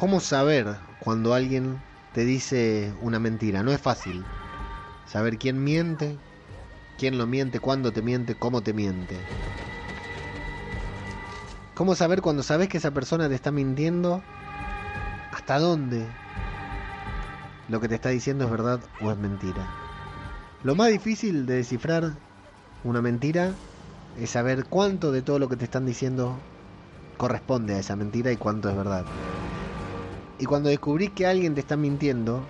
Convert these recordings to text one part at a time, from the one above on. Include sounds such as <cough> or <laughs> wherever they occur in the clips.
¿Cómo saber cuando alguien te dice una mentira? No es fácil. Saber quién miente, quién lo miente, cuándo te miente, cómo te miente. ¿Cómo saber cuando sabes que esa persona te está mintiendo? ¿Hasta dónde? Lo que te está diciendo es verdad o es mentira. Lo más difícil de descifrar una mentira es saber cuánto de todo lo que te están diciendo corresponde a esa mentira y cuánto es verdad. Y cuando descubrís que alguien te está mintiendo,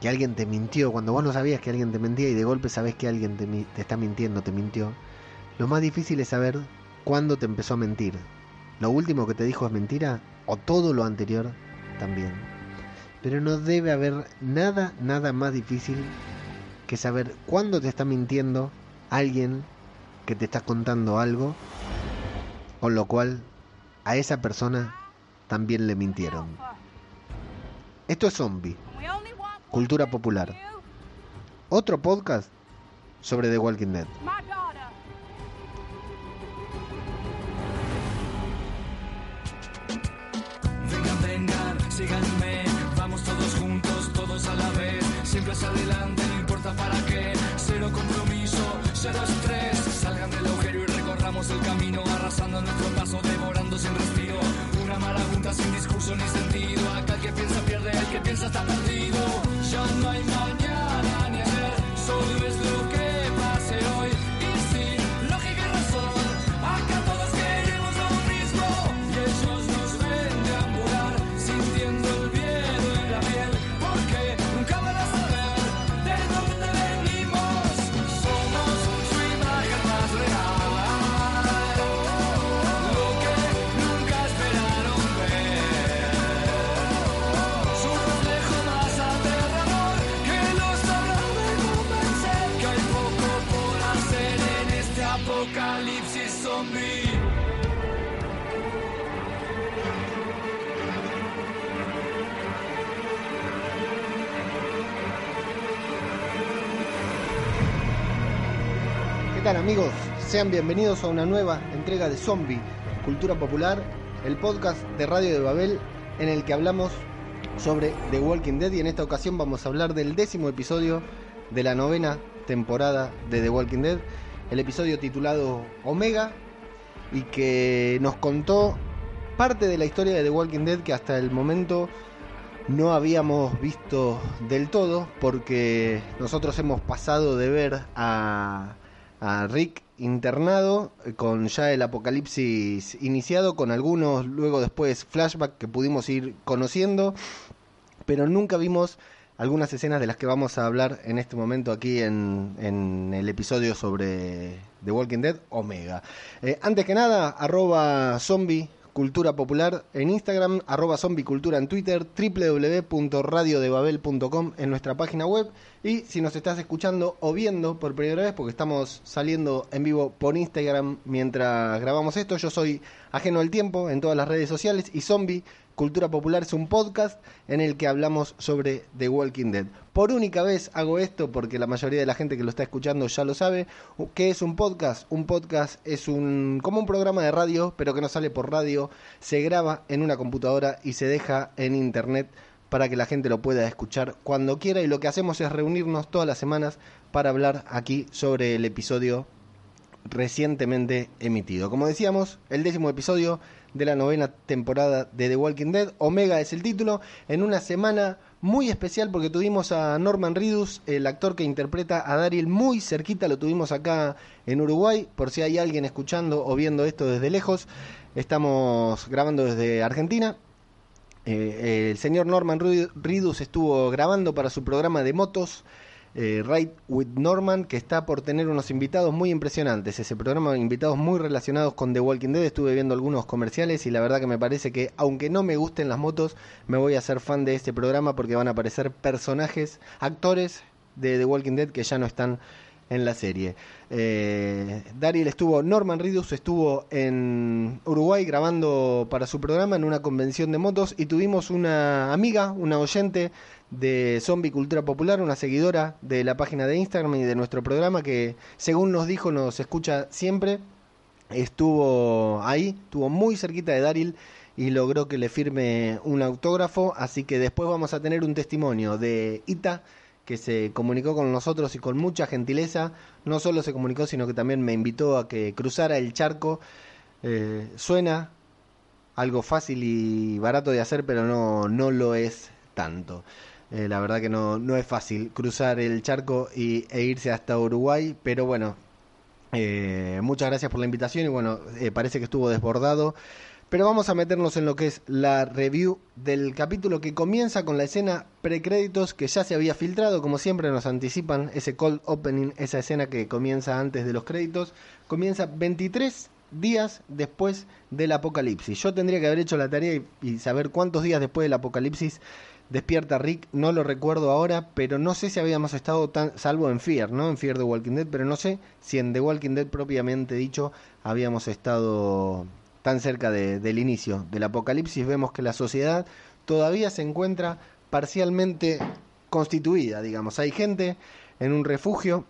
que alguien te mintió, cuando vos no sabías que alguien te mentía y de golpe sabés que alguien te, te está mintiendo, te mintió, lo más difícil es saber cuándo te empezó a mentir. ¿Lo último que te dijo es mentira? ¿O todo lo anterior también? Pero no debe haber nada, nada más difícil que saber cuándo te está mintiendo alguien que te está contando algo, con lo cual a esa persona también le mintieron. Esto es Zombie, cultura popular. Otro podcast sobre The Walking Dead. Vengan, vengan, síganme, vamos todos juntos, todos a la vez, siempre hacia adelante, no importa para qué, cero compromiso, cero estrés, salgan del agujero y recorramos el camino, arrasando nuestro paso, devorando sin marabunta discurso ni sentido, acá el que piensa pierde, el que piensa está perdido, ¿Qué tal amigos? Sean bienvenidos a una nueva entrega de Zombie, Cultura Popular, el podcast de Radio de Babel en el que hablamos sobre The Walking Dead y en esta ocasión vamos a hablar del décimo episodio de la novena temporada de The Walking Dead, el episodio titulado Omega y que nos contó parte de la historia de The Walking Dead que hasta el momento no habíamos visto del todo porque nosotros hemos pasado de ver a, a Rick internado eh, con ya el apocalipsis iniciado con algunos luego después flashback que pudimos ir conociendo pero nunca vimos algunas escenas de las que vamos a hablar en este momento aquí en, en el episodio sobre The Walking Dead Omega. Eh, antes que nada, arroba zombie cultura popular en Instagram, arroba zombicultura en Twitter, www.radiodebabel.com en nuestra página web. Y si nos estás escuchando o viendo por primera vez, porque estamos saliendo en vivo por Instagram mientras grabamos esto, yo soy ajeno al tiempo en todas las redes sociales y zombie Cultura Popular es un podcast en el que hablamos sobre The Walking Dead. Por única vez hago esto porque la mayoría de la gente que lo está escuchando ya lo sabe. ¿Qué es un podcast? Un podcast es un como un programa de radio, pero que no sale por radio, se graba en una computadora y se deja en internet para que la gente lo pueda escuchar cuando quiera y lo que hacemos es reunirnos todas las semanas para hablar aquí sobre el episodio recientemente emitido. Como decíamos, el décimo episodio de la novena temporada de The Walking Dead. Omega es el título. En una semana muy especial porque tuvimos a Norman Reedus, el actor que interpreta a Daryl, muy cerquita. Lo tuvimos acá en Uruguay. Por si hay alguien escuchando o viendo esto desde lejos, estamos grabando desde Argentina. Eh, el señor Norman Reedus estuvo grabando para su programa de motos eh, Ride with Norman, que está por tener unos invitados muy impresionantes. Ese programa, invitados muy relacionados con The Walking Dead. Estuve viendo algunos comerciales y la verdad que me parece que, aunque no me gusten las motos, me voy a hacer fan de este programa porque van a aparecer personajes, actores de The Walking Dead que ya no están en la serie. Eh, Daryl estuvo, Norman Reedus estuvo en Uruguay grabando para su programa en una convención de motos y tuvimos una amiga, una oyente de Zombie Cultura Popular, una seguidora de la página de Instagram y de nuestro programa que según nos dijo nos escucha siempre. Estuvo ahí, estuvo muy cerquita de Daryl y logró que le firme un autógrafo, así que después vamos a tener un testimonio de Ita que se comunicó con nosotros y con mucha gentileza, no solo se comunicó, sino que también me invitó a que cruzara el charco. Eh, suena algo fácil y barato de hacer, pero no, no lo es tanto. Eh, la verdad que no, no es fácil cruzar el charco y, e irse hasta Uruguay, pero bueno, eh, muchas gracias por la invitación y bueno, parece que estuvo desbordado. Pero vamos a meternos en lo que es la review del capítulo que comienza con la escena precréditos que ya se había filtrado, como siempre nos anticipan ese cold opening, esa escena que comienza antes de los créditos, comienza 23 días después del apocalipsis. Yo tendría que haber hecho la tarea y, saber cuántos días después del apocalipsis despierta Rick, no lo recuerdo ahora, pero no sé si habíamos estado tan, salvo en Fear, ¿no? En Fear de Walking Dead, pero no sé si en The Walking Dead propiamente dicho habíamos estado tan cerca del inicio del apocalipsis, vemos que la sociedad todavía se encuentra parcialmente constituida, digamos. Hay gente en un refugio,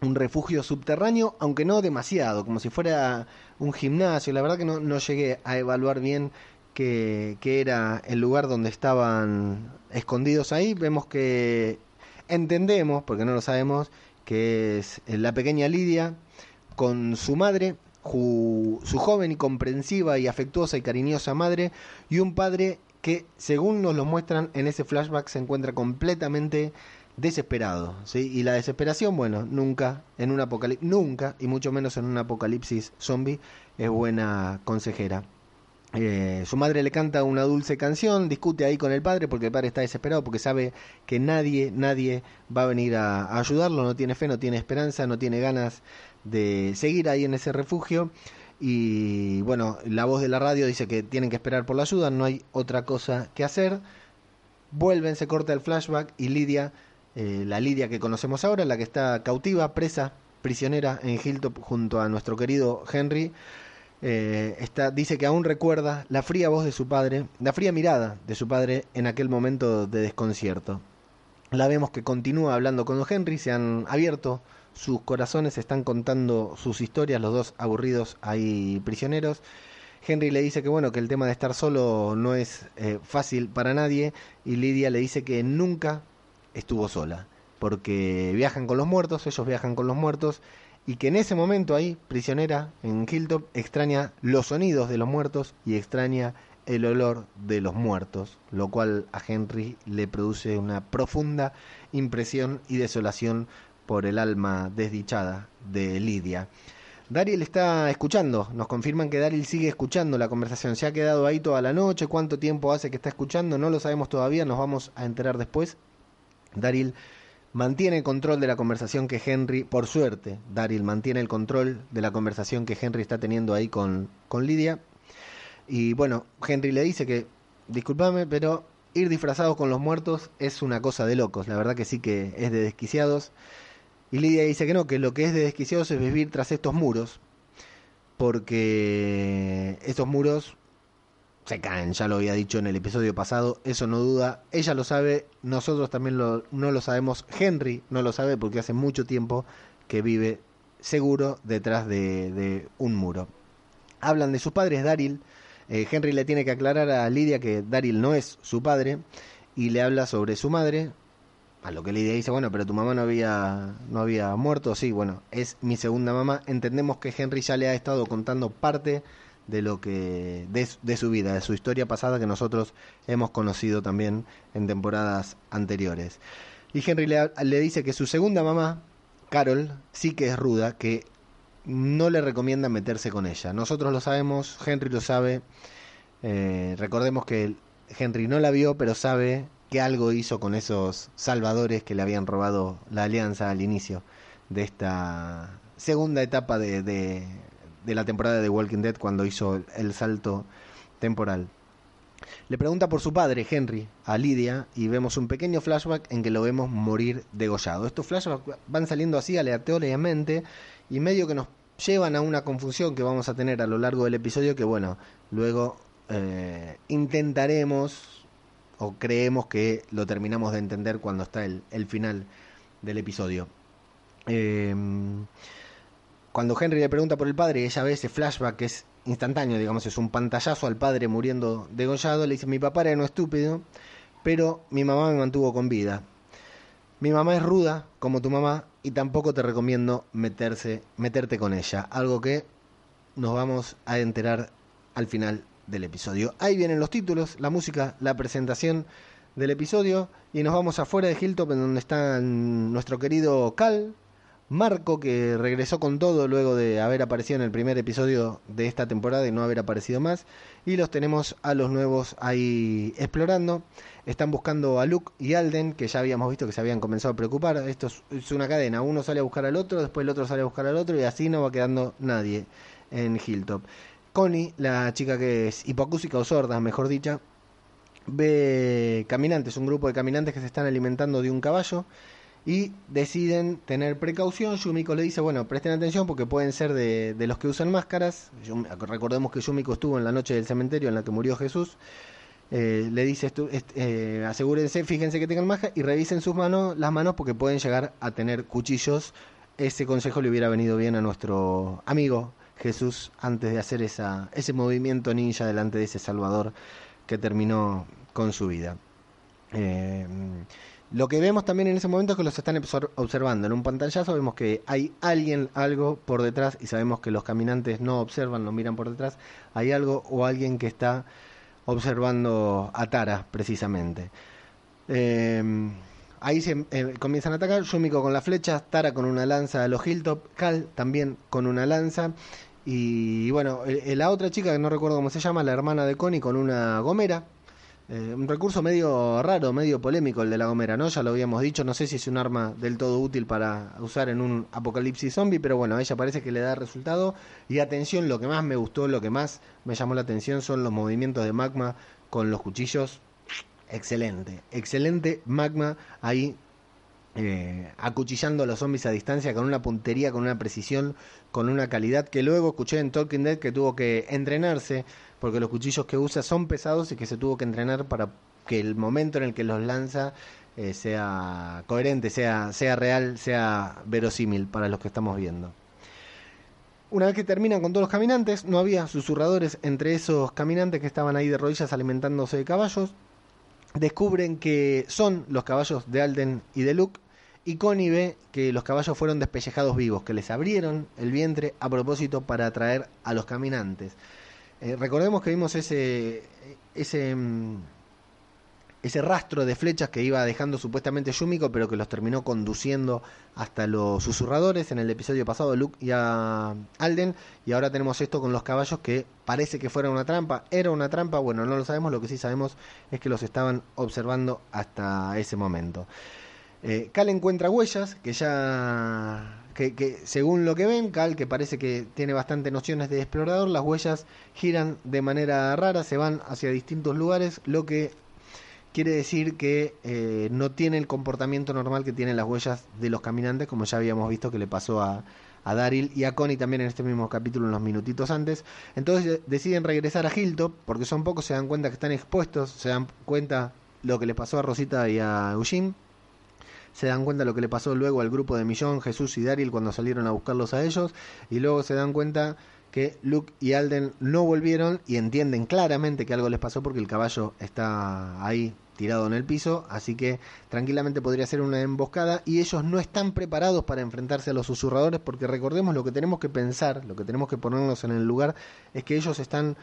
un refugio subterráneo, aunque no demasiado, como si fuera un gimnasio. La verdad que no, no llegué a evaluar bien qué, qué era el lugar donde estaban escondidos ahí. Vemos que entendemos, porque no lo sabemos, que es la pequeña Lidia con su madre su joven y comprensiva y afectuosa y cariñosa madre y un padre que, según nos lo muestran en ese flashback, se encuentra completamente desesperado, ¿sí? Y la desesperación, bueno, nunca en un apocalipsis, nunca, y mucho menos en un apocalipsis zombie, es buena consejera. Eh, su madre le canta una dulce canción, discute ahí con el padre porque el padre está desesperado porque sabe que nadie, nadie va a venir a ayudarlo, no tiene fe, no tiene esperanza, no tiene ganas de seguir ahí en ese refugio. Y bueno, la voz de la radio dice que tienen que esperar por la ayuda, no hay otra cosa que hacer. Vuelven, se corta el flashback y Lidia, eh, la Lidia que conocemos ahora, la que está cautiva, presa, prisionera en Hilltop junto a nuestro querido Henry, eh, dice que aún recuerda la fría voz de su padre, la fría mirada de su padre en aquel momento de desconcierto. La vemos que continúa hablando con Henry, se han abierto sus corazones están contando sus historias, los dos aburridos ahí prisioneros. Henry le dice que bueno, que el tema de estar solo no es eh, fácil para nadie y Lidia le dice que nunca estuvo sola, porque viajan con los muertos, ellos viajan con los muertos y que en ese momento ahí, prisionera en Hilltop, extraña los sonidos de los muertos y extraña el olor de los muertos, lo cual a Henry le produce una profunda impresión y desolación por el alma desdichada de Lidia. Daryl está escuchando, nos confirman que Daryl sigue escuchando la conversación, se ha quedado ahí toda la noche, cuánto tiempo hace que está escuchando, no lo sabemos todavía, nos vamos a enterar después. Daryl mantiene el control de la conversación que Henry, por suerte, Daryl mantiene el control de la conversación que Henry está teniendo ahí con, con Lidia. Y bueno, Henry le dice que, discúlpame, pero ir disfrazado con los muertos es una cosa de locos, la verdad que sí que es de desquiciados. Y Lidia dice que no, que lo que es de desquiciados es vivir tras estos muros, porque estos muros se caen, ya lo había dicho en el episodio pasado, eso no duda, ella lo sabe, nosotros también lo, no lo sabemos, Henry no lo sabe porque hace mucho tiempo que vive seguro detrás de, un muro. Hablan de sus padres, Daryl, eh, Henry le tiene que aclarar a Lidia que Daryl no es su padre y le habla sobre su madre, a lo que Lidia dice, bueno, pero tu mamá no había, no había muerto, sí, bueno, es mi segunda mamá. Entendemos que Henry ya le ha estado contando parte de lo que de, su vida, de su historia pasada que nosotros hemos conocido también en temporadas anteriores. Y Henry le, le dice que su segunda mamá, Carol, sí que es ruda, que no le recomienda meterse con ella. Nosotros lo sabemos, Henry lo sabe. Eh, recordemos que Henry no la vio, pero sabe que algo hizo con esos salvadores que le habían robado la alianza al inicio de esta segunda etapa de, de, la temporada de Walking Dead cuando hizo el salto temporal. Le pregunta por su padre, Henry, a Lidia, y vemos un pequeño flashback en que lo vemos morir degollado. Estos flashbacks van saliendo así aleatoriamente y medio que nos llevan a una confusión que vamos a tener a lo largo del episodio que, bueno, luego eh, intentaremos o creemos que lo terminamos de entender cuando está el, el final del episodio. Eh, cuando Henry le pregunta por el padre, ella ve ese flashback que es instantáneo, digamos, es un pantallazo al padre muriendo degollado, le dice, mi papá era no estúpido, pero mi mamá me mantuvo con vida. Mi mamá es ruda, como tu mamá, y tampoco te recomiendo meterse, meterte con ella. Algo que nos vamos a enterar al final del episodio. Ahí vienen los títulos, la música, la presentación del episodio, y nos vamos afuera de Hilltop, en donde está nuestro querido Cal, Marco, que regresó con todo luego de haber aparecido en el primer episodio de esta temporada y no haber aparecido más. Y los tenemos a los nuevos ahí explorando. Están buscando a Luke y Alden, que ya habíamos visto que se habían comenzado a preocupar. Esto es una cadena. Uno sale a buscar al otro, después el otro sale a buscar al otro y así no va quedando nadie en Hilltop. Connie, la chica que es hipocúsica o sorda, mejor dicha, ve caminantes, un grupo de caminantes que se están alimentando de un caballo y deciden tener precaución. Yumiko le dice, bueno, presten atención porque pueden ser de, los que usan máscaras. recordemos que Yumiko estuvo en la noche del cementerio en la que murió Jesús. Eh, le dice, eh, asegúrense, fíjense que tengan máscara y revisen sus manos, las manos porque pueden llegar a tener cuchillos. Ese consejo le hubiera venido bien a nuestro amigo Jesús antes de hacer esa, ese movimiento ninja delante de ese Salvador que terminó con su vida. Eh, lo que vemos también en ese momento es que los están observando. En un pantallazo vemos que hay alguien, algo por detrás, y sabemos que los caminantes no observan, no miran por detrás. Hay algo o alguien que está observando a Tara, precisamente. Em, ahí se eh, comienzan a atacar. Yumiko con la flecha, Tara con una lanza a los Hilltop, Cal también con una lanza. Y bueno, la otra chica que no recuerdo cómo se llama, la hermana de Connie, con una gomera eh, un recurso medio raro, medio polémico el de la gomera, ¿no? Ya lo habíamos dicho, no sé si es un arma del todo útil para usar en un apocalipsis zombie, pero bueno, ella parece que le da resultado. Y atención, lo que más me gustó, lo que más me llamó la atención son los movimientos de magma con los cuchillos. Excelente, excelente magma ahí eh, acuchillando a los zombies a distancia con una puntería, con una precisión, con una calidad que luego escuché en Talking Dead que tuvo que entrenarse porque los cuchillos que usa son pesados y que se tuvo que entrenar para que el momento en el que los lanza eh, sea coherente, sea, sea real, sea verosímil para los que estamos viendo. Una vez que terminan con todos los caminantes, no había susurradores entre esos caminantes que estaban ahí de rodillas alimentándose de caballos. Descubren que son los caballos de Alden y de Luke. Y Connie ve que los caballos fueron despellejados vivos, que les abrieron el vientre a propósito para atraer a los caminantes. Eh, recordemos que vimos ese, ese, mm, ese rastro de flechas que iba dejando supuestamente Yumiko, pero que los terminó conduciendo hasta los susurradores en el episodio pasado, Luke y a Alden. Y ahora tenemos esto con los caballos que parece que fuera una trampa. ¿Era una trampa? Bueno, no lo sabemos. Lo que sí sabemos es que los estaban observando hasta ese momento. Eh, Cal encuentra huellas que ya que, según lo que ven, Cal, que parece que tiene bastante nociones de explorador, las huellas giran de manera rara, se van hacia distintos lugares, lo que quiere decir que eh, no tiene el comportamiento normal que tienen las huellas de los caminantes, como ya habíamos visto que le pasó a, a Daryl y a Connie también en este mismo capítulo unos minutitos antes. Entonces deciden regresar a Hilltop, porque son pocos, se dan cuenta que están expuestos, se dan cuenta lo que les pasó a Rosita y a Eugene se dan cuenta de lo que le pasó luego al grupo de Millón, Jesús y Daryl cuando salieron a buscarlos a ellos, y luego se dan cuenta que Luke y Alden no volvieron y entienden claramente que algo les pasó porque el caballo está ahí tirado en el piso, así que tranquilamente podría ser una emboscada y ellos no están preparados para enfrentarse a los susurradores porque recordemos lo que tenemos que pensar, lo que tenemos que ponernos en el lugar es que ellos están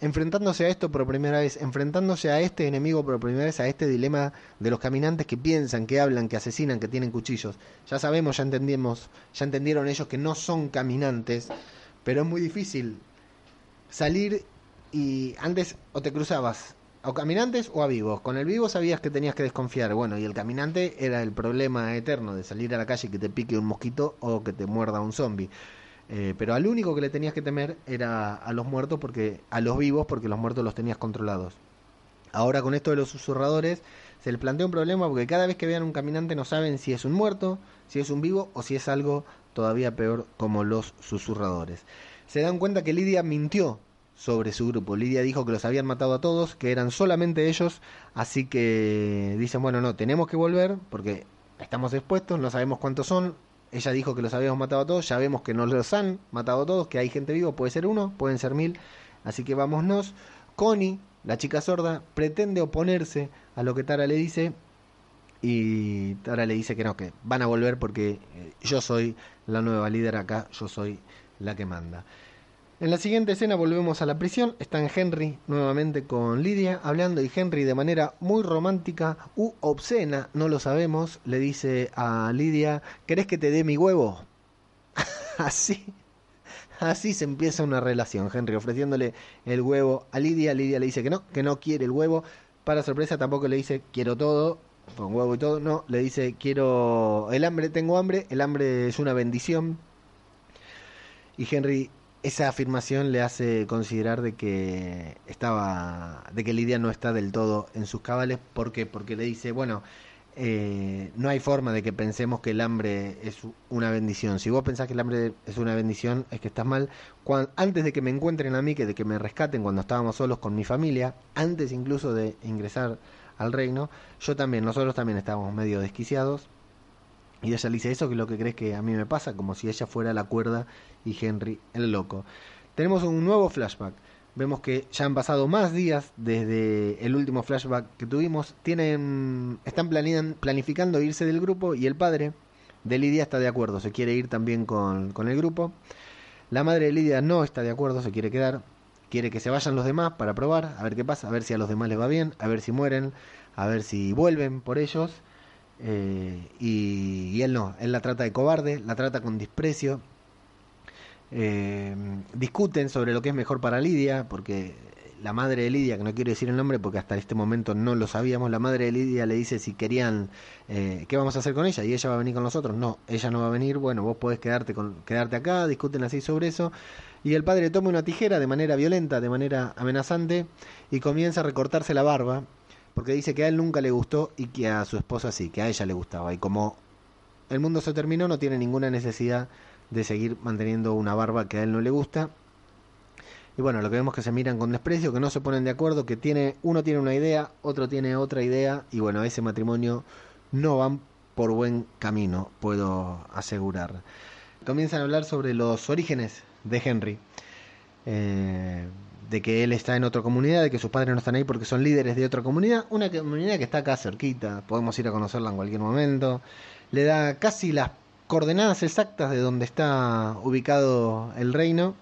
enfrentándose a esto por primera vez, enfrentándose a este enemigo por primera vez, a este dilema de los caminantes que piensan, que hablan, que asesinan, que tienen cuchillos. Ya sabemos, ya entendimos, ya entendieron ellos que no son caminantes, pero es muy difícil salir y antes o te cruzabas a caminantes o a vivos. Con el vivo sabías que tenías que desconfiar. Bueno, y el caminante era el problema eterno de salir a la calle y que te pique un mosquito o que te muerda un zombie. Eh, pero al único que le tenías que temer era a los muertos, porque a los vivos, porque los muertos los tenías controlados. Ahora con esto de los susurradores se les plantea un problema porque cada vez que vean un caminante no saben si es un muerto, si es un vivo o si es algo todavía peor como los susurradores. Se dan cuenta que Lidia mintió sobre su grupo. Lidia dijo que los habían matado a todos, que eran solamente ellos, así que dicen, bueno, no, tenemos que volver porque estamos expuestos, no sabemos cuántos son, ella dijo que los habíamos matado a todos, ya vemos que no los han matado a todos, que hay gente viva, puede ser uno, pueden ser mil, así que vámonos. Connie, la chica sorda, pretende oponerse a lo que Tara le dice y Tara le dice que no, que van a volver porque eh, yo soy la nueva líder acá, yo soy la que manda. En la siguiente escena volvemos a la prisión, están Henry nuevamente con Lidia hablando y Henry de manera muy romántica u obscena, no lo sabemos, le dice a Lidia, ¿querés que te dé mi huevo? <laughs> así, así se empieza una relación, Henry ofreciéndole el huevo a Lidia, Lidia le dice que no, que no quiere el huevo, para sorpresa tampoco le dice quiero todo, con huevo y todo, no, le dice quiero el hambre, tengo hambre, el hambre es una bendición. Y Henry esa afirmación le hace considerar de que estaba de que Lidia no está del todo en sus cabales ¿por qué? porque le dice bueno eh, no hay forma de que pensemos que el hambre es una bendición si vos pensás que el hambre es una bendición es que estás mal antes de que me encuentren a mí que de que me rescaten cuando estábamos solos con mi familia antes incluso de ingresar al reino yo también nosotros también estábamos medio desquiciados y ella le dice, ¿eso que es lo que crees que a mí me pasa? Como si ella fuera la cuerda y Henry el loco. Tenemos un nuevo flashback. Vemos que ya han pasado más días desde el último flashback que tuvimos. Tienen, están planificando irse del grupo y el padre de Lidia está de acuerdo, se quiere ir también con, con el grupo. La madre de Lidia no está de acuerdo, se quiere quedar. Quiere que se vayan los demás para probar, a ver qué pasa, a ver si a los demás les va bien, a ver si mueren, a ver si vuelven por ellos. Eh, y, él no, él la trata de cobarde, la trata con desprecio. Eh, discuten sobre lo que es mejor para Lidia, porque la madre de Lidia, que no quiero decir el nombre porque hasta este momento no lo sabíamos, la madre de Lidia le dice si querían, eh, ¿qué vamos a hacer con ella? Y ella va a venir con nosotros. No, ella no va a venir, bueno, vos podés quedarte, con, quedarte acá, discuten así sobre eso. Y el padre toma una tijera de manera violenta, de manera amenazante, y comienza a recortarse la barba porque dice que a él nunca le gustó y que a su esposa sí, que a ella le gustaba. Y como el mundo se terminó, no tiene ninguna necesidad de seguir manteniendo una barba que a él no le gusta. Y bueno, lo que vemos es que se miran con desprecio, que no se ponen de acuerdo, que tiene uno tiene una idea, otro tiene otra idea, y bueno, ese matrimonio no van por buen camino, puedo asegurar. Comienzan a hablar sobre los orígenes de Henry. Eh, de que él está en otra comunidad, de que sus padres no están ahí porque son líderes de otra comunidad, una comunidad que está acá cerquita, podemos ir a conocerla en cualquier momento, le da casi las coordenadas exactas de donde está ubicado el reino,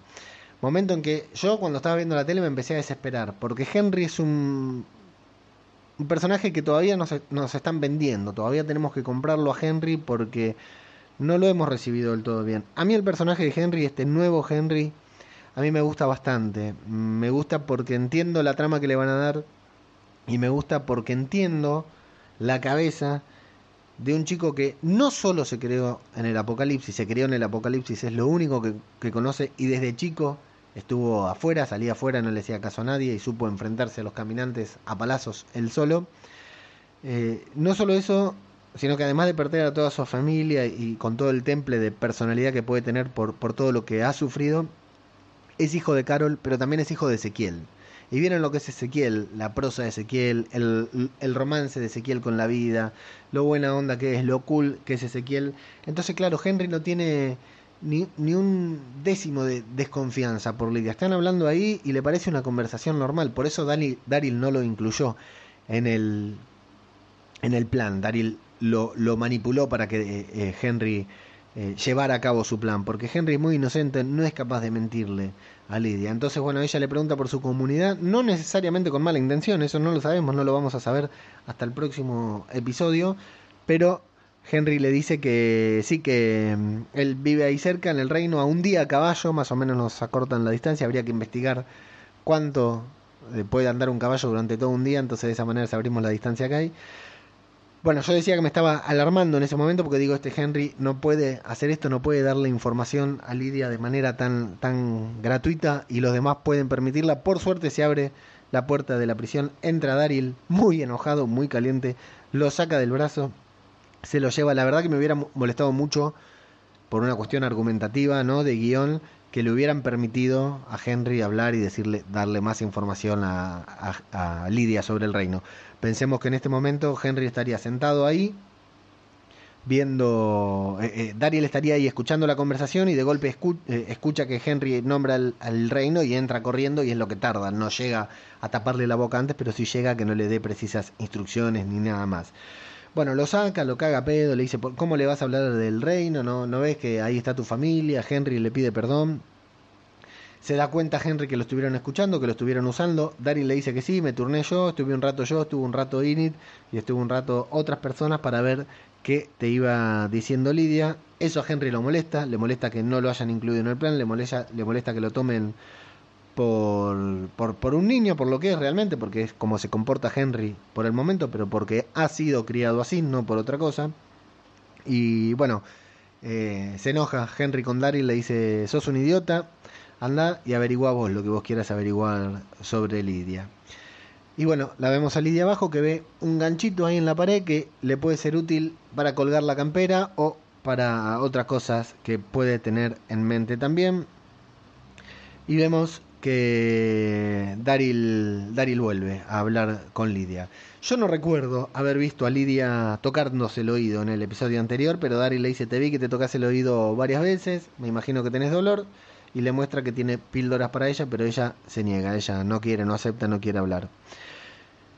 momento en que yo cuando estaba viendo la tele me empecé a desesperar, porque Henry es un, personaje que todavía nos, nos están vendiendo, todavía tenemos que comprarlo a Henry porque no lo hemos recibido del todo bien. A mí el personaje de Henry, este nuevo Henry, a mí me gusta bastante. Me gusta porque entiendo la trama que le van a dar y me gusta porque entiendo la cabeza de un chico que no solo se creó en el apocalipsis, se creó en el apocalipsis, es lo único que, conoce y desde chico estuvo afuera, salía afuera, no le hacía caso a nadie y supo enfrentarse a los caminantes a palazos él solo. Eh, no solo eso, sino que además de perder a toda su familia y con todo el temple de personalidad que puede tener por, por todo lo que ha sufrido, es hijo de Carol, pero también es hijo de Ezequiel. Y vieron lo que es Ezequiel, la prosa de Ezequiel, el, romance de Ezequiel con la vida, lo buena onda que es, lo cool que es Ezequiel. Entonces, claro, Henry no tiene ni, ni un décimo de desconfianza por Lidia. Están hablando ahí y le parece una conversación normal. Por eso Daryl no lo incluyó en el, en el plan. Daryl lo, lo manipuló para que eh, Henry eh, llevar a cabo su plan, porque Henry muy inocente, no es capaz de mentirle a Lidia. Entonces, bueno, ella le pregunta por su comunidad, no necesariamente con mala intención, eso no lo sabemos, no lo vamos a saber hasta el próximo episodio, pero Henry le dice que sí, que mm, él vive ahí cerca, en el reino, a un día a caballo, más o menos nos acortan la distancia, habría que investigar cuánto eh, puede andar un caballo durante todo un día, entonces de esa manera sabrimos la distancia que hay. Bueno, yo decía que me estaba alarmando en ese momento porque digo, este Henry no puede hacer esto, no puede darle información a Lidia de manera tan, tan gratuita y los demás pueden permitirla. Por suerte se abre la puerta de la prisión, entra Daryl muy enojado, muy caliente, lo saca del brazo, se lo lleva. La verdad que me hubiera molestado mucho por una cuestión argumentativa, ¿no? De guion, que le hubieran permitido a Henry hablar y decirle, darle más información a, Lidia sobre el reino. Pensemos que en este momento Henry estaría sentado ahí, viendo, eh, eh, estaría ahí escuchando la conversación y de golpe eh, escucha que Henry nombra al, al reino y entra corriendo y es lo que tarda, no llega a taparle la boca antes, pero sí llega a que no le dé precisas instrucciones ni nada más. Bueno, lo saca, lo caga pedo, le dice, "¿Por- ¿cómo le vas a hablar del reino? ¿No, ¿No ves que ahí está tu familia? Henry le pide perdón. Se da cuenta Henry que lo estuvieron escuchando, que lo estuvieron usando. Daryl le dice que sí, me turné yo, estuve un rato yo, estuve un rato Init y estuve un rato otras personas para ver qué te iba diciendo Lidia. Eso a Henry lo molesta, le molesta que no lo hayan incluido en el plan, le molesta, le molesta que lo tomen por, por, por un niño, por lo que es realmente, porque es como se comporta Henry por el momento, pero porque ha sido criado así, no por otra cosa. Y bueno, eh, se enoja Henry con Daryl, le dice, sos un idiota, anda y averigua vos lo que vos quieras averiguar sobre Lidia. Y bueno, la vemos a Lidia abajo que ve un ganchito ahí en la pared que le puede ser útil para colgar la campera o para otras cosas que puede tener en mente también. Y vemos que Daryl, vuelve a hablar con Lidia. Yo no recuerdo haber visto a Lidia tocándose el oído en el episodio anterior, pero Daryl le dice, te vi que te tocas el oído varias veces, me imagino que tenés dolor, y le muestra que tiene píldoras para ella, pero ella se niega, ella no quiere, no acepta, no quiere hablar.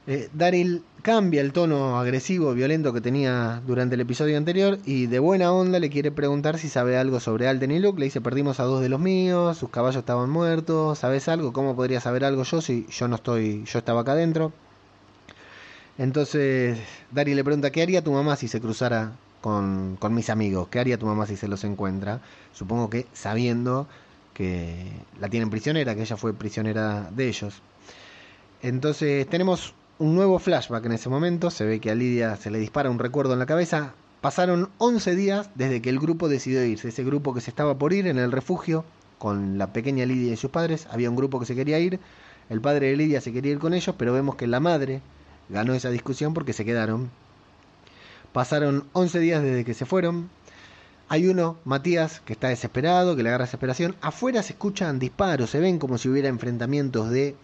Eh, Daryl cambia el tono agresivo, violento que tenía durante el episodio anterior y de buena onda le quiere preguntar si sabe algo sobre Alden y Luke. Le dice, perdimos a dos de los míos, sus caballos estaban muertos, ¿sabes algo? ¿Cómo podría saber algo yo si yo no estoy, yo estaba acá adentro? Entonces Daryl le pregunta, ¿qué haría tu mamá si se cruzara con, con mis amigos? ¿Qué haría tu mamá si se los encuentra? Supongo que sabiendo que la tienen prisionera, que ella fue prisionera de ellos. Entonces tenemos un nuevo flashback en ese momento, se ve que a Lidia se le dispara un recuerdo en la cabeza. Pasaron 11 días desde que el grupo decidió irse, ese grupo que se estaba por ir en el refugio con la pequeña Lidia y sus padres, había un grupo que se quería ir, el padre de Lidia se quería ir con ellos, pero vemos que la madre ganó esa discusión porque se quedaron. Pasaron 11 días desde que se fueron, hay uno, Matías, que está desesperado, que le agarra desesperación. Afuera se escuchan disparos, se ven como si hubiera enfrentamientos de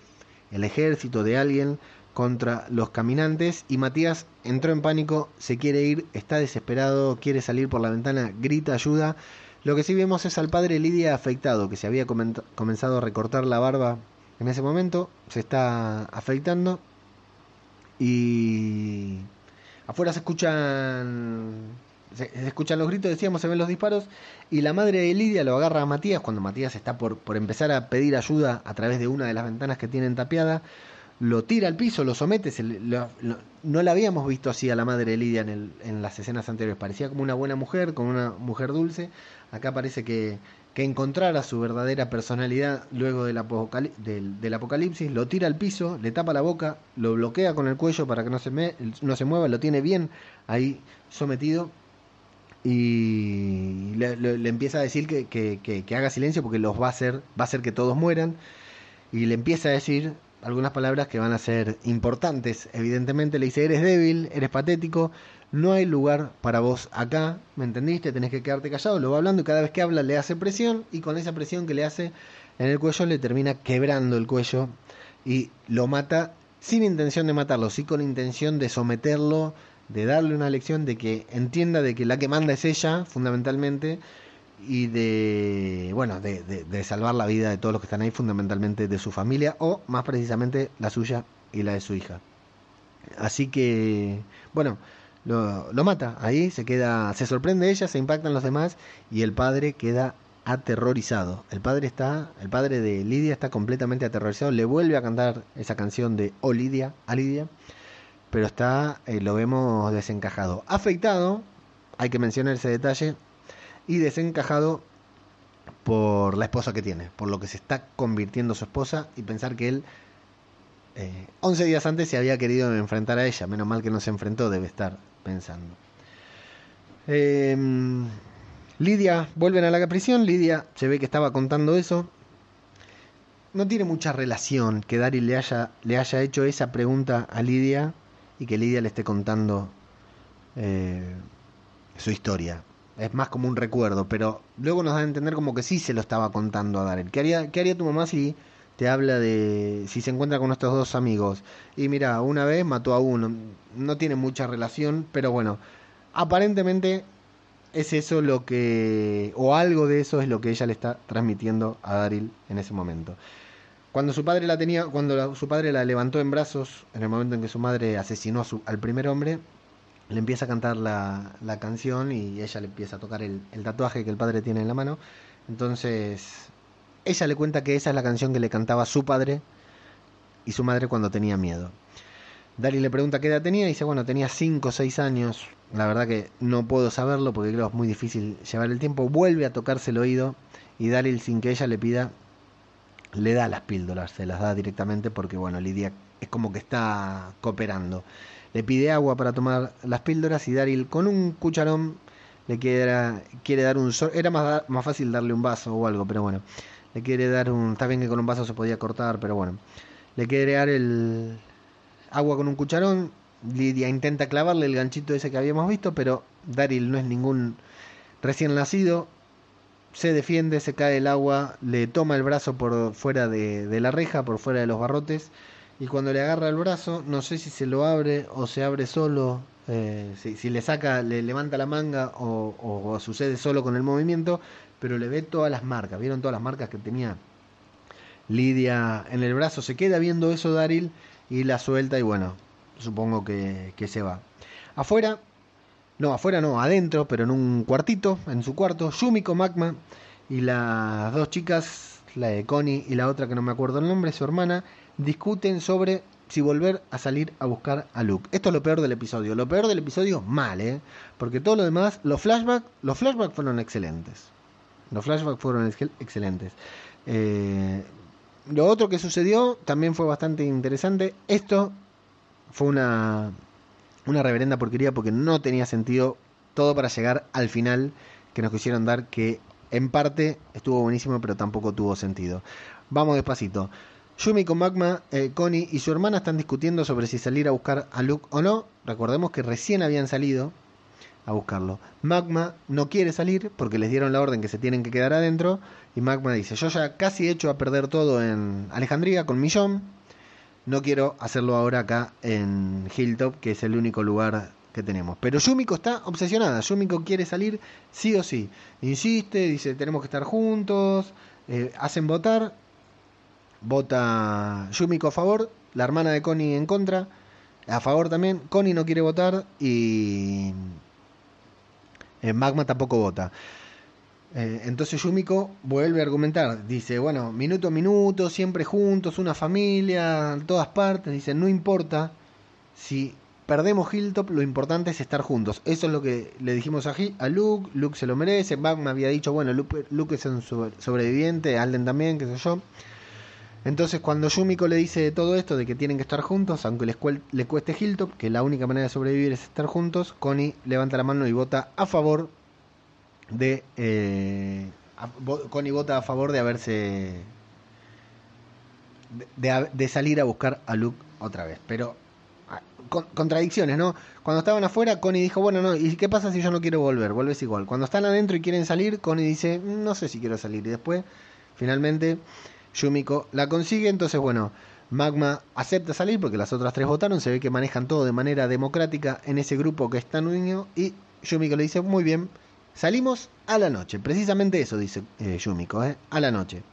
el ejército de alguien contra los caminantes y Matías entró en pánico, se quiere ir, está desesperado, quiere salir por la ventana, grita ayuda. Lo que sí vemos es al padre Lidia afectado, que se había comenzado a recortar la barba en ese momento, se está afeitando y afuera se escuchan se escuchan los gritos, decíamos, se ven los disparos, y la madre de Lidia lo agarra a Matías cuando Matías está por, por empezar a pedir ayuda a través de una de las ventanas que tienen tapiada, lo tira al piso, lo somete, se lo- no la habíamos visto así a la madre de Lidia en, el- en las escenas anteriores, parecía como una buena mujer, como una mujer dulce, acá parece que, que encontrara su verdadera personalidad luego del, apocali- del, del apocalipsis, lo tira al piso, le tapa la boca, lo bloquea con el cuello para que no se, me- mueva, lo tiene bien ahí sometido. Y le, empieza a decir que, que- que- que haga silencio porque los va a hacer, va a hacer que todos mueran. Y le empieza a decir algunas palabras que van a ser importantes. Evidentemente le dice, eres débil, eres patético, no hay lugar para vos acá, ¿me entendiste? Tenés que quedarte callado, lo va hablando y cada vez que habla le hace presión y con esa presión que le hace en el cuello le termina quebrando el cuello y lo mata sin intención de matarlo, sí con intención de someterlo, de darle una lección de que entienda de que la que manda es ella, fundamentalmente, y de, bueno, de, de- salvar la vida de todos los que están ahí, fundamentalmente de su familia, o más precisamente la suya y la de su hija. Así que, bueno, lo, lo mata, ahí se queda, se sorprende ella, se impactan los demás, y el padre queda aterrorizado. El padre está, el padre de Lidia está completamente aterrorizado, le vuelve a cantar esa canción de Oh Lidia, a Lidia, pero está, eh, lo vemos desencajado. Afectado, hay que mencionar ese detalle, y desencajado por la esposa que tiene, por lo que se está convirtiendo su esposa y pensar que él eh, 11 días antes se había querido enfrentar a ella, menos mal que no se enfrentó, debe estar pensando. Eh, Lidia, vuelven a la prisión, Lidia se ve que estaba contando eso. No tiene mucha relación que Daryl le haya, le haya hecho esa pregunta a Lidia y que Lidia le esté contando eh, su historia. Es más como un recuerdo, pero luego nos da a entender como que sí se lo estaba contando a Daryl. ¿Qué haría, haría tu mamá si te habla de si se encuentra con estos dos amigos? Y mira, una vez mató a uno. No tiene mucha relación, pero bueno, aparentemente es eso lo que, o algo de eso es lo que ella le está transmitiendo a Daryl en ese momento. Cuando su padre la tenía, cuando su padre la levantó en brazos, en el momento en que su madre asesinó a su- al primer hombre, le empieza a cantar la, la canción y ella le empieza a tocar el, el tatuaje que el padre tiene en la mano. Entonces, ella le cuenta que esa es la canción que le cantaba su padre y su madre cuando tenía miedo. Daryl le pregunta qué edad tenía y dice, bueno, tenía 5 o 6 años. La verdad que no puedo saberlo porque creo es muy difícil llevar el tiempo. Vuelve a tocarse el oído y Daryl, sin que ella le pida, le da las píldoras, se las da directamente porque, bueno, Lidia es como que está cooperando. Le pide agua para tomar las píldoras y Daryl con un cucharón le quiere, quiere dar un... Era más, más fácil darle un vaso o algo, pero bueno. Le quiere dar un... Está bien que con un vaso se podía cortar, pero bueno. Le quiere dar el agua con un cucharón. Lidia intenta clavarle el ganchito ese que habíamos visto, pero Daryl no es ningún recién nacido. Se defiende, se cae el agua, le toma el brazo por fuera de, de la reja, por fuera de los barrotes. Y cuando le agarra el brazo, no sé si se lo abre o se abre solo, eh, si, le saca, le levanta la manga o sucede solo con el movimiento, pero le ve todas las marcas. ¿Vieron todas las marcas que tenía Lidia en el brazo? Se queda viendo eso Daryl y la suelta y bueno, supongo que, que se va. Afuera, no, afuera no, adentro, pero en un cuartito, en su cuarto, Yumiko Magma y las dos chicas, la de Connie y la otra que no me acuerdo el nombre, su hermana, discuten sobre si volver a salir a buscar a Luke. Esto es lo peor del episodio. Lo peor del episodio, mal, ¿eh? Porque todo lo demás, los flashbacks, los flashbacks fueron excelentes. Los flashbacks fueron ex- excelentes. Eh, lo otro que sucedió también fue bastante interesante. Esto fue una, una reverenda porquería porque no tenía sentido todo para llegar al final que nos quisieron dar que en parte estuvo buenísimo pero tampoco tuvo sentido. Vamos despacito. Yumi con Magma, eh, Connie y su hermana están discutiendo sobre si salir a buscar a Luke o no. Recordemos que recién habían salido a buscarlo. Magma no quiere salir porque les dieron la orden que se tienen que quedar adentro. Y Magma dice, yo ya casi he hecho a perder todo en Alejandría con Millón. No quiero hacerlo ahora acá en Hilltop, que es el único lugar que tenemos. Pero Yumiko está obsesionada. Yumiko quiere salir sí o sí. Insiste, dice, tenemos que estar juntos. Eh, hacen votar. Vota Yumiko a favor. La hermana de Connie en contra. A favor también. Connie no quiere votar. Y eh, Magma tampoco vota. Eh, entonces Yumiko vuelve a argumentar. Dice, bueno, minuto a minuto, siempre juntos, una familia, en todas partes. Dice, no importa si perdemos Hilltop, lo importante es estar juntos. Eso es lo que le dijimos a, a Luke. Luke se lo merece. Magma había dicho, bueno, Luke, Luke es un sobre- sobreviviente, Alden también, qué sé yo. Entonces cuando Yumiko le dice todo esto de que tienen que estar juntos, aunque les le cueste Hilltop, que la única manera de sobrevivir es estar juntos, Connie levanta la mano y vota a favor de... eh, Connie vota a favor de haberse... De, de- de salir a buscar a Luke otra vez. Pero ah, con- contradicciones, ¿no? Cuando estaban afuera, Connie dijo, bueno, no, ¿y qué pasa si yo no quiero volver? Vuelves igual. Cuando están adentro y quieren salir, Connie dice, "Mm, no sé si quiero salir. Y después, finalmente, Yumiko la consigue. Entonces, bueno, Magma acepta salir porque las otras tres votaron. Se ve que manejan todo de manera democrática en ese grupo que es tan unido. Y Yumiko le dice, muy bien, salimos a la noche. Precisamente eso dice eh, Yumiko, ¿eh? a la noche.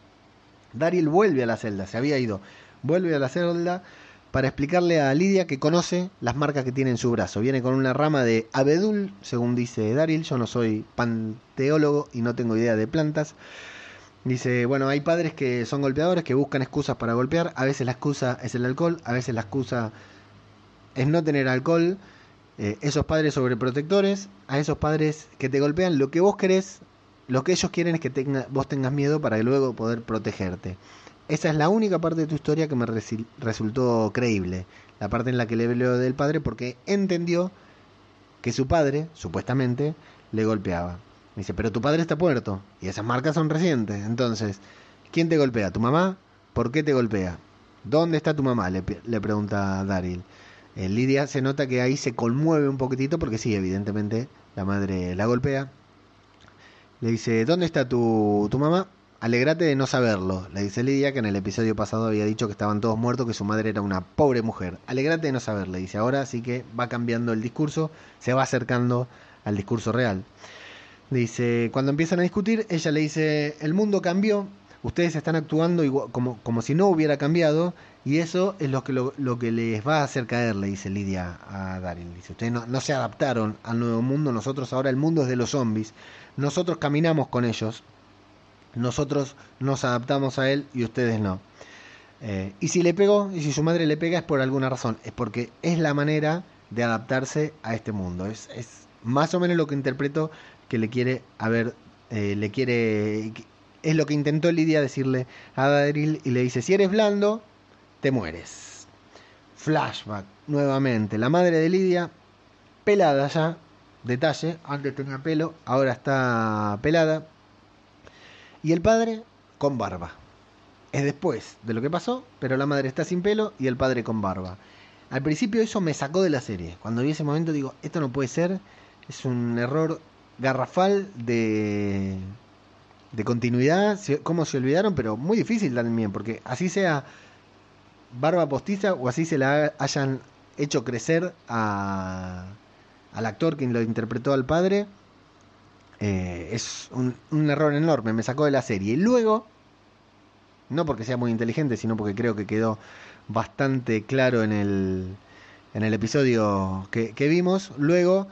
Daryl vuelve a la celda, se había ido. Vuelve a la celda para explicarle a Lidia que conoce las marcas que tiene en su brazo. Viene con una rama de abedul, según dice Daryl. Yo no soy panteólogo y no tengo idea de plantas. Dice, bueno, hay padres que son golpeadores, que buscan excusas para golpear. A veces la excusa es el alcohol, a veces la excusa es no tener alcohol. Eh, esos padres sobreprotectores, a esos padres que te golpean, lo que vos querés, lo que ellos quieren es que tenga- vos tengas miedo para luego poder protegerte. Esa es la única parte de tu historia que me resultó creíble. La parte en la que le habló del padre porque entendió que su padre, supuestamente, le golpeaba. Dice, pero tu padre está puerto y esas marcas son recientes. Entonces, ¿quién te golpea? ¿Tu mamá? ¿Por qué te golpea? ¿Dónde está tu mamá? Le, pregunta Daryl. Eh, Lidia se nota que ahí se conmueve un poquitito porque sí, evidentemente la madre la golpea. Le dice, ¿dónde está tu, tu mamá? Alegrate de no saberlo, le dice Lidia, que en el episodio pasado había dicho que estaban todos muertos, que su madre era una pobre mujer. Alegrate de no saberlo, le dice. Ahora sí que va cambiando el discurso, se va acercando al discurso real. Dice, cuando empiezan a discutir, ella le dice, el mundo cambió, ustedes están actuando como, como si no hubiera cambiado, y eso es lo que, lo, lo que les va a hacer caer, le dice Lidia a Daryl. Dice, ustedes no, no se adaptaron al nuevo mundo, nosotros ahora el mundo es de los zombies, nosotros caminamos con ellos, nosotros nos adaptamos a él y ustedes no. Eh, y si le pegó, y si su madre le pega es por alguna razón, es porque es la manera de adaptarse a este mundo. Es, es más o menos lo que interpreto que le quiere haber, eh, le quiere, es lo que intentó Lidia decirle a Daryl y le dice, si eres blando, te mueres. Flashback, nuevamente, la madre de Lidia, pelada ya, detalle, antes tenía pelo, ahora está pelada, y el padre con barba. Es después de lo que pasó, pero la madre está sin pelo y el padre con barba. Al principio eso me sacó de la serie. Cuando vi ese momento digo, esto no puede ser, es un error garrafal de, de continuidad, cómo se olvidaron, pero muy difícil también, porque así sea barba postiza o así se la hayan hecho crecer a, al actor quien lo interpretó al padre, eh, es un, un error enorme, me sacó de la serie. Y luego, no porque sea muy inteligente, sino porque creo que quedó bastante claro en el, en el episodio que, que vimos, luego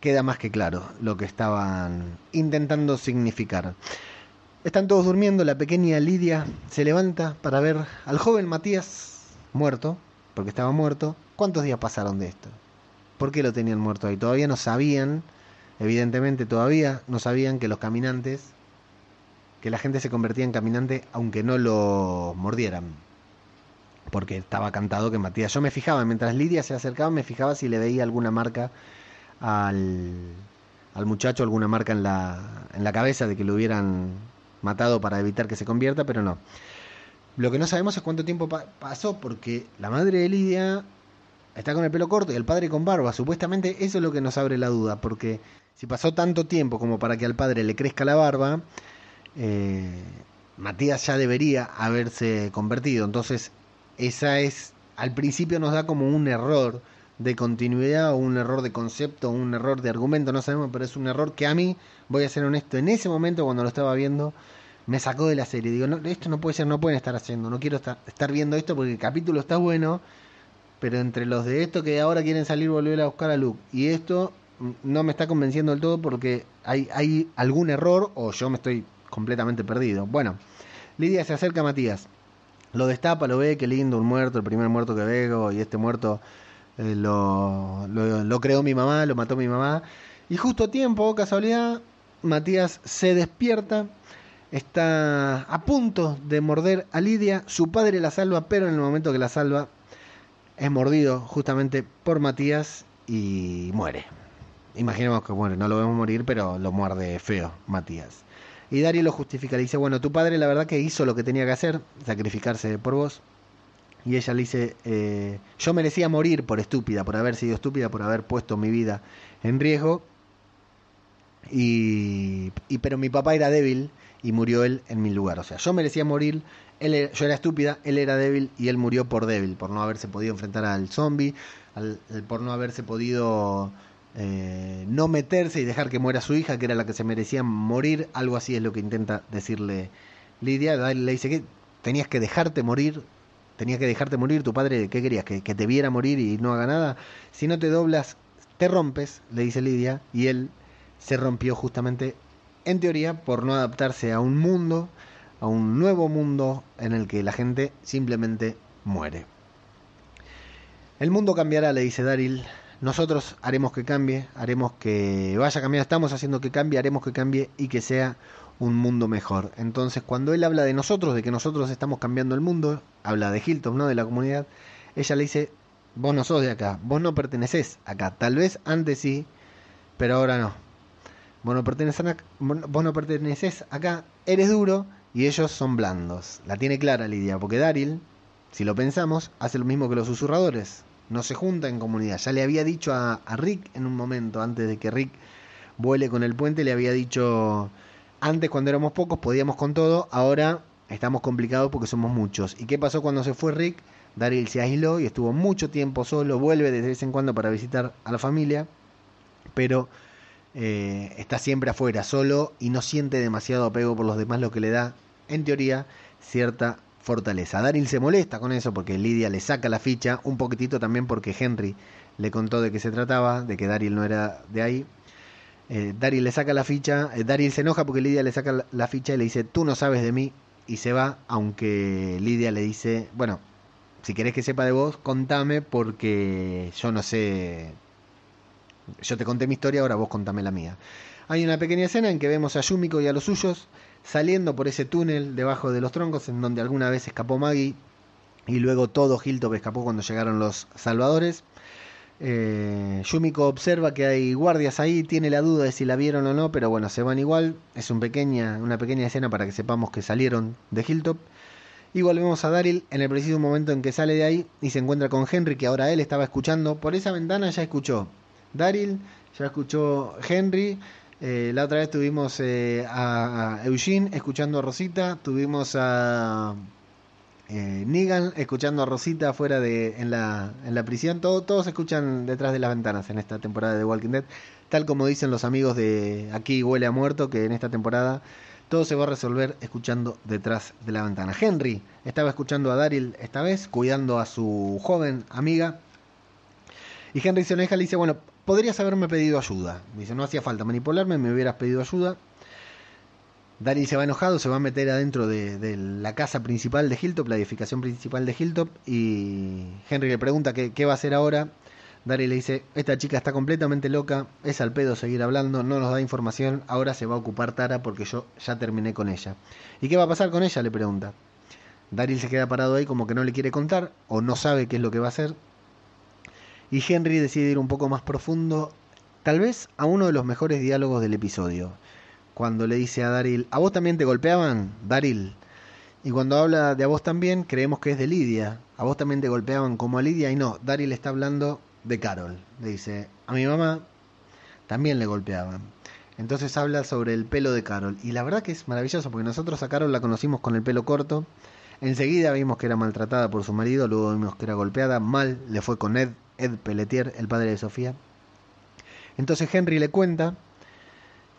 queda más que claro lo que estaban intentando significar. Están todos durmiendo, la pequeña Lidia se levanta para ver al joven Matías muerto, porque estaba muerto. ¿Cuántos días pasaron de esto? ¿Por qué lo tenían muerto ahí? Todavía no sabían, evidentemente todavía no sabían que los caminantes, que la gente se convertía en caminante aunque no lo mordieran. Porque estaba cantado que Matías, yo me fijaba, mientras Lidia se acercaba, me fijaba si le veía alguna marca al, al muchacho, alguna marca en la, en la cabeza de que lo hubieran matado para evitar que se convierta, pero no. Lo que no sabemos es cuánto tiempo pa pasó, porque la madre de Lidia está con el pelo corto y el padre con barba. Supuestamente eso es lo que nos abre la duda, porque si pasó tanto tiempo como para que al padre le crezca la barba, eh, Matías ya debería haberse convertido. Entonces, esa es, al principio nos da como un error de continuidad o un error de concepto o un error de argumento, no sabemos, pero es un error que a mí, voy a ser honesto, en ese momento cuando lo estaba viendo, me sacó de la serie. Digo, no, esto no puede ser, no pueden estar haciendo, no quiero estar, estar viendo esto porque el capítulo está bueno, pero entre los de esto que ahora quieren salir volver a buscar a Luke y esto no me está convenciendo del todo porque hay, hay algún error o yo me estoy completamente perdido. Bueno, Lidia se acerca a Matías, lo destapa, lo ve, qué lindo, un muerto, el primer muerto que veo y este muerto eh, lo, lo, lo, creó mi mamá, lo mató mi mamá. Y justo a tiempo, casualidad, Matías se despierta, está a punto de morder a Lidia, su padre la salva, pero en el momento que la salva es mordido justamente por Matías y muere. Imaginemos que muere, no lo vemos morir, pero lo muerde feo Matías. Y Dario lo justifica, le dice, bueno, tu padre la verdad que hizo lo que tenía que hacer, sacrificarse por vos, y ella le dice, eh, yo merecía morir por estúpida, por haber sido estúpida, por haber puesto mi vida en riesgo. Y, y, pero mi papá era débil y murió él en mi lugar. O sea, yo merecía morir, él era, yo era estúpida, él era débil y él murió por débil, por no haberse podido enfrentar al zombie, al, por no haberse podido eh, no meterse y dejar que muera su hija, que era la que se merecía morir. Algo así es lo que intenta decirle Lidia. Le dice que tenías que dejarte morir tenías que dejarte morir, tu padre, ¿qué querías? ¿Que, ¿Que, te viera morir y no haga nada? Si no te doblas, te rompes, le dice Lidia, y él se rompió justamente, en teoría, por no adaptarse a un mundo, a un nuevo mundo en el que la gente simplemente muere. El mundo cambiará, le dice Daryl. Nosotros haremos que cambie, haremos que vaya a cambiar, estamos haciendo que cambie, haremos que cambie y que sea un mundo mejor. Entonces, cuando él habla de nosotros, de que nosotros estamos cambiando el mundo, habla de Hilton, ¿no? De la comunidad, ella le dice, vos no sos de acá, vos no pertenecés acá. Tal vez antes sí, pero ahora no. Vos no perteneces acá, eres duro y ellos son blandos. La tiene clara Lidia, porque Daryl, si lo pensamos, hace lo mismo que los susurradores. No se junta en comunidad. Ya le había dicho a, a Rick en un momento, antes de que Rick vuele con el puente, le había dicho antes cuando éramos pocos podíamos con todo, ahora estamos complicados porque somos muchos. ¿Y qué pasó cuando se fue Rick? Daryl se aisló y estuvo mucho tiempo solo, vuelve de vez en cuando para visitar a la familia, pero eh, está siempre afuera, solo y no siente demasiado apego por los demás, lo que le da, en teoría, cierta fortaleza. Daryl se molesta con eso porque Lidia le saca la ficha, un poquitito también porque Henry le contó de qué se trataba, de que Daryl no era de ahí. Eh, Daryl le saca la ficha, eh, Daryl se enoja porque Lidia le saca la, ficha y le dice, tú no sabes de mí, y se va, aunque Lidia le dice, bueno, si querés que sepa de vos, contame porque yo no sé, yo te conté mi historia, ahora vos contame la mía. Hay una pequeña escena en que vemos a Yumiko y a los suyos saliendo por ese túnel debajo de los troncos en donde alguna vez escapó Maggie y luego todo Hilltop escapó cuando llegaron los salvadores. Eh, Yumiko observa que hay guardias ahí, tiene la duda de si la vieron o no, pero bueno, se van igual. Es pequeña, una pequeña escena para que sepamos que salieron de Hilltop. Y volvemos a Daryl en el preciso momento en que sale de ahí y se encuentra con Henry, que ahora él estaba escuchando. Por esa ventana ya escuchó Daryl, ya escuchó Henry. Eh, la otra vez tuvimos eh, a Eugene escuchando a Rosita, tuvimos a eh, Negan escuchando a Rosita afuera de en la, en la prisión. Todo, todos escuchan detrás de las ventanas en esta temporada de Walking Dead. Tal como dicen los amigos de Aquí huele a muerto, que en esta temporada todo se va a resolver escuchando detrás de la ventana. Henry estaba escuchando a Daryl esta vez, cuidando a su joven amiga. Y Henry se enoja y le dice, bueno, podrías haberme pedido ayuda. Dice, no hacía falta manipularme, me hubieras pedido ayuda. Daryl se va enojado, se va a meter adentro de, la casa principal de Hilltop, la edificación principal de Hilltop, y Henry le pregunta qué, qué va a hacer ahora. Daryl le dice, esta chica está completamente loca, es al pedo seguir hablando, no nos da información, ahora se va a ocupar Tara porque yo ya terminé con ella. ¿Y qué va a pasar con ella? le pregunta. Daryl se queda parado ahí como que no le quiere contar o no sabe qué es lo que va a hacer. Y Henry decide ir un poco más profundo, tal vez a uno de los mejores diálogos del episodio cuando le dice a Daryl, ¿a vos también te golpeaban, Daryl? Y cuando habla de a vos también, creemos que es de Lidia. A vos también te golpeaban como a Lidia y no, Daryl está hablando de Carol. Le dice, a mi mamá también le golpeaban. Entonces habla sobre el pelo de Carol. Y la verdad que es maravilloso porque nosotros a Carol la conocimos con el pelo corto. Enseguida vimos que era maltratada por su marido, luego vimos que era golpeada. Mal le fue con Ed, Ed Pelletier, el padre de Sofía. Entonces Henry le cuenta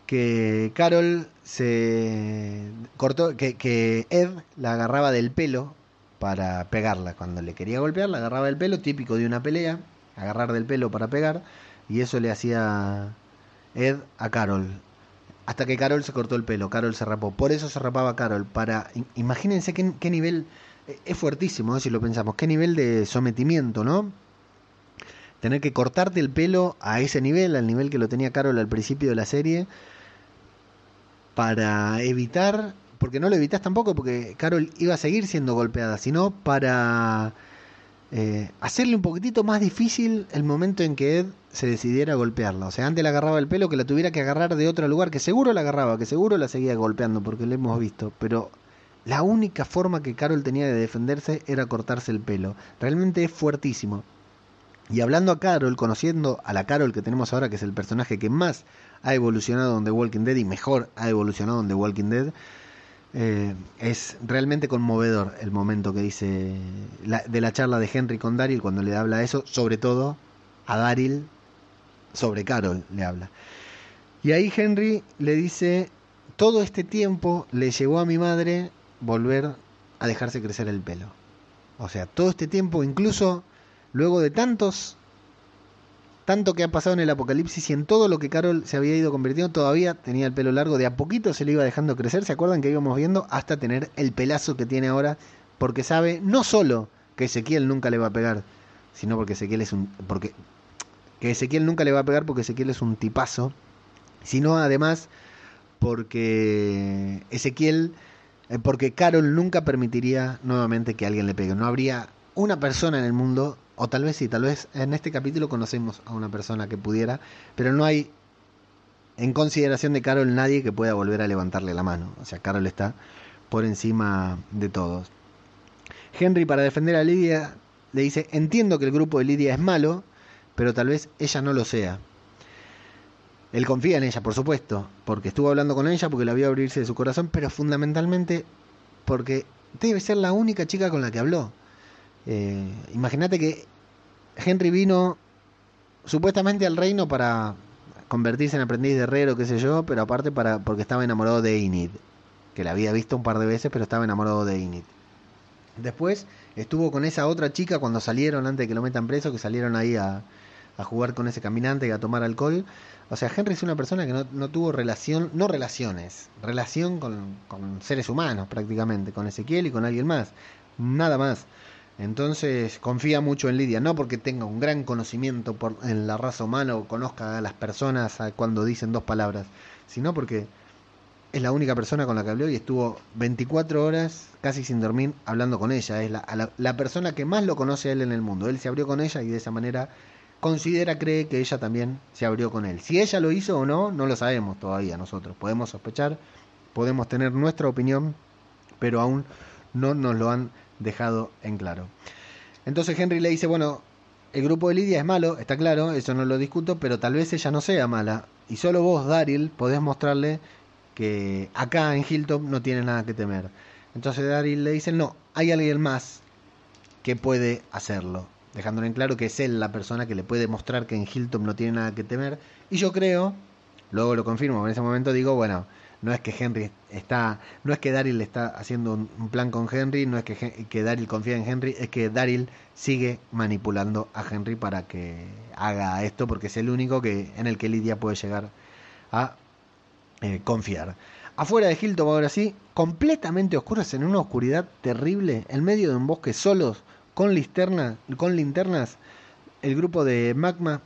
que Carol se cortó, que, que, Ed la agarraba del pelo para pegarla. Cuando le quería golpear, la agarraba del pelo, típico de una pelea, agarrar del pelo para pegar, y eso le hacía Ed a Carol. Hasta que Carol se cortó el pelo, Carol se rapó. Por eso se rapaba Carol. Para, imagínense qué, qué nivel, es fuertísimo ¿no? si lo pensamos, qué nivel de sometimiento, ¿no? Tener que cortarte el pelo a ese nivel, al nivel que lo tenía Carol al principio de la serie, para evitar, porque no lo evitas tampoco, porque Carol iba a seguir siendo golpeada, sino para eh, hacerle un poquitito más difícil el momento en que Ed se decidiera a golpearla. O sea, antes la agarraba el pelo, que la tuviera que agarrar de otro lugar, que seguro la agarraba, que seguro la seguía golpeando, porque lo hemos visto, pero la única forma que Carol tenía de defenderse era cortarse el pelo. Realmente es fuertísimo. Y hablando a Carol, conociendo a la Carol que tenemos ahora, que es el personaje que más ha evolucionado en The Walking Dead y mejor ha evolucionado en The Walking Dead, eh, es realmente conmovedor el momento que dice de la charla de Henry con Daryl cuando le habla eso, sobre todo a Daryl, sobre Carol le habla. Y ahí Henry le dice, todo este tiempo le llevó a mi madre volver a dejarse crecer el pelo. O sea, todo este tiempo, incluso luego de tantos tanto que ha pasado en el apocalipsis y en todo lo que Carol se había ido convirtiendo, todavía tenía el pelo largo, de a poquito se le iba dejando crecer, ¿se acuerdan que íbamos viendo? Hasta tener el pelazo que tiene ahora, porque sabe no solo que Ezequiel nunca le va a pegar, sino porque Ezequiel es un... porque que Ezequiel nunca le va a pegar porque Ezequiel es un tipazo, sino además porque Ezequiel, eh, porque Carol nunca permitiría nuevamente que alguien le pegue, no habría una persona en el mundo o tal vez sí, tal vez en este capítulo conocemos a una persona que pudiera, pero no hay en consideración de Carol nadie que pueda volver a levantarle la mano. O sea, Carol está por encima de todos. Henry, para defender a Lidia, le dice, entiendo que el grupo de Lidia es malo, pero tal vez ella no lo sea. Él confía en ella, por supuesto, porque estuvo hablando con ella, porque la vio abrirse de su corazón, pero fundamentalmente porque debe ser la única chica con la que habló. Eh, Imagínate que Henry vino supuestamente al reino para convertirse en aprendiz de herrero, qué sé yo, pero aparte para porque estaba enamorado de Enid, que la había visto un par de veces, pero estaba enamorado de Enid. Después estuvo con esa otra chica cuando salieron, antes de que lo metan preso, que salieron ahí a, a jugar con ese caminante y a tomar alcohol. O sea, Henry es una persona que no, no tuvo relación, no relaciones, relación con, con, seres humanos prácticamente, con Ezequiel y con alguien más, nada más. Entonces confía mucho en Lidia, no porque tenga un gran conocimiento por, en la raza humana o conozca a las personas cuando dicen dos palabras, sino porque es la única persona con la que habló y estuvo 24 horas casi sin dormir hablando con ella. Es la, la, la persona que más lo conoce a él en el mundo. Él se abrió con ella y de esa manera considera, cree que ella también se abrió con él. Si ella lo hizo o no, no lo sabemos todavía nosotros. Podemos sospechar, podemos tener nuestra opinión, pero aún no nos lo han dejado en claro. Entonces Henry le dice, bueno, el grupo de Lidia es malo, está claro, eso no lo discuto, pero tal vez ella no sea mala. Y solo vos, Daryl, podés mostrarle que acá en Hilltop no tiene nada que temer. Entonces Daryl le dice, no, hay alguien más que puede hacerlo dejándolo en claro que es él la persona que le puede mostrar que en Hilton no tiene nada que temer. Y yo creo, luego lo confirmo, en ese momento digo, bueno, no es que Henry está, no es que Daryl está haciendo un, plan con Henry, no es que, que Daryl confía en Henry, es que Daryl sigue manipulando a Henry para que haga esto, porque es el único que en el que Lidia puede llegar a eh, confiar. Afuera de Hilton, ahora sí, completamente oscuras, en una oscuridad terrible, en medio de un bosque solos, con, linterna, con linternas, el grupo de Magma,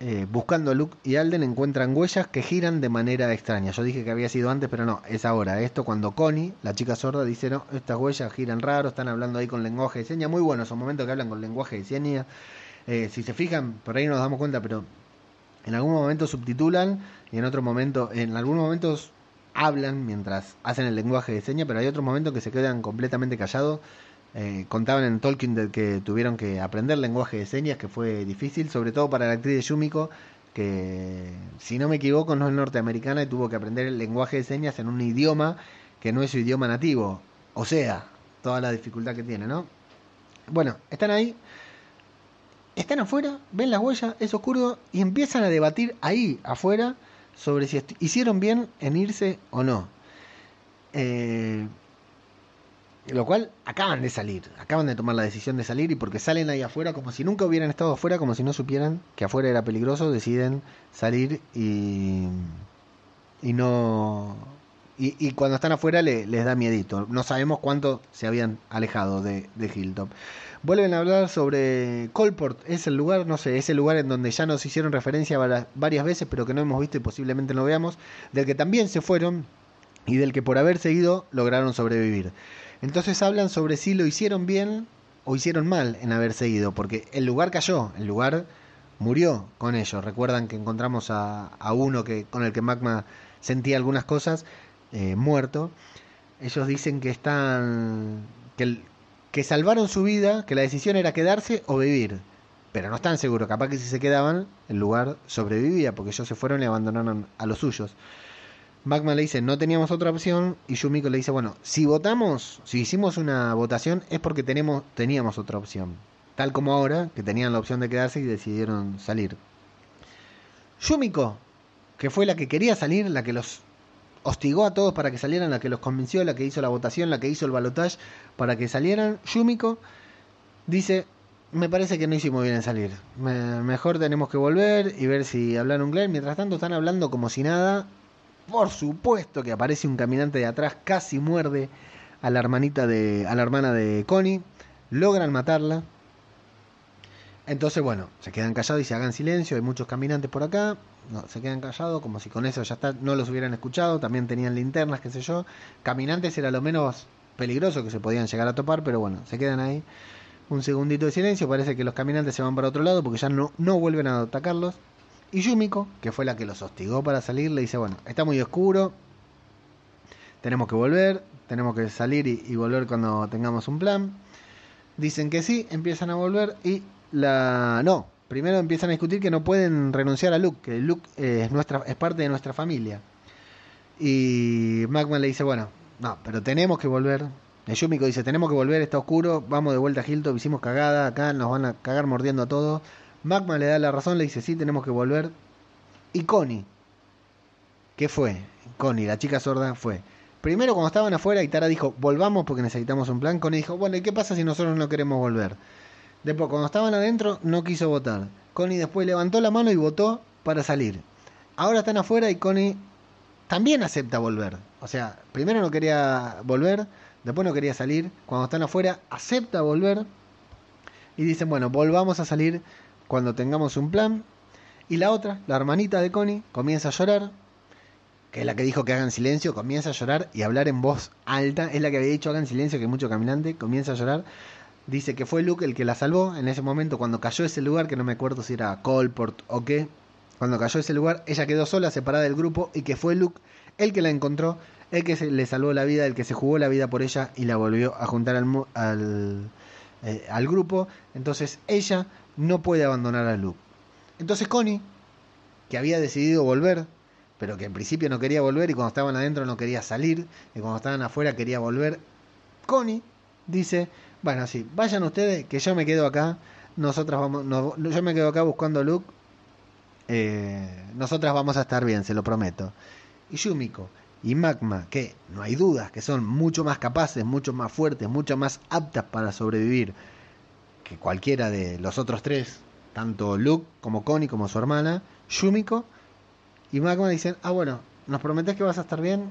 eh, buscando a Luke y Alden, encuentran huellas que giran de manera extraña. Yo dije que había sido antes, pero no, es ahora. Esto cuando Connie, la chica sorda, dice, no, estas huellas giran raro, están hablando ahí con lenguaje de señas. Muy bueno, son momentos que hablan con lenguaje de señas. Eh, si se fijan, por ahí nos damos cuenta, pero en algún momento subtitulan y en otro momento, en algunos momentos hablan mientras hacen el lenguaje de señas, pero hay otros momentos que se quedan completamente callados eh, contaban en Tolkien que tuvieron que aprender lenguaje de señas, que fue difícil, sobre todo para la actriz de Yumiko, que si no me equivoco no es norteamericana y tuvo que aprender el lenguaje de señas en un idioma que no es su idioma nativo. O sea, toda la dificultad que tiene, ¿no? Bueno, están ahí, están afuera, ven las huellas, es oscuro y empiezan a debatir ahí afuera sobre si hicieron bien en irse o no. Eh, lo cual acaban de salir, acaban de tomar la decisión de salir y porque salen ahí afuera como si nunca hubieran estado afuera, como si no supieran que afuera era peligroso, deciden salir y, y no... Y, cuando están afuera le, les da miedito. No sabemos cuánto se habían alejado de, de Hilltop. Vuelven a hablar sobre Colport. Es el lugar, no sé, es el lugar en donde ya nos hicieron referencia varias veces, pero que no hemos visto y posiblemente no veamos. Del que también se fueron y del que por haber seguido lograron sobrevivir. Entonces hablan sobre si lo hicieron bien o hicieron mal en haberse ido, porque el lugar cayó, el lugar murió con ellos. Recuerdan que encontramos a, a uno que con el que Magma sentía algunas cosas, eh, muerto. Ellos dicen que están que, que salvaron su vida, que la decisión era quedarse o vivir, pero no están seguros. Capaz que si se quedaban, el lugar sobrevivía, porque ellos se fueron y abandonaron a los suyos. Magma le dice, no teníamos otra opción, y Yumiko le dice, bueno, si votamos, si hicimos una votación, es porque tenemos, teníamos otra opción. Tal como ahora, que tenían la opción de quedarse y decidieron salir. Yumiko, que fue la que quería salir, la que los hostigó a todos para que salieran, la que los convenció, la que hizo la votación, la que hizo el balotage para que salieran, Yumiko dice, me parece que no hicimos bien en salir. Me, mejor tenemos que volver y ver si hablaron Glenn. Mientras tanto están hablando como si nada por supuesto que aparece un caminante de atrás, casi muerde a la hermanita de. a la hermana de Connie. Logran matarla. Entonces, bueno, se quedan callados y se hagan silencio. Hay muchos caminantes por acá. No, se quedan callados, como si con eso ya no los hubieran escuchado. También tenían linternas, qué sé yo. Caminantes era lo menos peligroso que se podían llegar a topar, pero bueno, se quedan ahí. Un segundito de silencio. Parece que los caminantes se van para otro lado porque ya no, no vuelven a atacarlos. Y Yumiko, que fue la que los hostigó para salir, le dice, bueno, está muy oscuro, tenemos que volver, tenemos que salir y, volver cuando tengamos un plan. Dicen que sí, empiezan a volver y la... No, primero empiezan a discutir que no pueden renunciar a Luke, que Luke es, nuestra, es parte de nuestra familia. Y Magma le dice, bueno, no, pero tenemos que volver. Yumiko dice, tenemos que volver, está oscuro, vamos de vuelta a Hilton, hicimos cagada, acá nos van a cagar mordiendo a todos Magma le da la razón, le dice, sí, tenemos que volver. y Connie. ¿Qué fue? Connie, la chica sorda, fue. Primero, cuando estaban afuera y Tara dijo, volvamos porque necesitamos un plan, Connie dijo, bueno, ¿y qué pasa si nosotros no queremos volver? Después, cuando estaban adentro, no quiso votar. Connie después levantó la mano y votó para salir. Ahora están afuera y Connie también acepta volver. O sea, primero no quería volver, después no quería salir. Cuando están afuera, acepta volver. Y dicen, bueno, volvamos a salir cuando tengamos un plan. Y la otra, la hermanita de Connie, comienza a llorar que es la que dijo que hagan silencio, comienza a llorar y hablar en voz alta. Es la que había dicho hagan silencio, que mucho caminante, comienza a llorar. Dice que fue Luke el que la salvó en ese momento cuando cayó ese lugar, que no me acuerdo si era Colport o qué. Cuando cayó ese lugar, ella quedó sola, separada del grupo y que fue Luke el que la encontró, el que le salvó la vida, el que se jugó la vida por ella y la volvió a juntar al, al, eh, al grupo. Entonces ella no puede abandonar a Luke. Entonces Connie, que había decidido volver pero que en principio no quería volver y cuando estaban adentro no quería salir, y cuando estaban afuera quería volver. Connie dice, bueno, sí, vayan ustedes, que yo me quedo acá, nosotras vamos, yo me quedo acá buscando a Luke, eh, nosotras vamos a estar bien, se lo prometo. Y Yumiko y Magma, que no hay dudas, que son mucho más capaces, mucho más fuertes, mucho más aptas para sobrevivir que cualquiera de los otros tres, tanto Luke como Connie como su hermana, Yumiko, y Magma dicen, ah, bueno, ¿nos prometes que vas a estar bien?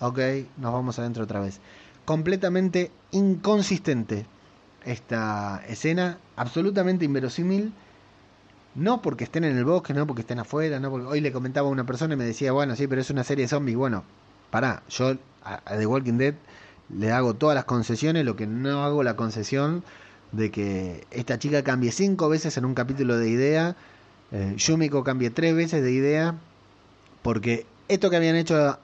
Ok, nos vamos adentro otra vez. Completamente inconsistente esta escena, absolutamente inverosímil. No porque estén en el bosque, no porque estén afuera, no porque... Hoy le comentaba a una persona y me decía, bueno, sí, pero es una serie de zombies. Bueno, pará, yo a, The Walking Dead le hago todas las concesiones, lo que no hago la concesión de que esta chica cambie cinco veces en un capítulo de idea, eh, Yumiko cambie tres veces de idea, porque esto que habían hecho,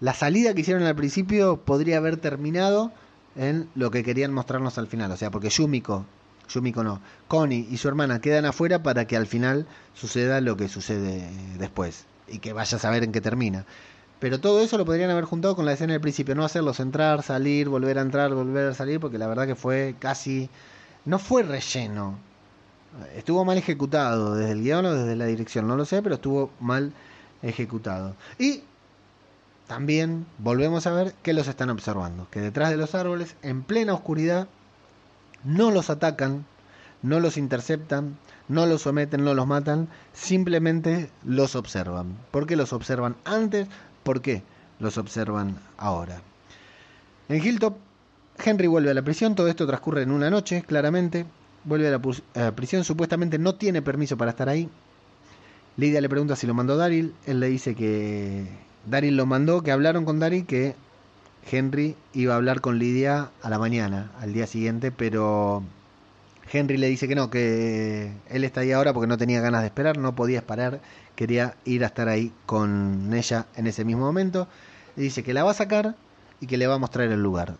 la salida que hicieron al principio podría haber terminado en lo que querían mostrarnos al final. O sea, porque Yumiko, Yumiko no, Connie y su hermana quedan afuera para que al final suceda lo que sucede después y que vaya a saber en qué termina. Pero todo eso lo podrían haber juntado con la escena del principio, no hacerlos entrar, salir, volver a entrar, volver a salir, porque la verdad que fue casi... No fue relleno. Estuvo mal ejecutado desde el guion o desde la dirección, no lo sé, pero estuvo mal ejecutado. Y también volvemos a ver que los están observando, que detrás de los árboles, en plena oscuridad, no los atacan, no los interceptan, no los someten, no los matan, simplemente los observan. ¿Por qué los observan antes? ¿Por qué los observan ahora? En Hilltop, Henry vuelve a la prisión, todo esto transcurre en una noche, claramente, vuelve a la prisión, supuestamente no tiene permiso para estar ahí, Lidia le pregunta si lo mandó Daryl. Él le dice que Daryl lo mandó, que hablaron con Daryl, que Henry iba a hablar con Lidia a la mañana, al día siguiente, pero Henry le dice que no, que él está ahí ahora porque no tenía ganas de esperar, no podía esperar, quería ir a estar ahí con ella en ese mismo momento. Le dice que la va a sacar y que le va a mostrar el lugar.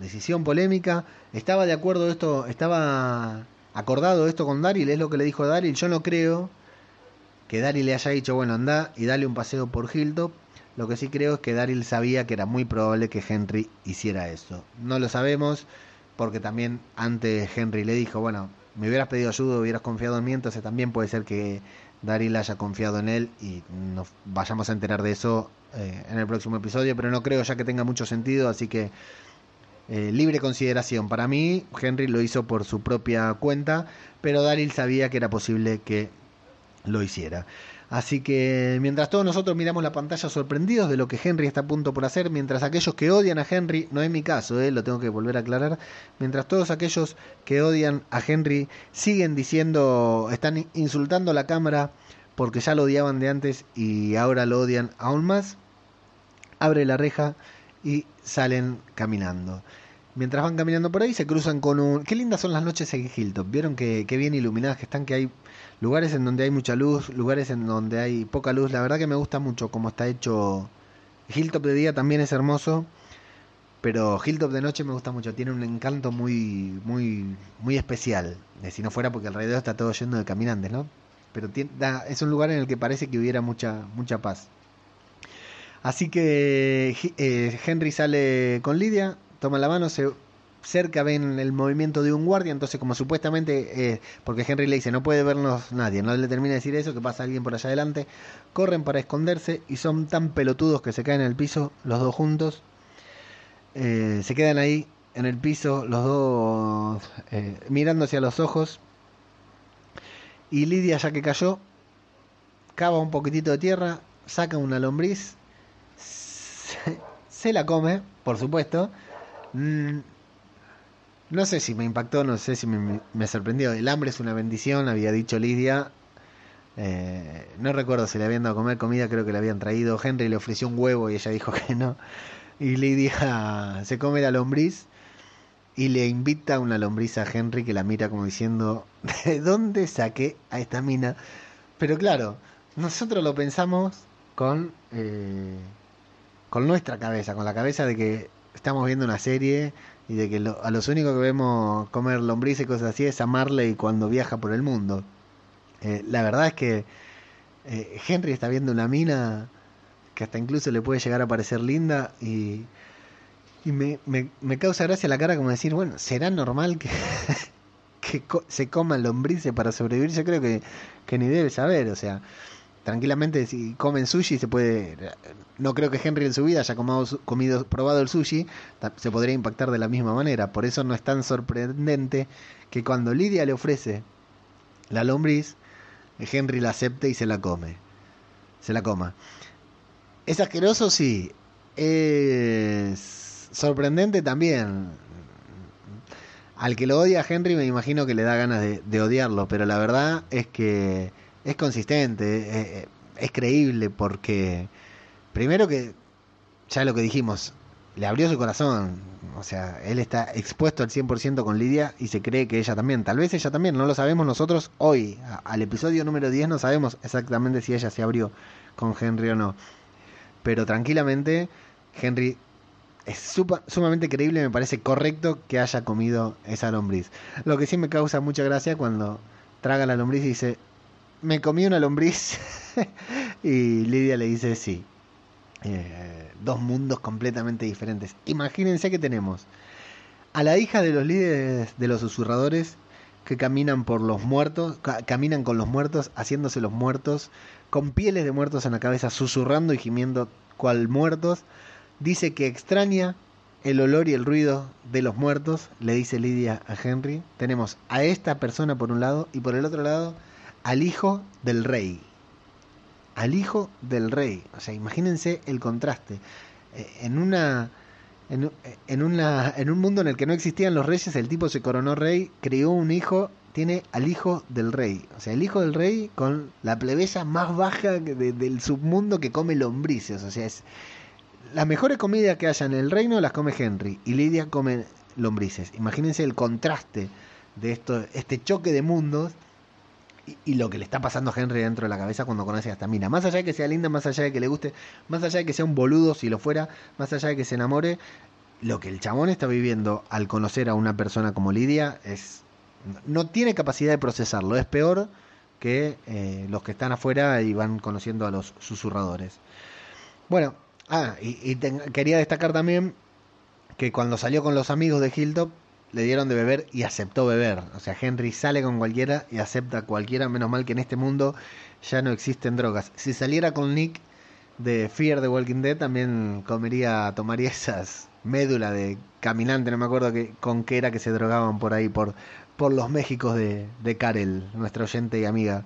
Decisión polémica. Estaba de acuerdo esto, estaba acordado esto con Daryl, es lo que le dijo Daryl. Yo no creo que Daryl le haya dicho, bueno, anda y dale un paseo por Hilltop. Lo que sí creo es que Daryl sabía que era muy probable que Henry hiciera eso. No lo sabemos porque también antes Henry le dijo, bueno, me hubieras pedido ayuda, hubieras confiado en mí, entonces también puede ser que Daryl haya confiado en él y nos vayamos a enterar de eso eh, en el próximo episodio, pero no creo ya que tenga mucho sentido, así que eh, libre consideración. Para mí, Henry lo hizo por su propia cuenta, pero Daryl sabía que era posible que lo hiciera. Así que mientras todos nosotros miramos la pantalla sorprendidos de lo que Henry está a punto por hacer, mientras aquellos que odian a Henry, no es mi caso, eh, lo tengo que volver a aclarar, mientras todos aquellos que odian a Henry siguen diciendo, están insultando a la cámara porque ya lo odiaban de antes y ahora lo odian aún más, abre la reja y salen caminando. Mientras van caminando por ahí se cruzan con un... Qué lindas son las noches en Hilltop, vieron que, bien iluminadas que están, que hay lugares en donde hay mucha luz, lugares en donde hay poca luz. La verdad que me gusta mucho cómo está hecho. Hilltop de día también es hermoso, pero Hilltop de noche me gusta mucho. Tiene un encanto muy, muy, muy especial. Si no fuera porque alrededor está todo lleno de caminantes, ¿no? Pero es un lugar en el que parece que hubiera mucha, mucha paz. Así que eh, Henry sale con Lidia, toma la mano, se cerca ven el movimiento de un guardia, entonces como supuestamente, eh, porque Henry le dice, no puede vernos nadie, no le termina de decir eso, que pasa alguien por allá adelante, corren para esconderse y son tan pelotudos que se caen en el piso los dos juntos, eh, se quedan ahí en el piso los dos eh, mirándose a los ojos. Y Lidia ya que cayó, cava un poquitito de tierra, saca una lombriz, <laughs> se, la come, por supuesto, mm, no sé si me impactó, no sé si me, me, sorprendió. El hambre es una bendición, había dicho Lidia. Eh, no recuerdo si le habían dado a comer comida, creo que le habían traído. Henry le ofreció un huevo y ella dijo <laughs> que no. Y Lidia <laughs> se come la lombriz y le invita una lombriz a Henry que la mira como diciendo, ¿de dónde saqué a esta mina? Pero claro, nosotros lo pensamos con, eh, con nuestra cabeza, con la cabeza de que estamos viendo una serie y de que lo, a los únicos que vemos comer lombrices y cosas así es a Marley cuando viaja por el mundo. Eh, la verdad es que eh, Henry está viendo una mina que hasta incluso le puede llegar a parecer linda y, y me, me, me causa gracia la cara como decir, bueno, ¿será normal que, <laughs> co se coman lombrices para sobrevivir? Yo creo que, que ni debe saber, o sea tranquilamente si comen sushi se puede no creo que Henry en su vida haya comido, probado el sushi se podría impactar de la misma manera. Por eso no es tan sorprendente que cuando Lidia le ofrece la lombriz Henry la acepte y se la come se la coma. Es asqueroso sí. Es sorprendente también. Al que lo odia Henry me imagino que le da ganas de odiarlo pero la verdad es que es consistente, es, es, creíble porque primero que ya lo que dijimos, le abrió su corazón, o sea, él está expuesto al 100% con Lidia y se cree que ella también, tal vez ella también, no lo sabemos nosotros hoy, al episodio número 10 no sabemos exactamente si ella se abrió con Henry o no, pero tranquilamente Henry es sumamente creíble, me parece correcto que haya comido esa lombriz. Lo que sí me causa mucha gracia cuando traga la lombriz y dice, me comí una lombriz <laughs> y Lidia le dice sí. Eh, dos mundos completamente diferentes. Imagínense que tenemos a la hija de los líderes de los susurradores que caminan por los muertos, ca caminan con los muertos, haciéndose los muertos, con pieles de muertos en la cabeza, susurrando y gimiendo cual muertos. Dice que extraña el olor y el ruido de los muertos, le dice Lidia a Henry. Tenemos a esta persona por un lado y por el otro lado al hijo del rey. Al hijo del rey. O sea, imagínense el contraste. Eh, en una. En, una, en un mundo en el que no existían los reyes, el tipo se coronó rey, crió un hijo, tiene al hijo del rey. O sea, el hijo del rey con la plebeya más baja de, del submundo que come lombrices. O sea, es las mejores comidas que haya en el reino las come Henry y Lidia come lombrices. Imagínense el contraste de esto, este choque de mundos y, lo que le está pasando a Henry dentro de la cabeza cuando conoce a esta mina. Más allá de que sea linda, más allá de que le guste, más allá de que sea un boludo si lo fuera, más allá de que se enamore, lo que el chabón está viviendo al conocer a una persona como Lidia es no tiene capacidad de procesarlo, es peor que eh, los que están afuera y van conociendo a los susurradores. Bueno, ah, y, quería destacar también que cuando salió con los amigos de Hilltop, le dieron de beber y aceptó beber. O sea, Henry sale con cualquiera y acepta cualquiera, menos mal que en este mundo ya no existen drogas. Si saliera con Nick de Fear the Walking Dead, también comería, tomaría esas médula de caminante, no me acuerdo que, con qué era que se drogaban por ahí, por, por los Méxicos de, de Karel, nuestra oyente y amiga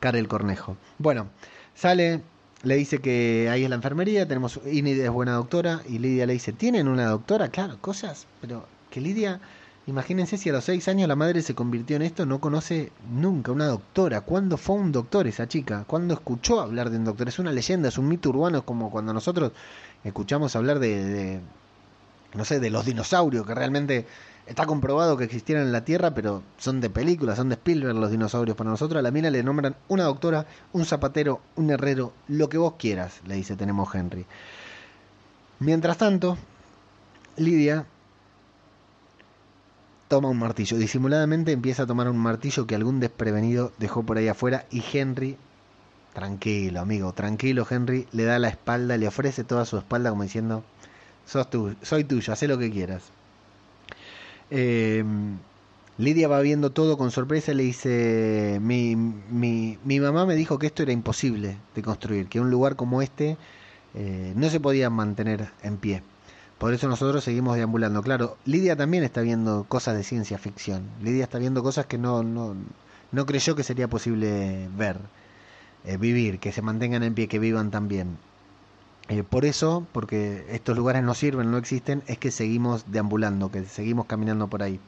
Karel Cornejo. Bueno, sale, le dice que ahí es la enfermería, tenemos Inid es buena doctora, y Lidia le dice, ¿tienen una doctora? Claro, cosas, pero que Lidia Imagínense si a los seis años la madre se convirtió en esto, no conoce nunca una doctora. ¿Cuándo fue un doctor esa chica? ¿Cuándo escuchó hablar de un doctor? Es una leyenda, es un mito urbano, como cuando nosotros escuchamos hablar de, no sé, de los dinosaurios, que realmente está comprobado que existieran en la Tierra, pero son de películas, son de Spielberg los dinosaurios. Para nosotros a la mina le nombran una doctora, un zapatero, un herrero, lo que vos quieras, le dice tenemos Henry. Mientras tanto, Lidia toma un martillo. Disimuladamente empieza a tomar un martillo que algún desprevenido dejó por ahí afuera y Henry, tranquilo amigo, tranquilo Henry, le da la espalda, le ofrece toda su espalda como diciendo, Sos soy tuyo, haz lo que quieras. Eh, Lidia va viendo todo con sorpresa y le dice, mi, mi, mi, mamá me dijo que esto era imposible de construir, que un lugar como este eh, no se podía mantener en pie. Por eso nosotros seguimos deambulando. Claro, Lidia también está viendo cosas de ciencia ficción. Lidia está viendo cosas que no, no, no creyó que sería posible ver, eh, vivir, que se mantengan en pie, que vivan también. Eh, por eso, porque estos lugares no sirven, no existen, es que seguimos deambulando, que seguimos caminando por ahí.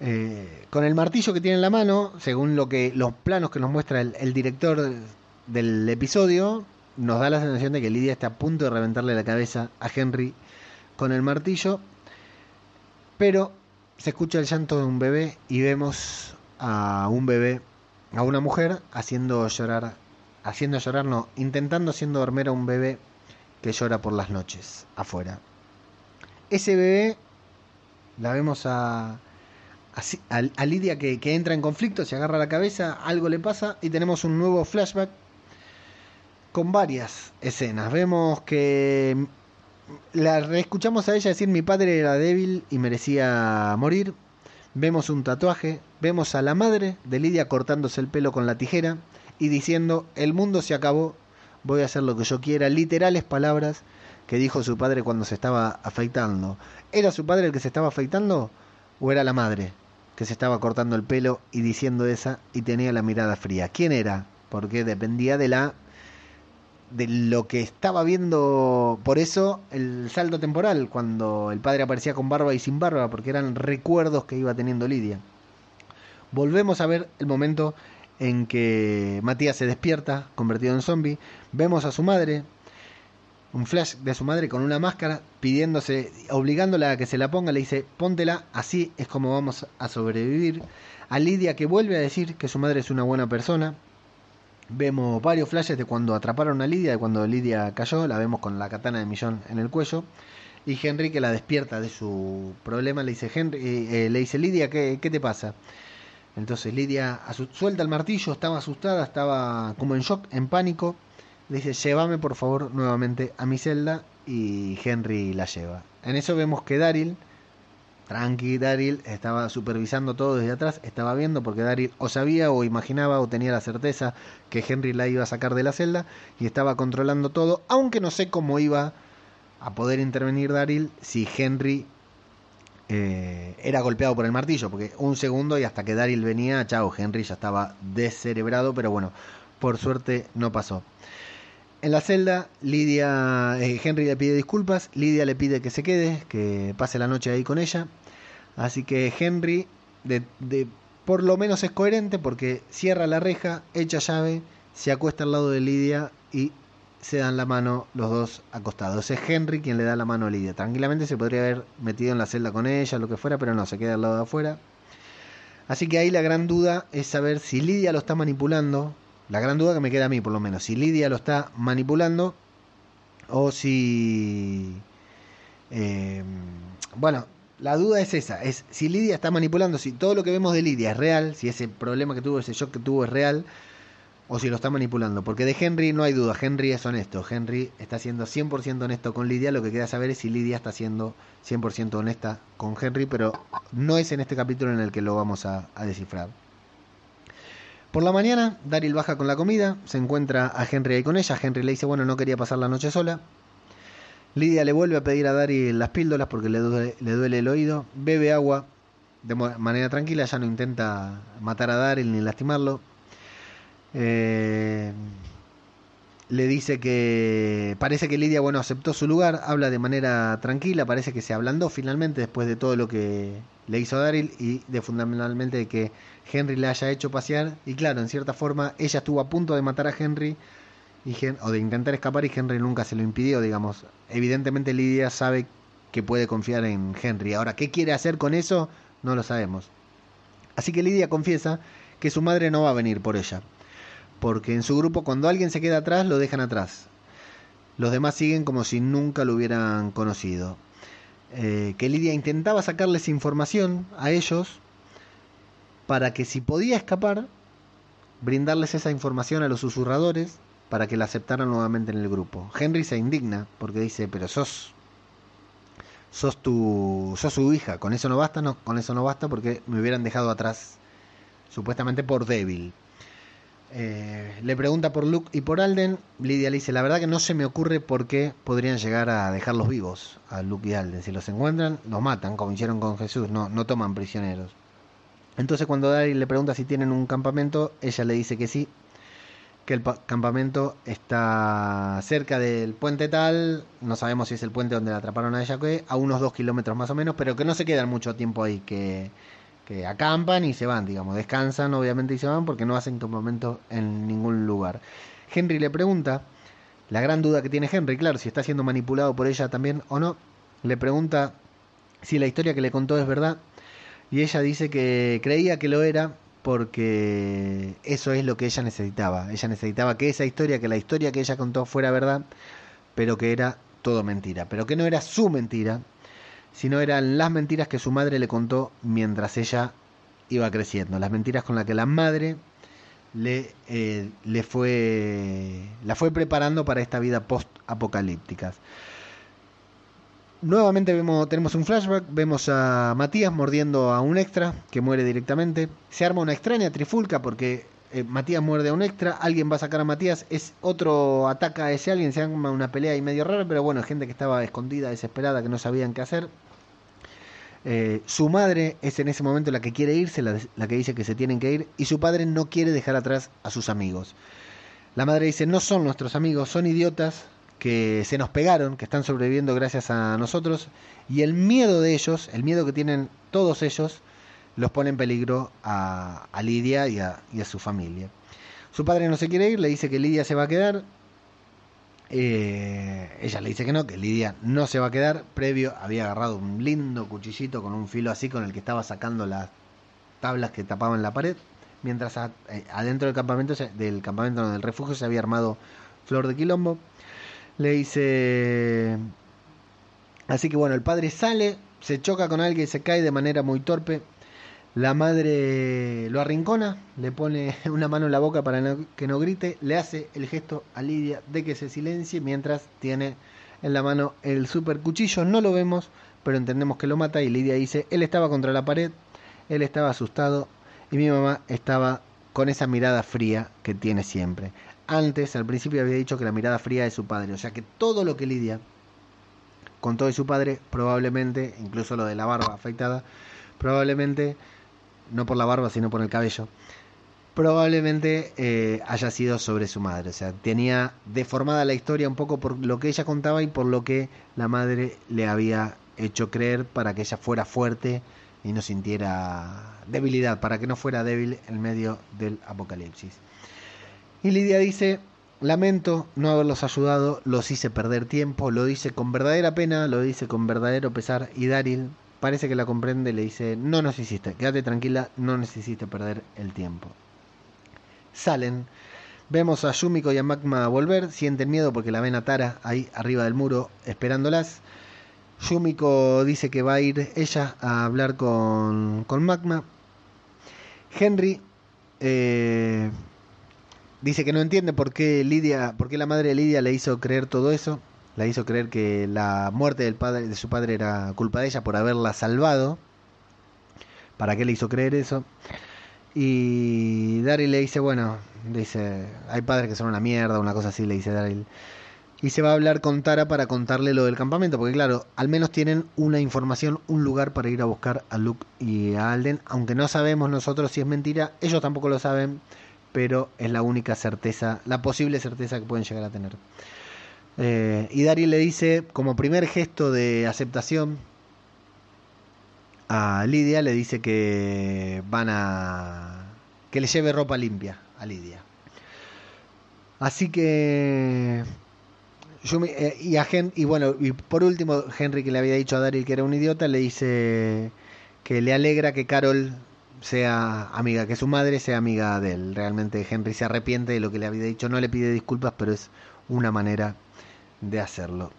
Eh, con el martillo que tiene en la mano, según lo que los planos que nos muestra el, el, director del episodio, nos da la sensación de que Lidia está a punto de reventarle la cabeza a Henry con el martillo, pero se escucha el llanto de un bebé y vemos a un bebé, a una mujer haciendo llorar, haciendo llorar, no, intentando haciendo dormir a un bebé que llora por las noches afuera. Ese bebé la vemos a, a, Lidia que, que, entra en conflicto, se agarra la cabeza, algo le pasa y tenemos un nuevo flashback con varias escenas. Vemos que la escuchamos a ella decir mi padre era débil y merecía morir. Vemos un tatuaje, vemos a la madre de Lidia cortándose el pelo con la tijera y diciendo el mundo se acabó, voy a hacer lo que yo quiera, literales palabras que dijo su padre cuando se estaba afeitando. ¿Era su padre el que se estaba afeitando o era la madre? que se estaba cortando el pelo y diciendo esa y tenía la mirada fría. ¿Quién era? Porque dependía de la de lo que estaba viendo, por eso el salto temporal, cuando el padre aparecía con barba y sin barba, porque eran recuerdos que iba teniendo Lidia. Volvemos a ver el momento en que Matías se despierta, convertido en zombie, vemos a su madre, un flash de su madre con una máscara, pidiéndose, obligándola a que se la ponga, le dice, póntela, así es como vamos a sobrevivir. A Lidia que vuelve a decir que su madre es una buena persona. Vemos varios flashes de cuando atraparon a Lidia, de cuando Lidia cayó, la vemos con la katana de millón en el cuello. Y Henry que la despierta de su problema, le dice, Henry, eh, le dice Lidia, ¿qué, ¿qué te pasa? Entonces Lidia suelta el martillo, estaba asustada, estaba como en shock, en pánico le dice, llévame por favor nuevamente a mi celda y Henry la lleva. En eso vemos que Daryl, tranqui Daryl, estaba supervisando todo desde atrás, estaba viendo porque Daryl o sabía o imaginaba o tenía la certeza que Henry la iba a sacar de la celda y estaba controlando todo, aunque no sé cómo iba a poder intervenir Daryl si Henry eh, era golpeado por el martillo, porque un segundo y hasta que Daryl venía, chao, Henry ya estaba descerebrado, pero bueno, por suerte no pasó. En la celda, Lidia, eh, Henry le pide disculpas, Lidia le pide que se quede, que pase la noche ahí con ella. Así que Henry, por lo menos es coherente porque cierra la reja, echa llave, se acuesta al lado de Lidia y se dan la mano los dos acostados. Es Henry quien le da la mano a Lidia. Tranquilamente se podría haber metido en la celda con ella, lo que fuera, pero no, se queda al lado de afuera. Así que ahí la gran duda es saber si Lidia lo está manipulando la gran duda que me queda a mí, por lo menos, si Lidia lo está manipulando o si... Eh, bueno, la duda es esa, es si Lidia está manipulando, si todo lo que vemos de Lidia es real, si ese problema que tuvo, ese shock que tuvo es real, o si lo está manipulando. Porque de Henry no hay duda, Henry es honesto, Henry está siendo 100% honesto con Lidia, lo que queda saber es si Lidia está siendo 100% honesta con Henry, pero no es en este capítulo en el que lo vamos a, a descifrar. Por la mañana, Daryl baja con la comida, se encuentra a Henry ahí con ella. Henry le dice, bueno, no quería pasar la noche sola. Lidia le vuelve a pedir a Daryl las píldoras porque le duele, le duele el oído. Bebe agua de manera tranquila, ya no intenta matar a Daryl ni lastimarlo. Eh, le dice que parece que Lidia bueno aceptó su lugar, habla de manera tranquila, parece que se ablandó finalmente después de todo lo que le hizo Daryl y de fundamentalmente de que Henry le haya hecho pasear y claro, en cierta forma ella estuvo a punto de matar a Henry o de intentar escapar y Henry nunca se lo impidió, digamos. Evidentemente Lidia sabe que puede confiar en Henry. Ahora, ¿qué quiere hacer con eso? No lo sabemos. Así que Lidia confiesa que su madre no va a venir por ella porque en su grupo cuando alguien se queda atrás lo dejan atrás. Los demás siguen como si nunca lo hubieran conocido. Eh, que Lidia intentaba sacarles información a ellos para que si podía escapar, brindarles esa información a los susurradores para que la aceptaran nuevamente en el grupo. Henry se indigna porque dice, pero sos, sos tu sos su hija, con eso no basta, no, con eso no basta porque me hubieran dejado atrás supuestamente por débil. Eh, le pregunta por Luke y por Alden. Lidia le dice, la verdad que no se me ocurre por qué podrían llegar a dejarlos vivos a Luke y Alden. Si los encuentran, los matan, como hicieron con Jesús, no, no toman prisioneros. Entonces cuando Daryl le pregunta si tienen un campamento, ella le dice que sí, que el campamento está cerca del puente tal, no sabemos si es el puente donde la atraparon a ella, a unos dos kilómetros más o menos, pero que no se quedan mucho tiempo ahí, que, que acampan y se van, digamos, descansan obviamente y se van porque no hacen campamento en ningún lugar. Henry le pregunta, la gran duda que tiene Henry, claro, si está siendo manipulado por ella también o no, le pregunta si la historia que le contó es verdad y ella dice que creía que lo era porque eso es lo que ella necesitaba. Ella necesitaba que esa historia, que la historia que ella contó fuera verdad, pero que era todo mentira, pero que no era su mentira, sino eran las mentiras que su madre le contó mientras ella iba creciendo, las mentiras con las que la madre le, eh, le fue, la fue preparando para esta vida post-apocalíptica. Nuevamente vemos, tenemos un flashback, vemos a Matías mordiendo a un extra que muere directamente. Se arma una extraña trifulca porque eh, Matías muerde a un extra, alguien va a sacar a Matías, es otro ataca a ese alguien, se arma una pelea ahí medio rara, pero bueno, gente que estaba escondida, desesperada, que no sabían qué hacer. Eh, su madre es en ese momento la que quiere irse, la, la que dice que se tienen que ir, y su padre no quiere dejar atrás a sus amigos. La madre dice, no son nuestros amigos, son idiotas, que se nos pegaron, que están sobreviviendo gracias a nosotros, y el miedo de ellos, el miedo que tienen todos ellos, los pone en peligro a, Lidia y a, su familia. Su padre no se quiere ir, le dice que Lidia se va a quedar. Eh, ella le dice que no, que Lidia no se va a quedar. Previo había agarrado un lindo cuchillito con un filo así con el que estaba sacando las tablas que tapaban la pared. Mientras eh, adentro del campamento, del campamento del refugio se había armado flor de quilombo. Le dice... Así que bueno, el padre sale, se choca con alguien y se cae de manera muy torpe. La madre lo arrincona, le pone <laughs> una mano en la boca para que no grite, le hace el gesto a Lidia de que se silencie mientras tiene en la mano el super cuchillo. No lo vemos, pero entendemos que lo mata y Lidia dice, él estaba contra la pared, él estaba asustado y mi mamá estaba con esa mirada fría que tiene siempre antes, al principio había dicho que la mirada fría de su padre. O sea que todo lo que Lidia contó de su padre, probablemente, incluso lo de la barba afeitada, probablemente, no por la barba, sino por el cabello, probablemente eh, haya sido sobre su madre. O sea, tenía deformada la historia un poco por lo que ella contaba y por lo que la madre le había hecho creer para que ella fuera fuerte y no sintiera debilidad, para que no fuera débil en medio del apocalipsis. Y Lidia dice, lamento no haberlos ayudado, los hice perder tiempo, lo dice con verdadera pena, lo dice con verdadero pesar. Y Daryl parece que la comprende le dice, no nos hiciste, quédate tranquila, no necesito perder el tiempo. Salen. Vemos a Yumiko y a Magma volver, sienten miedo porque la ven a Tara ahí arriba del muro esperándolas. Yumiko dice que va a ir ella a hablar con, con Magma. Henry eh, Dice que no entiende por qué Lidia, por qué la madre de Lidia le hizo creer todo eso. La hizo creer que la muerte del padre, de su padre era culpa de ella por haberla salvado. ¿Para qué le hizo creer eso? Y Daryl le dice, bueno, dice, hay padres que son una mierda, una cosa así, le dice Daryl. Y se va a hablar con Tara para contarle lo del campamento, porque claro, al menos tienen una información, un lugar para ir a buscar a Luke y a Alden, aunque no sabemos nosotros si es mentira, ellos tampoco lo saben, pero es la única certeza, la posible certeza que pueden llegar a tener. Eh, y Daryl le dice, como primer gesto de aceptación a Lidia, le dice que van a. que le lleve ropa limpia a Lidia. Así que. Eh, y, a y bueno, y por último, Henry, que le había dicho a Daryl que era un idiota, le dice que le alegra que Carol sea amiga, que su madre sea amiga de él. Realmente Henry se arrepiente de lo que le había dicho, no le pide disculpas, pero es una manera de hacerlo.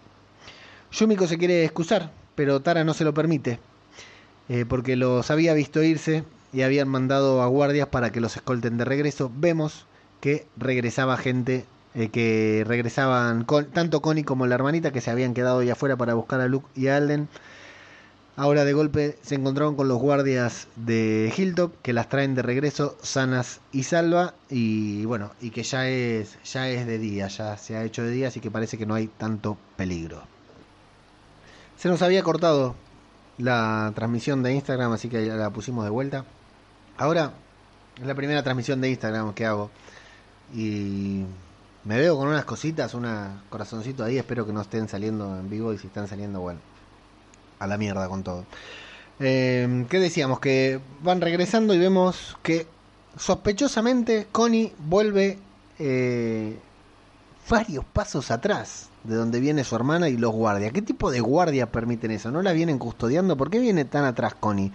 Yumiko se quiere excusar, pero Tara no se lo permite, eh, porque los había visto irse y habían mandado a guardias para que los escolten de regreso. Vemos que regresaba gente, eh, que regresaban tanto Connie como la hermanita que se habían quedado ahí afuera para buscar a Luke y a Alden Ahora de golpe se encontraron con los guardias de Hilltop que las traen de regreso sanas y salva y bueno, y que ya es ya es de día, ya se ha hecho de día, así que parece que no hay tanto peligro. Se nos había cortado la transmisión de Instagram, así que la pusimos de vuelta. Ahora es la primera transmisión de Instagram que hago y me veo con unas cositas, un corazoncito ahí, espero que no estén saliendo en vivo y si están saliendo, bueno, a la mierda con todo. Eh, ¿Qué decíamos? Que van regresando y vemos que sospechosamente Connie vuelve eh, varios pasos atrás de donde viene su hermana y los guardias. ¿Qué tipo de guardias permiten eso? ¿No la vienen custodiando? ¿Por qué viene tan atrás Connie?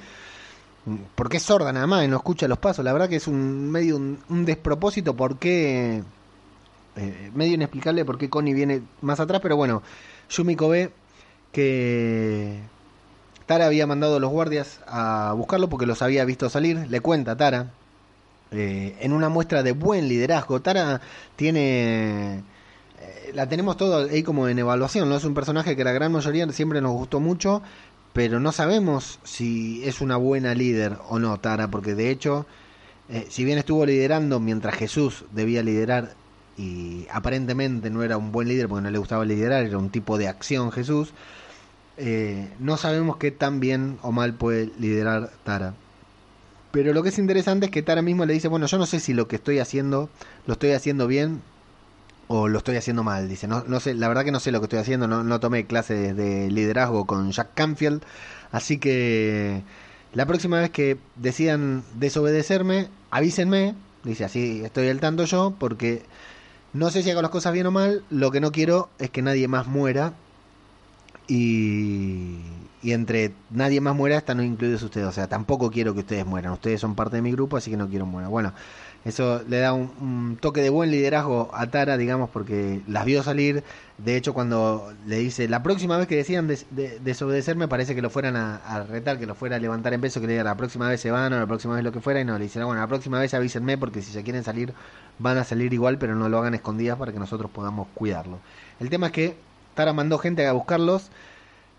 Porque es sorda nada más y no escucha los pasos. La verdad que es un medio un, despropósito. ¿Por qué? Eh, medio inexplicable por qué Connie viene más atrás. Pero bueno, Yumiko ve que Tara había mandado a los guardias a buscarlo porque los había visto salir. Le cuenta Tara. Eh, en una muestra de buen liderazgo. Tara tiene eh, la tenemos todo ahí como en evaluación, ¿no? Es un personaje que la gran mayoría siempre nos gustó mucho, pero no sabemos si es una buena líder o no, Tara, porque de hecho, eh, si bien estuvo liderando mientras Jesús debía liderar y aparentemente no era un buen líder porque no le gustaba liderar, era un tipo de acción Jesús, eh, no sabemos qué tan bien o mal puede liderar Tara. Pero lo que es interesante es que Tara mismo le dice, bueno, yo no sé si lo que estoy haciendo lo estoy haciendo bien o lo estoy haciendo mal. Dice, no, no sé, la verdad que no sé lo que estoy haciendo, no, no tomé clases de liderazgo con Jack Canfield, así que la próxima vez que decidan desobedecerme, avísenme, dice así estoy al tanto yo, porque no sé si hago las cosas bien o mal, lo que no quiero es que nadie más muera y, y entre nadie más muera están no incluidos ustedes, o sea, tampoco quiero que ustedes mueran, ustedes son parte de mi grupo, así que no quiero muera. Bueno, eso le da un, toque de buen liderazgo a Tara, digamos, porque las vio salir. De hecho, cuando le dice, la próxima vez que decían desobedecerme, parece que lo fueran a, retar, que lo fuera a levantar en peso, que le diga, la próxima vez se van o la próxima vez lo que fuera. Y no, le dice, bueno, la próxima vez avísenme porque si se quieren salir, van a salir igual, pero no lo hagan escondidas para que nosotros podamos cuidarlo. El tema es que Tara mandó gente a buscarlos.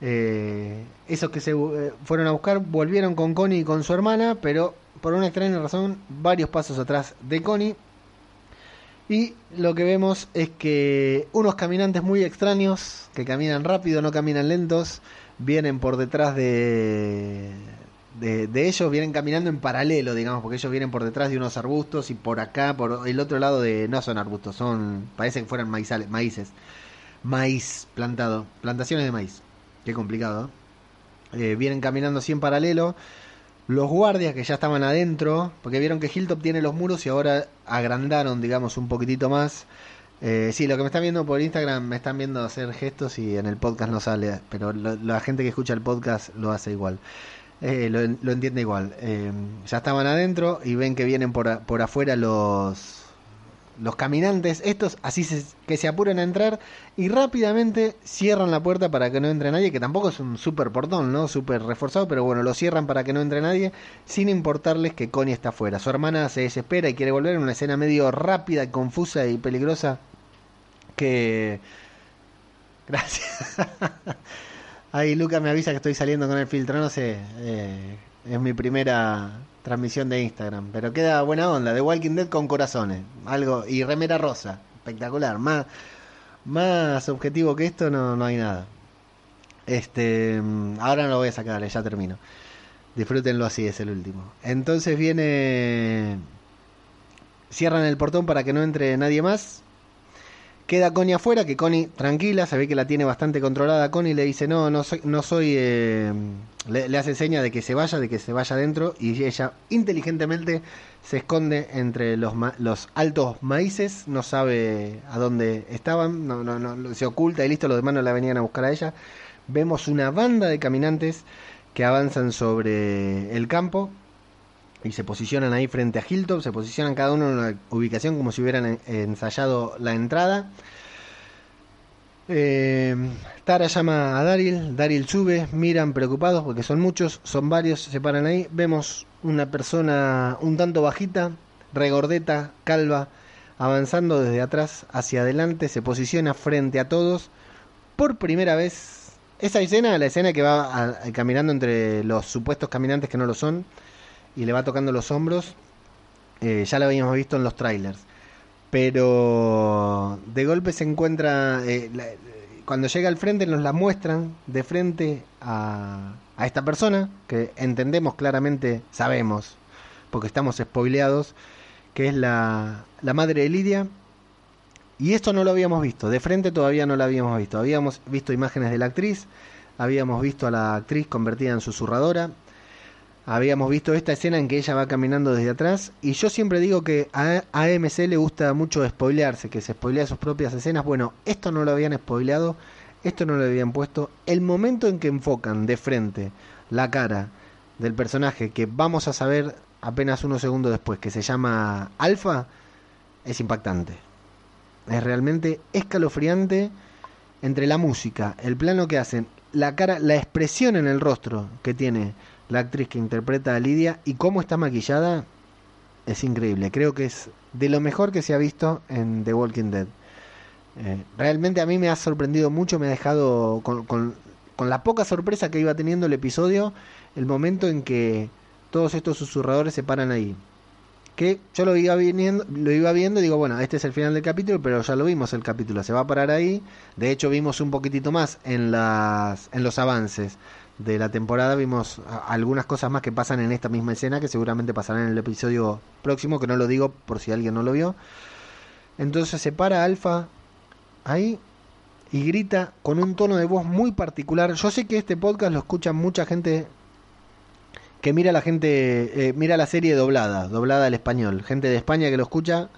Eh, esos que se eh, fueron a buscar volvieron con Connie y con su hermana, pero por una extraña razón, varios pasos atrás de Connie. Y lo que vemos es que unos caminantes muy extraños, que caminan rápido, no caminan lentos, vienen por detrás de, de, ellos, vienen caminando en paralelo, digamos, porque ellos vienen por detrás de unos arbustos y por acá, por el otro lado de... No son arbustos, son... Parece que fueran maizales, maíces. Maíz plantado, plantaciones de maíz. Qué complicado. Eh, vienen caminando así en paralelo los guardias que ya estaban adentro, porque vieron que Hilltop tiene los muros y ahora agrandaron, digamos, un poquitito más. Eh, sí, lo que me están viendo por Instagram me están viendo hacer gestos y en el podcast no sale, pero la gente que escucha el podcast lo hace igual. Eh, lo, entiende igual. Eh, ya estaban adentro y ven que vienen por, por afuera los los caminantes, estos así que se apuran a entrar y rápidamente cierran la puerta para que no entre nadie, que tampoco es un super portón, ¿no? Súper reforzado, pero bueno, lo cierran para que no entre nadie, sin importarles que Connie está afuera. Su hermana se desespera y quiere volver en una escena medio rápida, confusa y peligrosa que... <laughs> Gracias. Ahí Luca me avisa que estoy saliendo con el filtro, no sé, eh, es mi primera transmisión de Instagram. Pero queda buena onda, de Walking Dead con corazones. Algo, y remera rosa. Espectacular. Más, más objetivo que esto no, no hay nada. Este, ahora no lo voy a sacar, ya termino. Disfrútenlo así, es el último. Entonces viene. Cierran el portón para que no entre nadie más. Queda Connie afuera, que Connie, tranquila, se ve que la tiene bastante controlada. Connie le dice, no, no soy, no soy eh, le, hace seña de que se vaya, de que se vaya adentro, y ella inteligentemente se esconde entre los, los altos maíces, no sabe a dónde estaban, no, no, no, se oculta y listo, los demás no la venían a buscar a ella. Vemos una banda de caminantes que avanzan sobre el campo y se posicionan ahí frente a Hilltop, se posicionan cada uno en una ubicación como si hubieran ensayado la entrada. Eh, Tara llama a Daryl, Daryl sube, miran preocupados porque son muchos, son varios, se paran ahí. Vemos una persona un tanto bajita, regordeta, calva, avanzando desde atrás hacia adelante, se posiciona frente a todos. Por primera vez esa escena, la escena que va caminando entre los supuestos caminantes que no lo son y le va tocando los hombros, eh, ya la habíamos visto en los trailers. Pero de golpe se encuentra, eh, cuando llega al frente nos la muestran de frente a, a esta persona, que entendemos claramente, sabemos, porque estamos spoileados, que es la, la madre de Lidia. Y esto no lo habíamos visto, de frente todavía no lo habíamos visto. Habíamos visto imágenes de la actriz, habíamos visto a la actriz convertida en susurradora, habíamos visto esta escena en que ella va caminando desde atrás. Y yo siempre digo que a AMC le gusta mucho spoilearse, que se spoilea sus propias escenas. Bueno, esto no lo habían spoileado, esto no lo habían puesto. El momento en que enfocan de frente la cara del personaje que vamos a saber apenas unos segundos después, que se llama Alfa, es impactante. Es realmente escalofriante entre la música, el plano que hacen, la cara, la expresión en el rostro que tiene la actriz que interpreta a Lidia y cómo está maquillada, es increíble. Creo que es de lo mejor que se ha visto en The Walking Dead. Eh, realmente a mí me ha sorprendido mucho, me ha dejado con, la poca sorpresa que iba teniendo el episodio, el momento en que todos estos susurradores se paran ahí. Que yo lo iba viendo, lo iba viendo y digo, bueno, este es el final del capítulo, pero ya lo vimos el capítulo, se va a parar ahí. De hecho, vimos un poquitito más en las en los avances de la temporada, vimos algunas cosas más que pasan en esta misma escena que seguramente pasarán en el episodio próximo, que no lo digo por si alguien no lo vio. Entonces se para Alfa ahí y grita con un tono de voz muy particular. Yo sé que este podcast lo escucha mucha gente que mira la gente, eh, mira la serie doblada, doblada al español. Gente de España que lo escucha,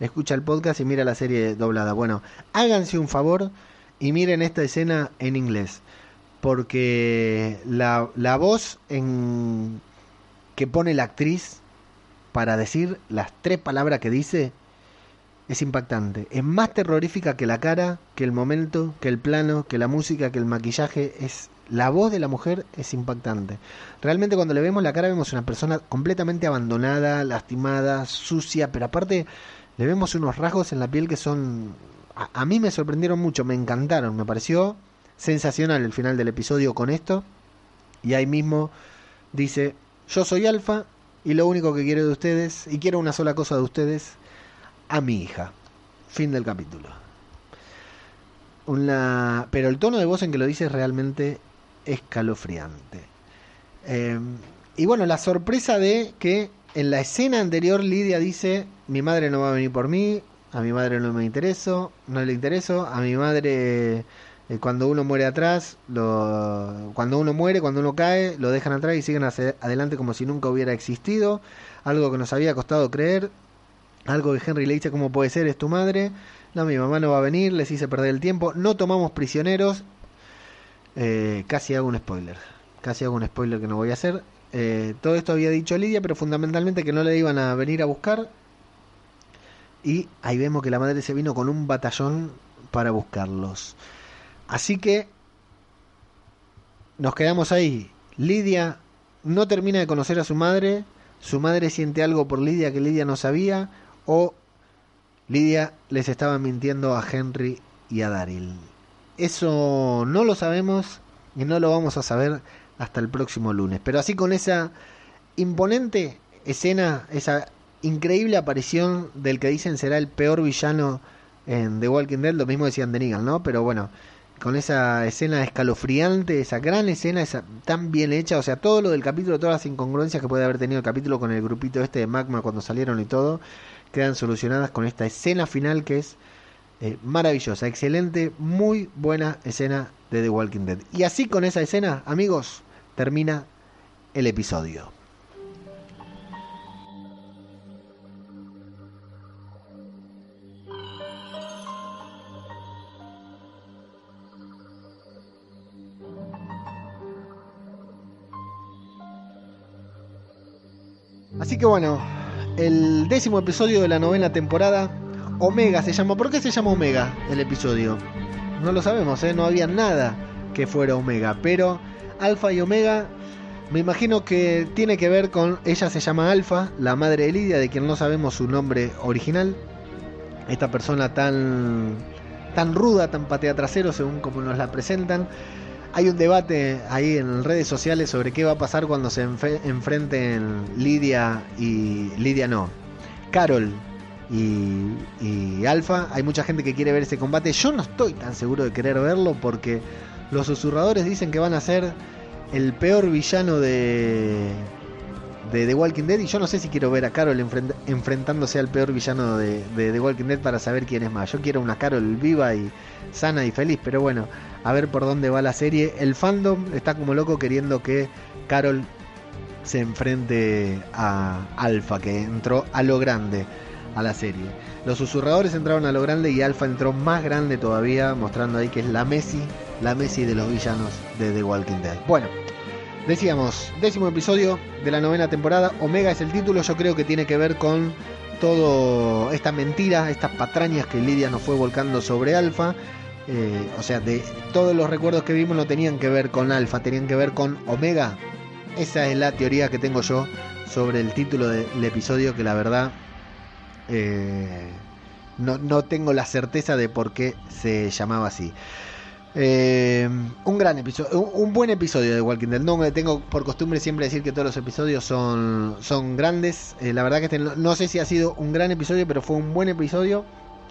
escucha el podcast y mira la serie doblada. Bueno, háganse un favor y miren esta escena en inglés. Porque la, la voz en, que pone la actriz para decir las tres palabras que dice es impactante. Es más terrorífica que la cara, que el momento, que el plano, que la música, que el maquillaje. Es la voz de la mujer es impactante. Realmente cuando le vemos la cara vemos una persona completamente abandonada, lastimada, sucia, pero aparte le vemos unos rasgos en la piel que son a, a mí me sorprendieron mucho, me encantaron, me pareció sensacional el final del episodio con esto. Y ahí mismo dice, "Yo soy Alfa y lo único que quiero de ustedes y quiero una sola cosa de ustedes, a mi hija." Fin del capítulo. Una... Pero el tono de voz en que lo dice es realmente escalofriante. Eh, y bueno, la sorpresa de que en la escena anterior Lidia dice, mi madre no va a venir por mí, a mi madre no me intereso, no le intereso, a mi madre cuando uno muere atrás, lo, cuando uno muere, cuando uno cae, lo dejan atrás y siguen hacia adelante como si nunca hubiera existido, algo que nos había costado creer, algo que Henry le dice cómo puede ser, es tu madre, no, mi mamá no va a venir, les hice perder el tiempo, no tomamos prisioneros, eh, casi hago un spoiler, casi hago un spoiler que no voy a hacer, eh, todo esto había dicho Lidia, pero fundamentalmente que no le iban a venir a buscar, y ahí vemos que la madre se vino con un batallón para buscarlos. Así que nos quedamos ahí. Lidia no termina de conocer a su madre, su madre siente algo por Lidia que Lidia no sabía, o Lidia les estaba mintiendo a Henry y a Daryl. Eso no lo sabemos y no lo vamos a saber hasta el próximo lunes. Pero así con esa imponente escena, esa increíble aparición del que dicen será el peor villano en The Walking Dead, lo mismo decían de Negan, ¿no? Pero bueno, con esa escena escalofriante, esa gran escena, esa tan bien hecha, o sea, todo lo del capítulo, todas las incongruencias que puede haber tenido el capítulo con el grupito este de Magma cuando salieron y todo, quedan solucionadas con esta escena final que es eh, maravillosa, excelente, muy buena escena de The Walking Dead. Y así con esa escena, amigos, termina el episodio. Así que bueno, el décimo episodio de la novena temporada, Omega se llama. ¿Por qué se llama Omega el episodio? No lo sabemos, ¿eh? no había nada que fuera Omega, pero Alfa y Omega me imagino que tiene que ver con, ella se llama Alfa, la madre de Lidia, de quien no sabemos su nombre original, esta persona tan, tan ruda, tan patea trasero según como nos la presentan. Hay un debate ahí en redes sociales sobre qué va a pasar cuando se enfrenten Lidia y. Lidia no. Carol y, y Alfa. Hay mucha gente que quiere ver ese combate. Yo no estoy tan seguro de querer verlo porque los susurradores dicen que van a ser el peor villano de. De The Walking Dead y yo no sé si quiero ver a Carol enfrent- enfrentándose al peor villano de, de The Walking Dead para saber quién es más. Yo quiero una Carol viva y sana y feliz, pero bueno, a ver por dónde va la serie. El fandom está como loco queriendo que Carol se enfrente a Alpha, que entró a lo grande a la serie. Los susurradores entraron a lo grande y Alpha entró más grande todavía, mostrando ahí que es la Messi, la Messi de los villanos de The Walking Dead. Bueno, decíamos, décimo episodio de la novena temporada, Omega es el título, yo creo que tiene que ver con todo esta mentira, estas patrañas que Lidia nos fue volcando sobre Alpha. Eh, o sea, de todos los recuerdos que vimos no tenían que ver con Alpha, tenían que ver con Omega. Esa es la teoría que tengo yo sobre el título del episodio, que la verdad eh, no, no tengo la certeza de por qué se llamaba así. Eh, un gran episodio, un, buen episodio de Walking Dead. No tengo por costumbre siempre decir que todos los episodios son, son grandes. Eh, la verdad que este no sé si ha sido un gran episodio, pero fue un buen episodio.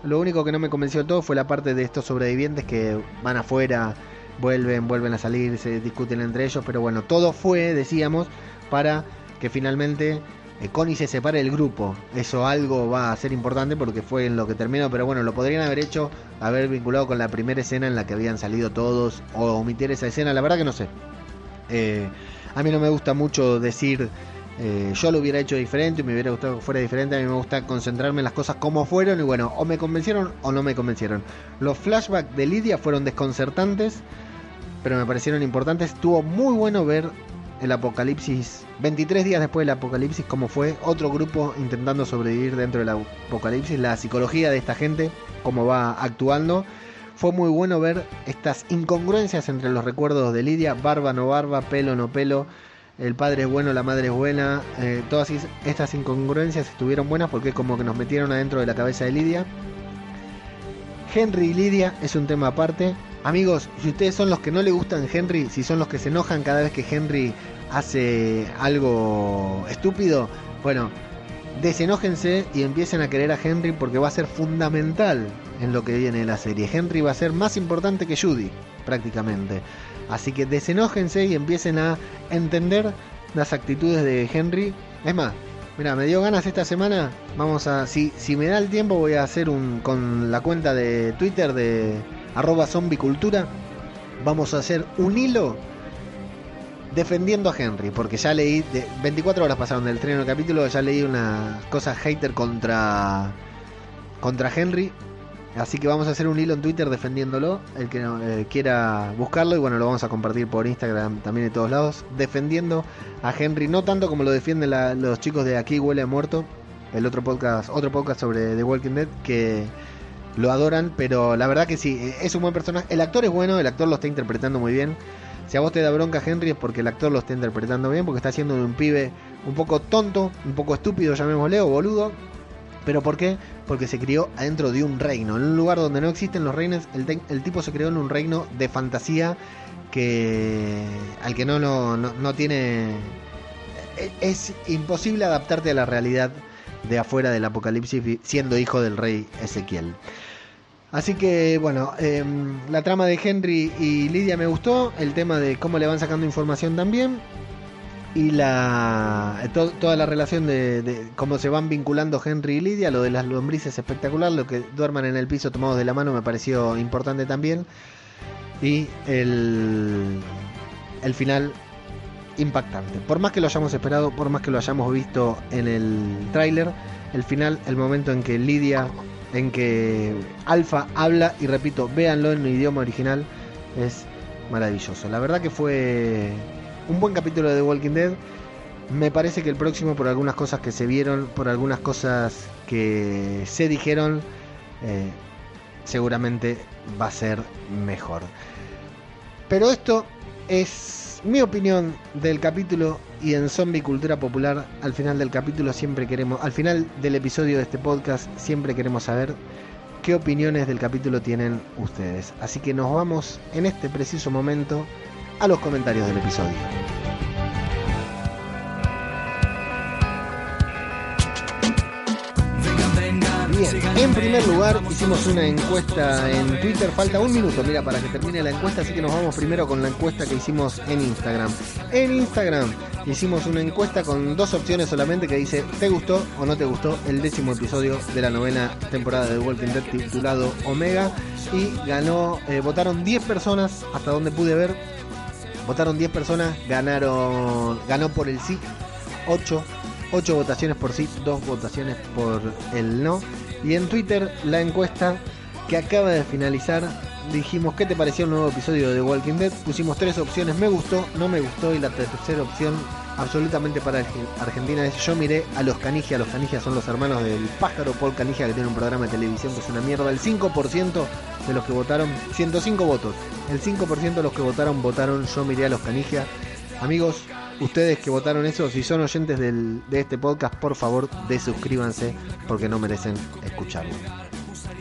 Lo único que no me convenció todo fue la parte de estos sobrevivientes que van afuera, vuelven, vuelven a salir, se discuten entre ellos. Pero bueno, todo fue, decíamos, para que finalmente eh, Connie se separe del grupo. Eso algo va a ser importante porque fue en lo que terminó. Pero bueno, lo podrían haber hecho, haber vinculado con la primera escena en la que habían salido todos o omitir esa escena. La verdad que no sé. Eh, a mí no me gusta mucho decir eh, yo lo hubiera hecho diferente, me hubiera gustado que fuera diferente. A mí me gusta concentrarme en las cosas como fueron y bueno, o me convencieron o no me convencieron. Los flashbacks de Lidia fueron desconcertantes, pero me parecieron importantes. Estuvo muy bueno ver el apocalipsis, 23 días después del apocalipsis, cómo fue otro grupo intentando sobrevivir dentro del apocalipsis, la psicología de esta gente, cómo va actuando. Fue muy bueno ver estas incongruencias entre los recuerdos de Lidia, barba no barba, pelo no pelo, el padre es bueno, la madre es buena, eh, todas estas incongruencias estuvieron buenas porque como que nos metieron adentro de la cabeza de Lidia. Henry y Lidia es un tema aparte. Amigos, si ustedes son los que no le gustan Henry, si son los que se enojan cada vez que Henry hace algo estúpido, bueno, desenójense y empiecen a querer a Henry porque va a ser fundamental en lo que viene de la serie. Henry va a ser más importante que Judy, prácticamente. Así que desenójense y empiecen a entender las actitudes de Henry. Es más, mira, me dio ganas esta semana. Vamos a, si, si me da el tiempo, voy a hacer un con la cuenta de Twitter de arroba zombicultura. Vamos a hacer un hilo defendiendo a Henry, porque ya leí, de, 24 horas pasaron del estreno del capítulo, ya leí unas cosas hater contra contra Henry, así que vamos a hacer un hilo en Twitter defendiéndolo, el que eh, quiera buscarlo y bueno, lo vamos a compartir por Instagram también de todos lados, defendiendo a Henry, no tanto como lo defienden los chicos de Aquí huele a muerto, el otro podcast, otro podcast sobre The Walking Dead que lo adoran, pero la verdad que sí, es un buen personaje, el actor es bueno, el actor lo está interpretando muy bien. Si a vos te da bronca Henry es porque el actor lo está interpretando bien, porque está haciendo un pibe un poco tonto, un poco estúpido, llamémosle, o boludo. ¿Pero por qué? Porque se crió adentro de un reino, en un lugar donde no existen los reinos. El, tipo se creó en un reino de fantasía que al que no, no, no, tiene... e- Es imposible adaptarte a la realidad de afuera del apocalipsis siendo hijo del rey Ezequiel. Así que bueno, em, la trama de Henry y Lidia me gustó, el tema de cómo le van sacando información también y la to- toda la relación de, de cómo se van vinculando Henry y Lidia, lo de las lombrices espectacular, lo que duerman en el piso tomados de la mano me pareció importante también y el, el final impactante. Por más que lo hayamos esperado, por más que lo hayamos visto en el tráiler, el final, el momento en que Lidia, en que Alfa habla, y repito, véanlo en el idioma original, es maravilloso. La verdad que fue un buen capítulo de The Walking Dead. Me parece que el próximo, por algunas cosas que se vieron, por algunas cosas que se dijeron, eh, seguramente va a ser mejor. Pero esto es mi opinión del capítulo y en Zombie Cultura Popular al final del capítulo siempre queremos, al final del episodio de este podcast siempre queremos saber qué opiniones del capítulo tienen ustedes. Así que nos vamos en este preciso momento a los comentarios del episodio. Bien, en primer lugar hicimos una encuesta en Twitter, falta un minuto, mira, para que termine la encuesta, así que nos vamos primero con la encuesta que hicimos en Instagram. En Instagram hicimos una encuesta con dos opciones solamente que dice, ¿te gustó o no te gustó el décimo episodio de la novena temporada de Walking Dead titulado Omega? Y ganó, eh, votaron 10 personas, hasta donde pude ver, votaron 10 personas, ganaron, ganó por el sí 8, 8 votaciones por sí, 2 votaciones por el no. Y en Twitter la encuesta que acaba de finalizar, dijimos qué te pareció el nuevo episodio de Walking Dead. Pusimos tres opciones, me gustó, no me gustó y la tercera opción absolutamente para Arge- Argentina es yo miré a los Canigia, los Canigia son los hermanos del pájaro Paul Canigia que tiene un programa de televisión que es una mierda. El 5% de los que votaron, 105 votos, el 5% de los que votaron votaron yo miré a los Canigia. Amigos, ustedes que votaron eso, si son oyentes del- de este podcast, por favor, desuscríbanse porque no merecen escucharlo.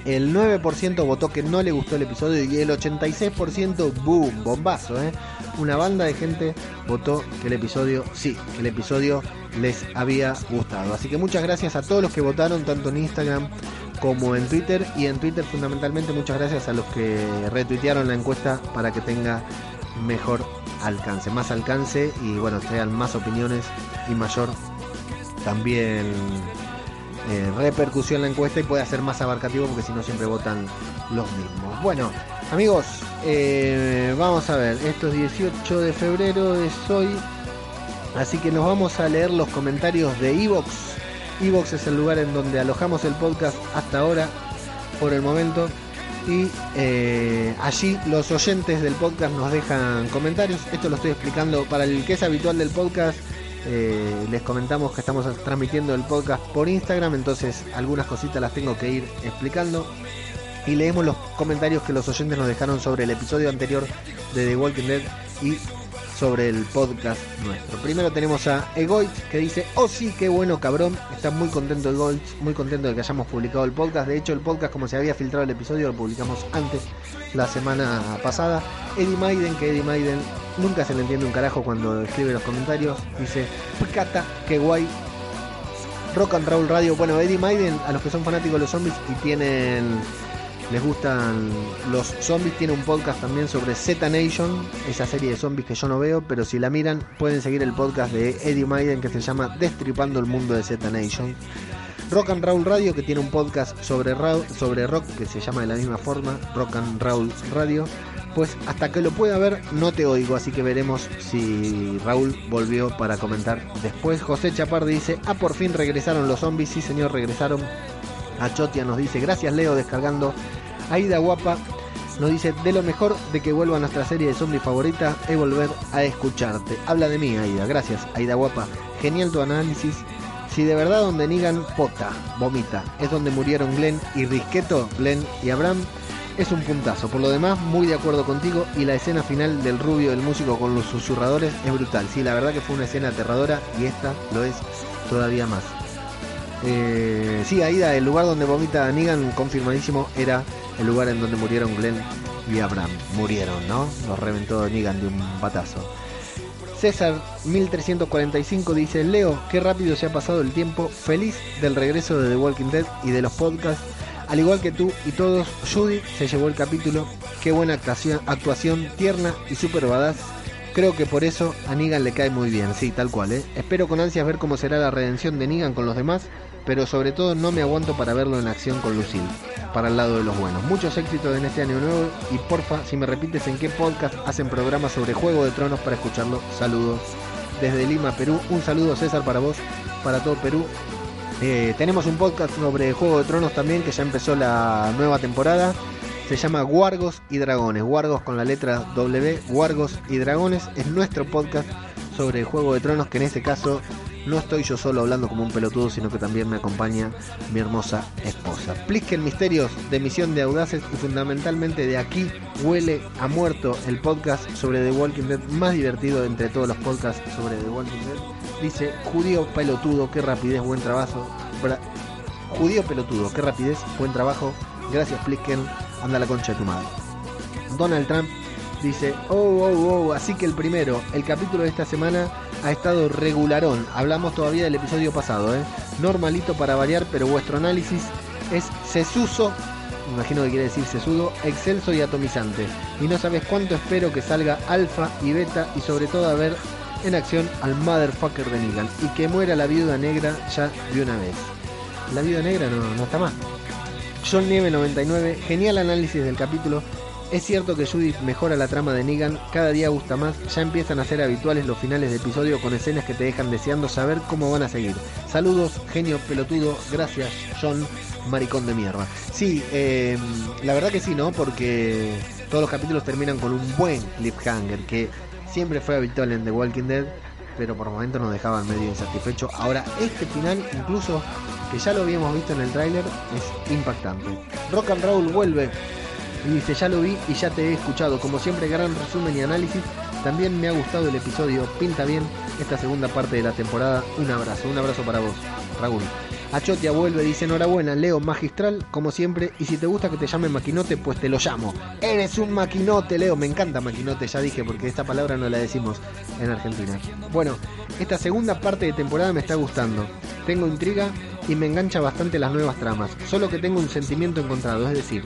El 9% votó que no le gustó el episodio y el 86% boom, bombazo, ¿eh? Una banda de gente votó que el episodio, sí, que el episodio les había gustado. Así que muchas gracias a todos los que votaron, tanto en Instagram como en Twitter. Y en Twitter fundamentalmente muchas gracias a los que retuitearon la encuesta para que tenga mejor alcance, más alcance y bueno, sean más opiniones y mayor también eh, repercusión la encuesta y pueda ser más abarcativo porque si no siempre votan los mismos. Bueno, amigos, eh, vamos a ver, esto es 18 de febrero, es hoy, así que nos vamos a leer los comentarios de Evox. Evox es el lugar en donde alojamos el podcast hasta ahora, por el momento. Y eh, allí los oyentes del podcast nos dejan comentarios. Esto lo estoy explicando para el que es habitual del podcast. Eh, les comentamos que estamos transmitiendo el podcast por Instagram, entonces algunas cositas las tengo que ir explicando. Y leemos los comentarios que los oyentes nos dejaron sobre el episodio anterior de The Walking Dead y sobre el podcast nuestro. Primero tenemos a Egoit que dice, oh sí, qué bueno cabrón. Está muy contento Egoit, muy contento de que hayamos publicado el podcast. De hecho, el podcast como se había filtrado el episodio lo publicamos antes, la semana pasada. Eddie Maiden, que Eddie Maiden nunca se le entiende un carajo cuando escribe los comentarios. Dice, picata, qué guay. Rock and Roll Radio. Bueno, Eddie Maiden, a los que son fanáticos de los zombies y tienen les gustan los zombies, tiene un podcast también sobre Z Nation, esa serie de zombies que yo no veo, pero si la miran pueden seguir el podcast de Eddie Maiden que se llama Destripando el mundo de Z Nation. Rock and Roll Radio que tiene un podcast sobre, sobre rock que se llama de la misma forma, Rock and Roll Radio. Pues hasta que lo pueda ver no te oigo, así que veremos si Raúl volvió para comentar después. José Chapar dice, ah, por fin regresaron los zombies, sí señor, regresaron. Achotia nos dice, gracias Leo, descargando. Aida Guapa nos dice, de lo mejor de que vuelva nuestra serie de zombies favorita es volver a escucharte. Habla de mí, Aida, gracias, Aida Guapa. Genial tu análisis. Si de verdad donde Nigan pota, vomita, es donde murieron Glenn y Risqueto, Glenn y Abraham, es un puntazo. Por lo demás, muy de acuerdo contigo y la escena final del rubio del músico con los susurradores es brutal. Sí, la verdad que fue una escena aterradora y esta lo es todavía más. Eh, sí, Aida, el lugar donde vomita Negan, confirmadísimo, era el lugar en donde murieron Glenn y Abraham. Murieron, ¿no? Los reventó Negan de un batazo. César 1345 dice, Leo, qué rápido se ha pasado el tiempo, feliz del regreso de The Walking Dead y de los podcasts. Al igual que tú y todos, Judy se llevó el capítulo. Qué buena actuación, tierna y super badass. Creo que por eso a Negan le cae muy bien, sí, tal cual, ¿eh? Espero con ansias ver cómo será la redención de Negan con los demás, pero sobre todo no me aguanto para verlo en acción con Lucille, para el lado de los buenos. Muchos éxitos en este año nuevo y porfa, si me repites en qué podcast hacen programas sobre Juego de Tronos para escucharlo, saludos desde Lima, Perú. Un saludo César para vos, para todo Perú. Eh, tenemos un podcast sobre Juego de Tronos también que ya empezó la nueva temporada. Se llama Guargos y Dragones. Guargos con la letra W. Guargos y Dragones es nuestro podcast sobre Juego de Tronos que en este caso no estoy yo solo hablando como un pelotudo, sino que también me acompaña mi hermosa esposa. Plisken Misterios de Misión de Audaces y fundamentalmente de aquí huele a muerto el podcast sobre The Walking Dead más divertido entre todos los podcasts sobre The Walking Dead. Dice, judío pelotudo, qué rapidez, buen trabajo. Judío pelotudo, qué rapidez, buen trabajo. Gracias Plisken, anda la concha de tu madre. Donald Trump dice, oh, oh, oh, así que el primero, el capítulo de esta semana ha estado regularón. Hablamos todavía del episodio pasado, ¿eh? Normalito para variar, pero vuestro análisis es sesuso, imagino que quiere decir sesudo, excelso y atomizante. Y no sabes cuánto espero que salga alfa y beta y sobre todo a ver en acción al motherfucker de Negan y que muera la viuda negra ya de una vez. La viuda negra no, no está más. John Nieve 99, genial análisis del capítulo. Es cierto que Judith mejora la trama de Negan, cada día gusta más, ya empiezan a ser habituales los finales de episodio con escenas que te dejan deseando saber cómo van a seguir. Saludos, genio pelotudo, gracias John, maricón de mierda. Sí, eh, la verdad que sí, ¿no? Porque todos los capítulos terminan con un buen cliffhanger, que siempre fue habitual en The Walking Dead, pero por momentos nos dejaban medio insatisfechos. Ahora, este final, incluso que ya lo habíamos visto en el tráiler, es impactante. Rock and Roll vuelve y dice, ya lo vi y ya te he escuchado. Como siempre, gran resumen y análisis. También me ha gustado el episodio, pinta bien esta segunda parte de la temporada. Un abrazo, un abrazo para vos, Raúl. Achotia vuelve, dice enhorabuena, Leo magistral, como siempre, y si te gusta que te llame maquinote, pues te lo llamo. Eres un maquinote, Leo, me encanta maquinote, ya dije, porque esta palabra no la decimos en Argentina. Bueno, esta segunda parte de temporada me está gustando. Tengo intriga y me engancha bastante las nuevas tramas, solo que tengo un sentimiento encontrado, es decir,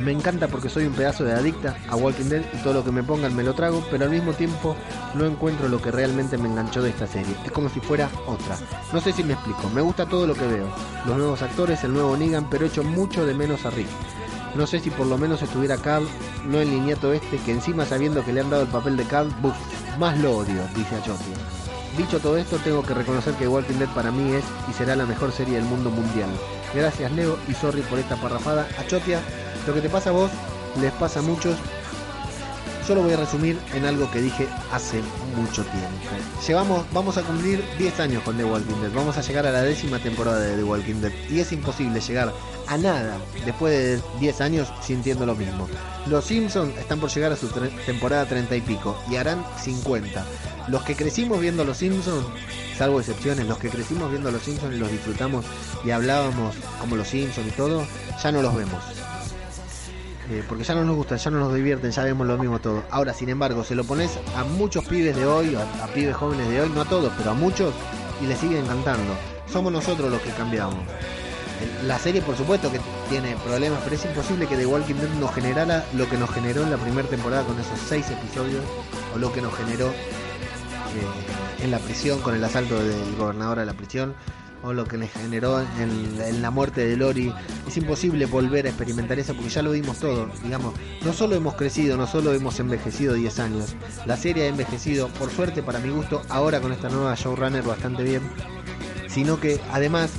me encanta porque soy un pedazo de adicta a Walking Dead y todo lo que me pongan me lo trago, pero al mismo tiempo no encuentro lo que realmente me enganchó de esta serie. Es como si fuera otra. No sé si me explico, me gusta todo lo que veo. Los nuevos actores, el nuevo Negan, pero echo mucho de menos a Rick. No sé si por lo menos estuviera Carl, no el niñato este, que encima sabiendo que le han dado el papel de Carl, buf, más lo odio, dice Achotia. Dicho todo esto, tengo que reconocer que Walking Dead para mí es y será la mejor serie del mundo mundial. Gracias Leo y sorry por esta parrafada. Achotia, lo que te pasa a vos les pasa a muchos. Yo lo voy a resumir en algo que dije hace mucho tiempo. Llevamos, vamos a cumplir 10 años con The Walking Dead. Vamos a llegar a la décima temporada de The Walking Dead. Y es imposible llegar a nada después de 10 años sintiendo lo mismo. Los Simpsons están por llegar a su temporada 30 y pico y harán 50. Los que crecimos viendo Los Simpsons, salvo excepciones, los que crecimos viendo Los Simpsons y los disfrutamos y hablábamos como Los Simpsons y todo, ya no los vemos. Eh, porque ya no nos gustan, ya no nos divierten, ya vemos lo mismo todo. Ahora, sin embargo, se lo pones a muchos pibes de hoy, a, pibes jóvenes de hoy, no a todos, pero a muchos, y les sigue encantando. Somos nosotros los que cambiamos. La serie, por supuesto, que tiene problemas, pero es imposible que The Walking Dead nos generara lo que nos generó en la primera temporada con esos seis episodios, o lo que nos generó eh, en la prisión con el asalto del gobernador a la prisión, o lo que les generó en, la muerte de Lori. Es imposible volver a experimentar eso porque ya lo vimos todo. Digamos, no solo hemos crecido, no solo hemos envejecido 10 años. La serie ha envejecido, por suerte para mi gusto, ahora con esta nueva showrunner bastante bien. Sino que además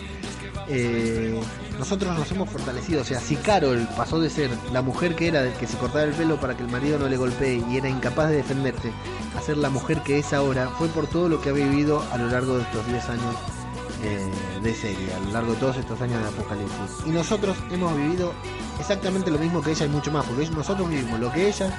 eh, nosotros nos hemos fortalecido. O sea, si Carol pasó de ser la mujer que era, de que se cortaba el pelo para que el marido no le golpee y era incapaz de defenderse, a ser la mujer que es ahora, fue por todo lo que ha vivido a lo largo de estos 10 años eh, de serie, a lo largo de todos estos años de Apocalipsis. Y nosotros hemos vivido exactamente lo mismo que ella y mucho más, porque nosotros vivimos lo que ella,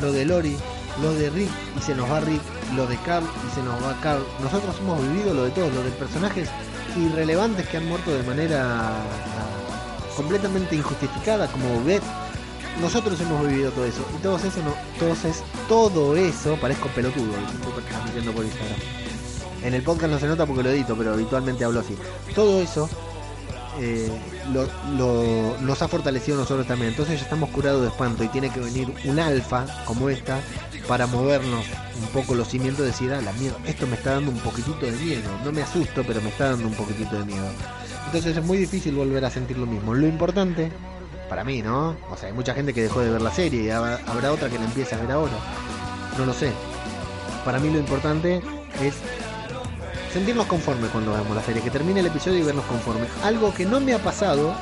lo de Lori, lo de Rick y se nos va Rick, lo de Carl y se nos va Carl. Nosotros hemos vivido lo de todos, lo de personajes irrelevantes que han muerto de manera ah, completamente injustificada, como Beth. Nosotros hemos vivido todo eso. Y todo eso no, todos es, todo eso, parezco pelotudo, transmitiendo por Instagram. En el podcast no se nota porque lo edito, pero habitualmente hablo así. Todo eso eh, lo, nos ha fortalecido nosotros también. Entonces ya estamos curados de espanto y tiene que venir un alfa como esta para movernos un poco los cimientos y decir, ah, la mierda, esto me está dando un poquitito de miedo. No me asusto, pero me está dando un poquitito de miedo. Entonces es muy difícil volver a sentir lo mismo. Lo importante, para mí, ¿no? O sea, hay mucha gente que dejó de ver la serie y habrá otra que la empiece a ver ahora. No lo sé. Para mí lo importante es sentirnos conformes cuando vemos la serie, que termine el episodio y vernos conformes. Algo que no me ha pasado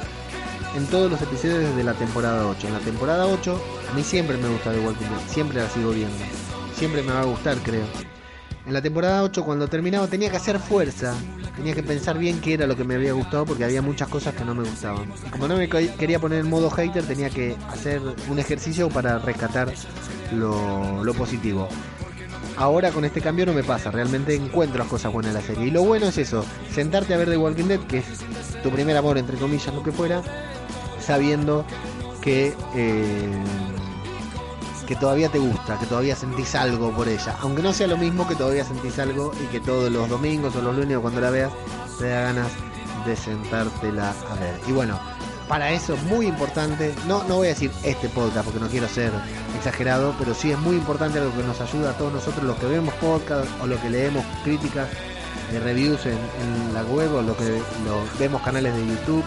en todos los episodios de la temporada 8. En la temporada 8, a mí siempre me gusta The Walking Dead, siempre la sigo viendo. Siempre me va a gustar, creo. En la temporada 8, cuando terminaba, tenía que hacer fuerza. Tenía que pensar bien qué era lo que me había gustado porque había muchas cosas que no me gustaban. Como no me quería poner en modo hater, tenía que hacer un ejercicio para rescatar lo positivo. Ahora con este cambio no me pasa, realmente encuentro las cosas buenas de la serie. Y lo bueno es eso, sentarte a ver The Walking Dead, que es tu primer amor, entre comillas, lo que fuera, sabiendo que, eh, que todavía te gusta, que todavía sentís algo por ella. Aunque no sea lo mismo que todavía sentís algo y que todos los domingos o los lunes o cuando la veas te da ganas de sentártela a ver. Y bueno, para eso es muy importante, no, no voy a decir este podcast porque no quiero ser exagerado, pero sí es muy importante algo que nos ayuda a todos nosotros los que vemos podcast o los que leemos críticas de reviews en, la web o lo que lo, vemos canales de YouTube.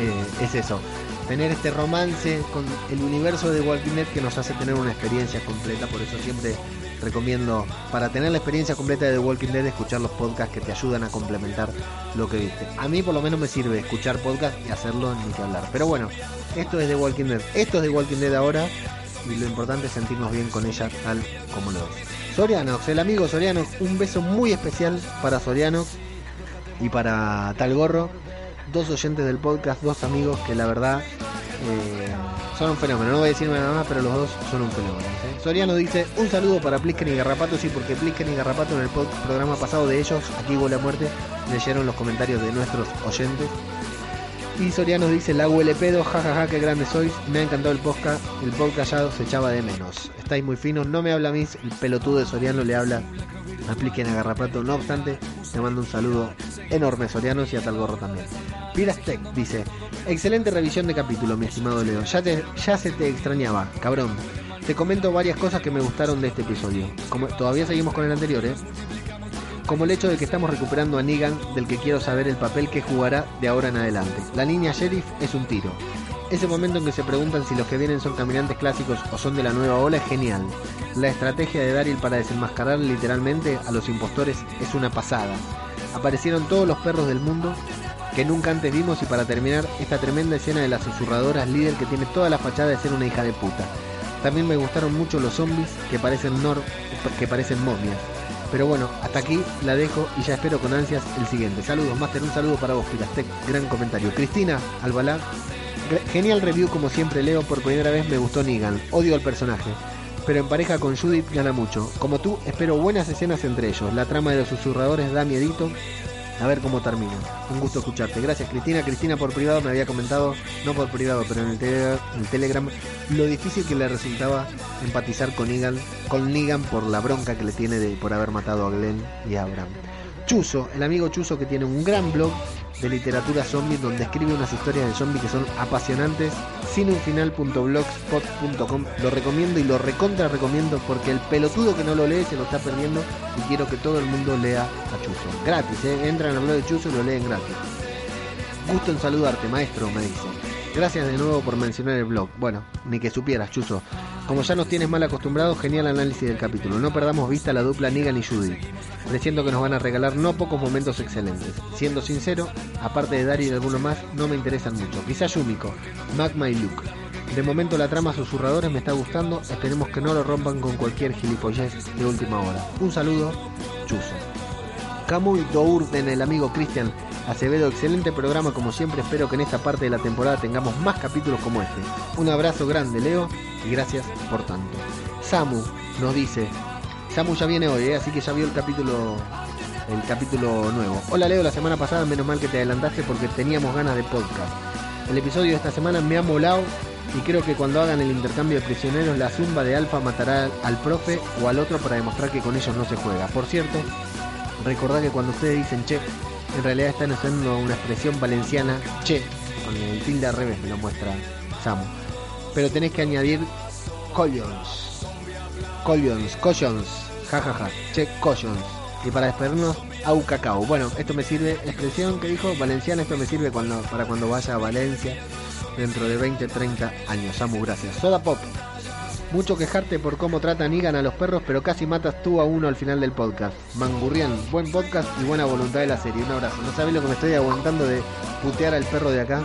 eh, es eso, tener este romance con el universo de Walking Dead que nos hace tener una experiencia completa, por eso siempre recomiendo para tener la experiencia completa de The Walking Dead escuchar los podcasts que te ayudan a complementar lo que viste. A mí por lo menos me sirve escuchar podcast y hacerlo ni que hablar. Pero bueno, esto es The Walking Dead. Esto es The Walking Dead ahora y lo importante es sentirnos bien con ella tal como lo es. El amigo Sorianox, un beso muy especial para Sorianox y para Tal Gorro, dos oyentes del podcast, dos amigos que la verdad eh, son un fenómeno. No voy a decirme nada más, pero los dos son un fenómeno. Soriano dice: Un saludo para Plisken y Garrapato. Sí, porque Plisken y Garrapato en el programa pasado de ellos, aquí hubo la muerte, leyeron los comentarios de nuestros oyentes. Y Soriano dice: La huele pedo, jajaja, qué grande sois. Me ha encantado el podcast. El podcast ya se echaba de menos. Estáis muy finos. No me habla a el pelotudo de Soriano le habla a Plisken a Garrapato. No obstante, te mando un saludo enorme, Sorianos, y a tal gorro también. Pirastec dice: Excelente revisión de capítulo, mi estimado Leo. Ya se te extrañaba, cabrón. Te comento varias cosas que me gustaron de este episodio. Como todavía seguimos con el anterior, ¿eh? Como el hecho de que estamos recuperando a Negan, del que quiero saber el papel que jugará de ahora en adelante. La niña sheriff es un tiro. Ese momento en que se preguntan si los que vienen son caminantes clásicos o son de la nueva ola es genial. La estrategia de Daryl para desenmascarar literalmente a los impostores es una pasada. Aparecieron todos los perros del mundo que nunca antes vimos y para terminar esta tremenda escena de las susurradoras líder que tiene toda la fachada de ser una hija de puta. También me gustaron mucho los zombies que parecen nor que parecen momias. Pero bueno, hasta aquí la dejo y ya espero con ansias el siguiente. Saludos, Master, un saludo para vos, Pirastec, gran comentario. Cristina Albalá, genial review como siempre leo, por primera vez me gustó Negan, odio al personaje. Pero en pareja con Judith gana mucho. Como tú, espero buenas escenas entre ellos. La trama de los susurradores da miedito. A ver cómo termina. Un gusto escucharte. Gracias Cristina. Cristina por privado me había comentado, no por privado, pero en el, el Telegram, lo difícil que le resultaba empatizar con Negan, con Negan por la bronca que le tiene de, por haber matado a Glenn y a Abraham. Chuso, el amigo Chuso que tiene un gran blog de literatura zombie donde escribe unas historias de zombie que son apasionantes. Sinunfinal.blogspot.com lo recomiendo y lo recontra recomiendo porque el pelotudo que no lo lee se lo está perdiendo y quiero que todo el mundo lea a Chuso. Gratis, ¿eh? entran al blog de Chuso y lo leen gratis. Gusto en saludarte, maestro, me dice. Gracias de nuevo por mencionar el blog. Bueno, ni que supieras, Chuso. Como ya nos tienes mal acostumbrados, genial análisis del capítulo. No perdamos vista la dupla Negan y Judith. Presiento que nos van a regalar no pocos momentos excelentes. Siendo sincero, aparte de Dari y alguno más, no me interesan mucho. Quizá Yumiko, Magma y Luke. De momento la trama susurradores me está gustando. Esperemos que no lo rompan con cualquier gilipollez de última hora. Un saludo, Chuso. Camuy Dourden, el amigo Cristian Acevedo, excelente programa como siempre, espero que en esta parte de la temporada tengamos más capítulos como este. Un abrazo grande Leo y gracias por tanto. Samu nos dice, Samu ya viene hoy, ¿eh? así que ya vio el capítulo el capítulo nuevo. Hola Leo, la semana pasada menos mal que te adelantaste porque teníamos ganas de podcast. El episodio de esta semana me ha molado y creo que cuando hagan el intercambio de prisioneros la zumba de Alfa matará al profe o al otro para demostrar que con ellos no se juega. Por cierto, recordad que cuando ustedes dicen che, en realidad están usando una expresión valenciana che, con el tilde al revés me lo muestra Samu. Pero tenés que añadir collons. Collons, collons, jajaja, che, collons. Y para despedirnos, au cacao. Bueno, esto me sirve, expresión que dijo valenciana, esto me sirve cuando, para cuando vaya a Valencia dentro de 20, 30 años. Samu, gracias. Soda Pop. Mucho quejarte por cómo tratan Igan a los perros, pero casi matas tú a uno al final del podcast. Mangurrián, buen podcast y buena voluntad de la serie. Un abrazo. No sabés lo que me estoy aguantando de putear al perro de acá,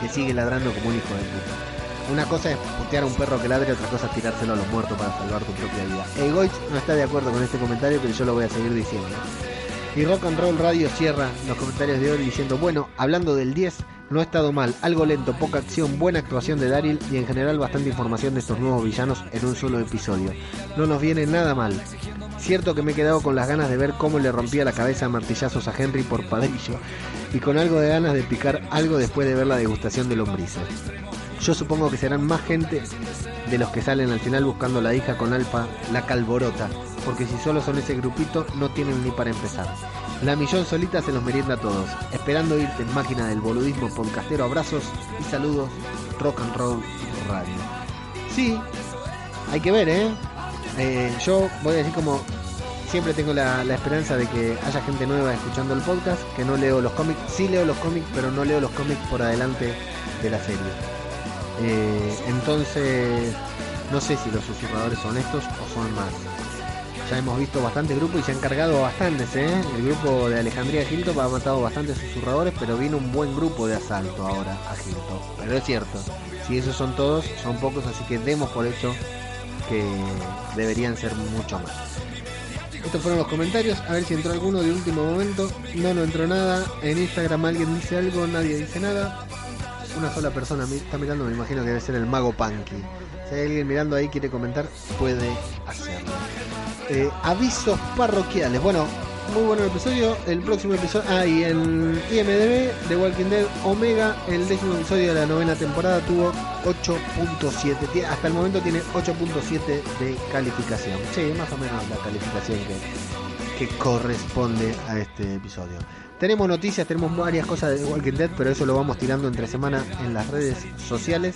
que sigue ladrando como un hijo de puta. Una cosa es putear a un perro que ladre, otra cosa es tirárselo a los muertos para salvar tu propia vida. Egoich no está de acuerdo con este comentario, pero yo lo voy a seguir diciendo. Y Rock and Roll Radio cierra los comentarios de hoy diciendo, bueno, hablando del 10, no ha estado mal, algo lento, poca acción, buena actuación de Daryl y en general bastante información de estos nuevos villanos en un solo episodio. No nos viene nada mal. Cierto que me he quedado con las ganas de ver cómo le rompía la cabeza a martillazos a Henry por padrillo y con algo de ganas de picar algo después de ver la degustación de lombrices. Yo supongo que serán más gente de los que salen al final buscando la hija con Alpa, la calborota, porque si solo son ese grupito no tienen ni para empezar. La millón solita se los merienda a todos, esperando irte en máquina del boludismo podcastero. Abrazos y saludos, Rock and Roll Radio. Sí, hay que ver, ¿eh? Eh, yo voy a decir como siempre tengo la, esperanza de que haya gente nueva escuchando el podcast, que no leo los cómics, sí leo los cómics, pero no leo los cómics por adelante de la serie. Eh, entonces, no sé si los susurradores son estos o son más. Hemos visto bastantes grupos y se han cargado bastantes, ¿eh? El grupo de Alejandría Gilto ha matado bastantes susurradores, pero viene un buen grupo de asalto ahora a Gilto. Pero es cierto, si esos son todos, son pocos, así que demos por hecho que deberían ser mucho más. Estos fueron los comentarios, a ver si entró alguno de último momento. No, no entró nada. En Instagram alguien dice algo, nadie dice nada. Una sola persona está mirando, me imagino que debe ser el mago Punky. Alguien mirando ahí quiere comentar, puede hacerlo. Eh, avisos parroquiales. Bueno, muy bueno el episodio. El próximo episodio. Ah, y en IMDB de Walking Dead Omega, el décimo episodio de la novena temporada tuvo 8.7. Tie- Hasta el momento tiene 8.7 de calificación. Sí, más o menos la calificación que, que corresponde a este episodio. Tenemos noticias, tenemos varias cosas de Walking Dead, pero eso lo vamos tirando entre semana en las redes sociales.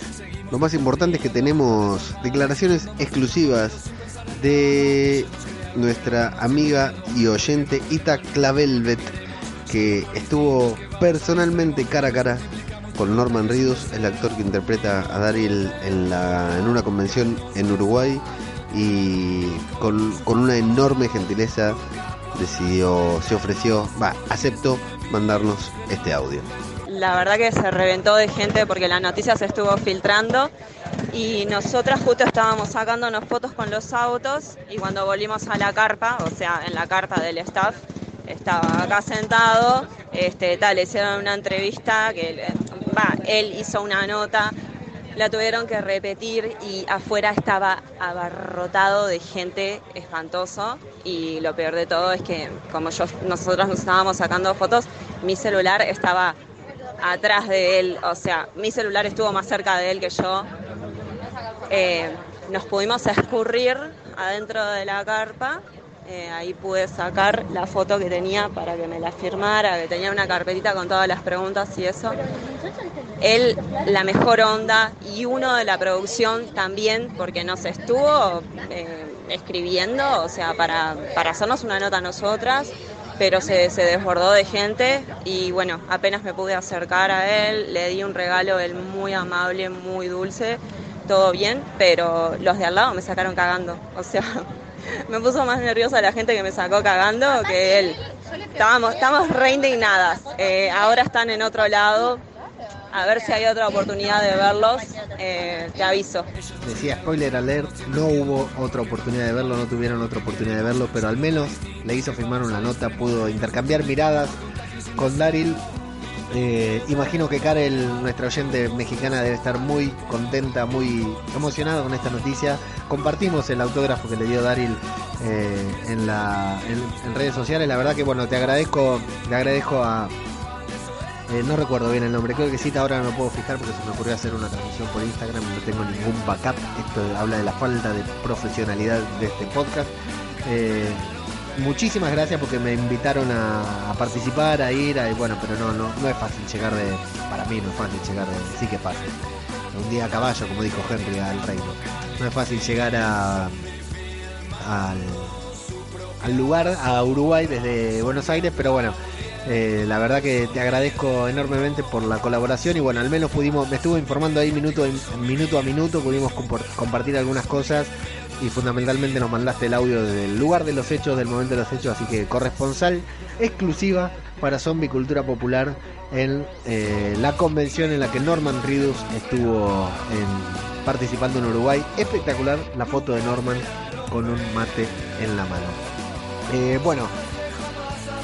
Lo más importante es que tenemos declaraciones exclusivas de nuestra amiga y oyente Ita Clavelvet, que estuvo personalmente cara a cara con Norman Reedus, el actor que interpreta a Daryl en, una convención en Uruguay, y con una enorme gentileza decidió, se ofreció, va, aceptó mandarnos este audio. La verdad que se reventó de gente porque la noticia se estuvo filtrando y nosotras justo estábamos sacándonos fotos con los autos y cuando volvimos a la carpa, o sea, en la carpa del staff, estaba acá sentado, este, tal, hicieron una entrevista que, va, él hizo una nota, la tuvieron que repetir y afuera estaba abarrotado de gente espantoso. Y lo peor de todo es que como yo, nosotros nos estábamos sacando fotos, mi celular estaba atrás de él, o sea, mi celular estuvo más cerca de él que yo. Eh, nos pudimos escurrir adentro de la carpa, eh, ahí pude sacar la foto que tenía para que me la firmara, que tenía una carpetita con todas las preguntas y eso. Él, la mejor onda y uno de la producción también, porque nos estuvo eh, escribiendo, o sea, para, para hacernos una nota a nosotras pero se, se, desbordó de gente y bueno, apenas me pude acercar a él, le di un regalo, él muy amable, muy dulce, todo bien, pero los de al lado me sacaron cagando, o sea, <laughs> me puso más nerviosa la gente que me sacó cagando que él. Estábamos, estamos re indignadas, eh, ahora están en otro lado, a ver si hay otra oportunidad de verlos, eh, te aviso. Decía spoiler alert, no hubo otra oportunidad de verlo, no tuvieron otra oportunidad de verlo, pero al menos le hizo firmar una nota, pudo intercambiar miradas con Daryl. Eh, imagino que Karel, nuestra oyente mexicana, debe estar muy contenta, muy emocionada con esta noticia. Compartimos el autógrafo que le dio Daryl eh, en, la, en, redes sociales. La verdad que bueno, te agradezco, le agradezco a, eh, no recuerdo bien el nombre, creo que sí, ahora no puedo fijar porque se me ocurrió hacer una transmisión por Instagram y no tengo ningún backup. Esto habla de la falta de profesionalidad de este podcast. Muchísimas gracias porque me invitaron a, participar, a ir, a, bueno, pero no, no, no es fácil llegar de, para mí no es fácil llegar de, sí que es fácil. Un día a caballo, como dijo Henry al reino. No es fácil llegar a, al, al lugar, a Uruguay desde Buenos Aires, pero bueno, eh, la verdad que te agradezco enormemente por la colaboración y bueno, al menos pudimos, me estuvo informando ahí minuto, minuto a minuto, pudimos compartir algunas cosas y fundamentalmente nos mandaste el audio del lugar de los hechos, del momento de los hechos, así que corresponsal exclusiva para Zombie Cultura Popular en eh, la convención en la que Norman Reedus estuvo participando en Uruguay. Espectacular la foto de Norman con un mate en la mano. Eh, bueno,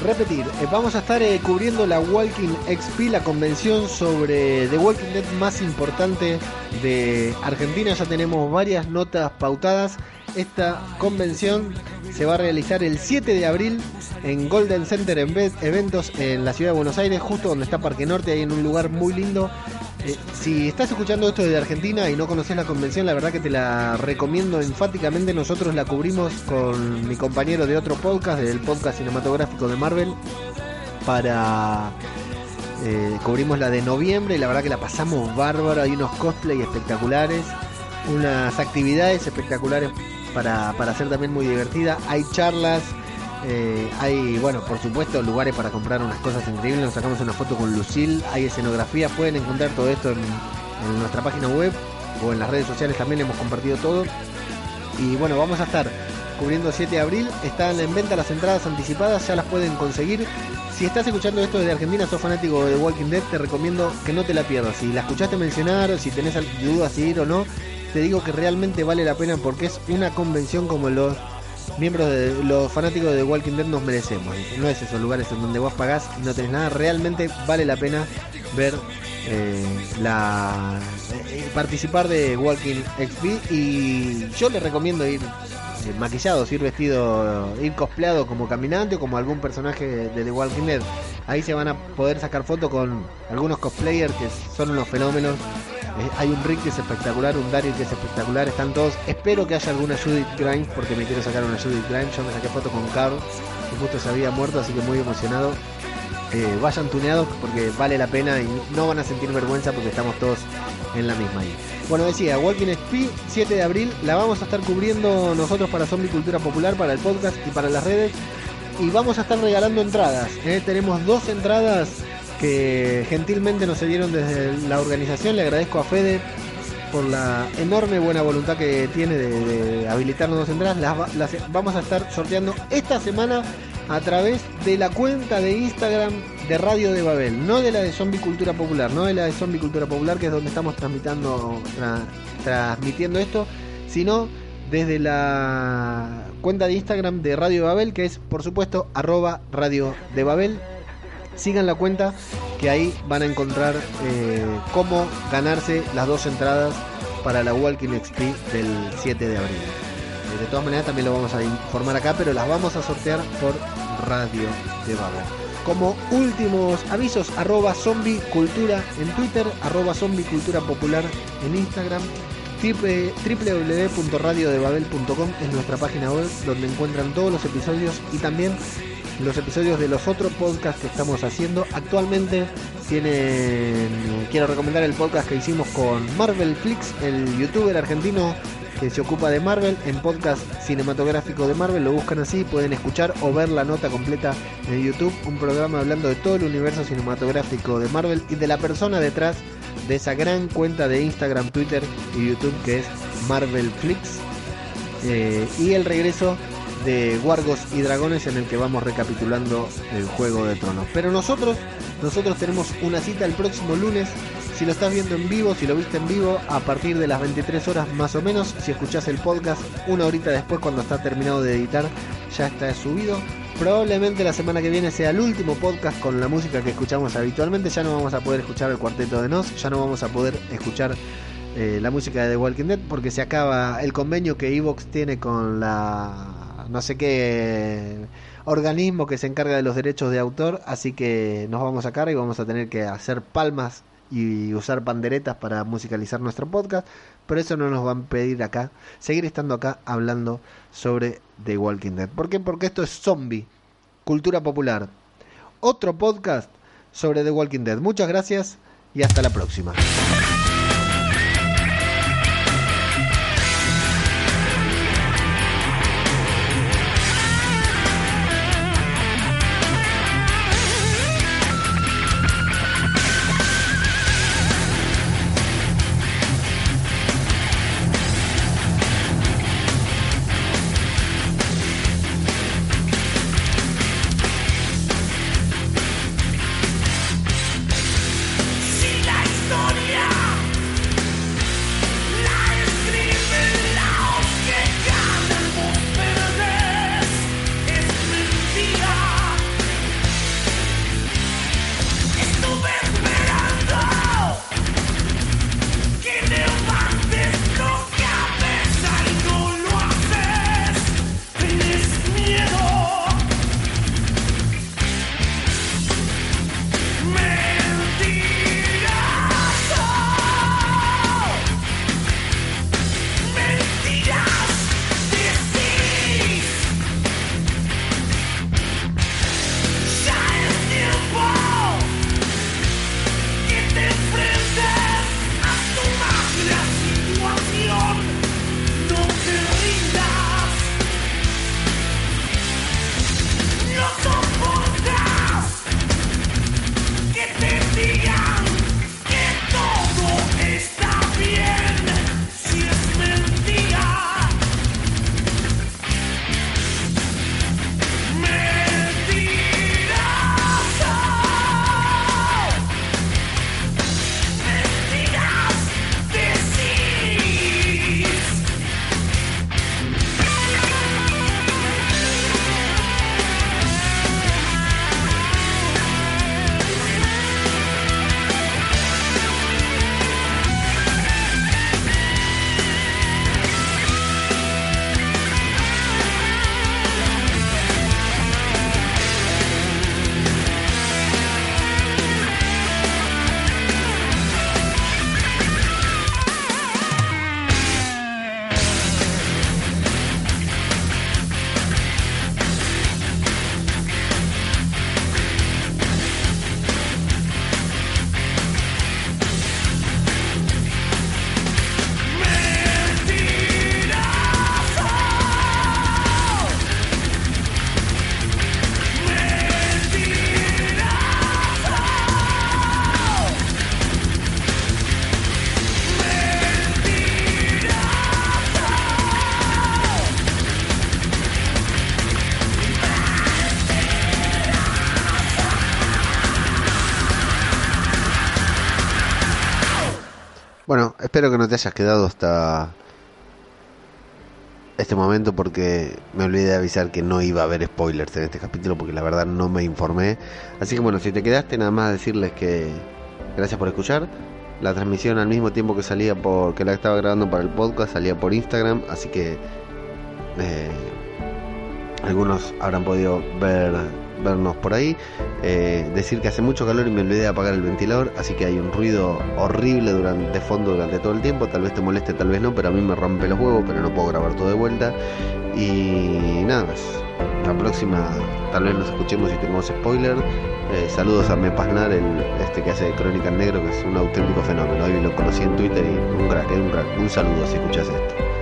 repetir, eh, vamos a estar eh, cubriendo la Walking XP, la convención sobre The Walking Dead más importante de Argentina. Ya tenemos varias notas pautadas. Esta convención se va a realizar el 7 de abril en Golden Center en Eventos en la ciudad de Buenos Aires, justo donde está Parque Norte, ahí en un lugar muy lindo. Eh, si estás escuchando esto desde Argentina y no conoces la convención, la verdad que te la recomiendo enfáticamente. Nosotros la cubrimos con mi compañero de otro podcast, del podcast cinematográfico de Marvel, para... eh, cubrimos la de noviembre y la verdad que la pasamos bárbaro. Hay unos cosplay espectaculares, unas actividades espectaculares para, para hacer también muy divertida. Hay charlas, eh, hay, bueno, por supuesto, lugares para comprar unas cosas increíbles. Nos sacamos una foto con Lucille, hay escenografía. Pueden encontrar todo esto en, nuestra página web o en las redes sociales también hemos compartido todo. Y bueno, vamos a estar cubriendo 7 de abril. Están en venta las entradas anticipadas, ya las pueden conseguir. Si estás escuchando esto desde Argentina, sos fanático de Walking Dead, te recomiendo que no te la pierdas. Si la escuchaste mencionar, si tenés dudas si ir o no, te digo que realmente vale la pena porque es una convención como los miembros de los fanáticos de Walking Dead nos merecemos. No es esos lugares en donde vos pagás y no tenés nada. Realmente vale la pena ver eh, la eh, participar de Walking XP y yo les recomiendo ir eh, maquillados, ir vestido, ir cosplayado como caminante o como algún personaje de The Walking Dead. Ahí se van a poder sacar fotos con algunos cosplayers que son unos fenómenos. Eh, hay un Rick que es espectacular, un Daryl que es espectacular, están todos. Espero que haya alguna Judith Grimes porque me quiero sacar una Judith Grimes. Yo me saqué foto con Carl, que justo se había muerto, así que muy emocionado. Eh, vayan tuneados porque vale la pena y no van a sentir vergüenza porque estamos todos en la misma ahí. Bueno, decía, Walking Speed, 7 de abril, la vamos a estar cubriendo nosotros para Zombie Cultura Popular, para el podcast y para las redes. Y vamos a estar regalando entradas. ¿eh? Tenemos dos entradas que gentilmente nos cedieron desde la organización. Le agradezco a Fede por la enorme buena voluntad que tiene de, habilitarnos dos entradas. Las, va- las vamos a estar sorteando esta semana a través de la cuenta de Instagram de Radio de Babel, no de la de Zombie Cultura Popular, no de la de Zombie Cultura Popular, que es donde estamos transmitiendo, tra- transmitiendo esto, sino desde la cuenta de Instagram de Radio de Babel, que es por supuesto arroba Radio de Babel. Sigan la cuenta que ahí van a encontrar eh, cómo ganarse las dos entradas para la Walking XP del 7 de abril. Eh, De todas maneras también lo vamos a informar acá, pero las vamos a sortear por Radio de Babel. Como últimos avisos, arroba zombie cultura en Twitter, arroba zombie cultura popular en Instagram, www.radiodebabel.com es nuestra página web donde encuentran todos los episodios y también los episodios de los otros podcasts que estamos haciendo. Actualmente tienen, quiero recomendar el podcast que hicimos con Marvel Flix, el youtuber argentino que se ocupa de Marvel, en podcast cinematográfico de Marvel, lo buscan así, pueden escuchar o ver la nota completa en YouTube, un programa hablando de todo el universo cinematográfico de Marvel y de la persona detrás de esa gran cuenta de Instagram, Twitter y YouTube que es Marvel Flix. Eh, y el regreso de Guargos y Dragones en el que vamos recapitulando el Juego de Tronos. Pero nosotros, nosotros tenemos una cita el próximo lunes. Si lo estás viendo en vivo, si lo viste en vivo, a partir de las 23 horas más o menos, si escuchás el podcast, una horita después cuando está terminado de editar, ya está subido. Probablemente la semana que viene sea el último podcast con la música que escuchamos habitualmente. Ya no vamos a poder escuchar el cuarteto de Nos, ya no vamos a poder escuchar eh, la música de The Walking Dead porque se acaba el convenio que Evox tiene con la no sé qué organismo que se encarga de los derechos de autor, así que nos vamos a sacar y vamos a tener que hacer palmas y usar panderetas para musicalizar nuestro podcast, pero eso no nos van a pedir acá, seguir estando acá hablando sobre The Walking Dead. ¿Por qué? Porque esto es zombie, cultura popular. Otro podcast sobre The Walking Dead. Muchas gracias y hasta la próxima. Hayas quedado hasta este momento porque me olvidé de avisar que no iba a haber spoilers en este capítulo porque la verdad no me informé. Así que bueno, si te quedaste nada más decirles que gracias por escuchar. La transmisión al mismo tiempo que salía por que la estaba grabando para el podcast salía por Instagram, así que eh, algunos habrán podido ver vernos por ahí. Eh, decir que hace mucho calor y me olvidé de apagar el ventilador, así que hay un ruido horrible durante, de fondo durante todo el tiempo. Tal vez te moleste, tal vez no, pero a mí me rompe los huevos, pero no puedo grabar todo de vuelta. Y nada más. La próxima tal vez nos escuchemos y tengamos spoiler. Eh, saludos a Mepasnar, el este que hace Crónica en Negro, que es un auténtico fenómeno. Hoy lo conocí en Twitter y un crack, un crack. Un saludo si escuchas esto.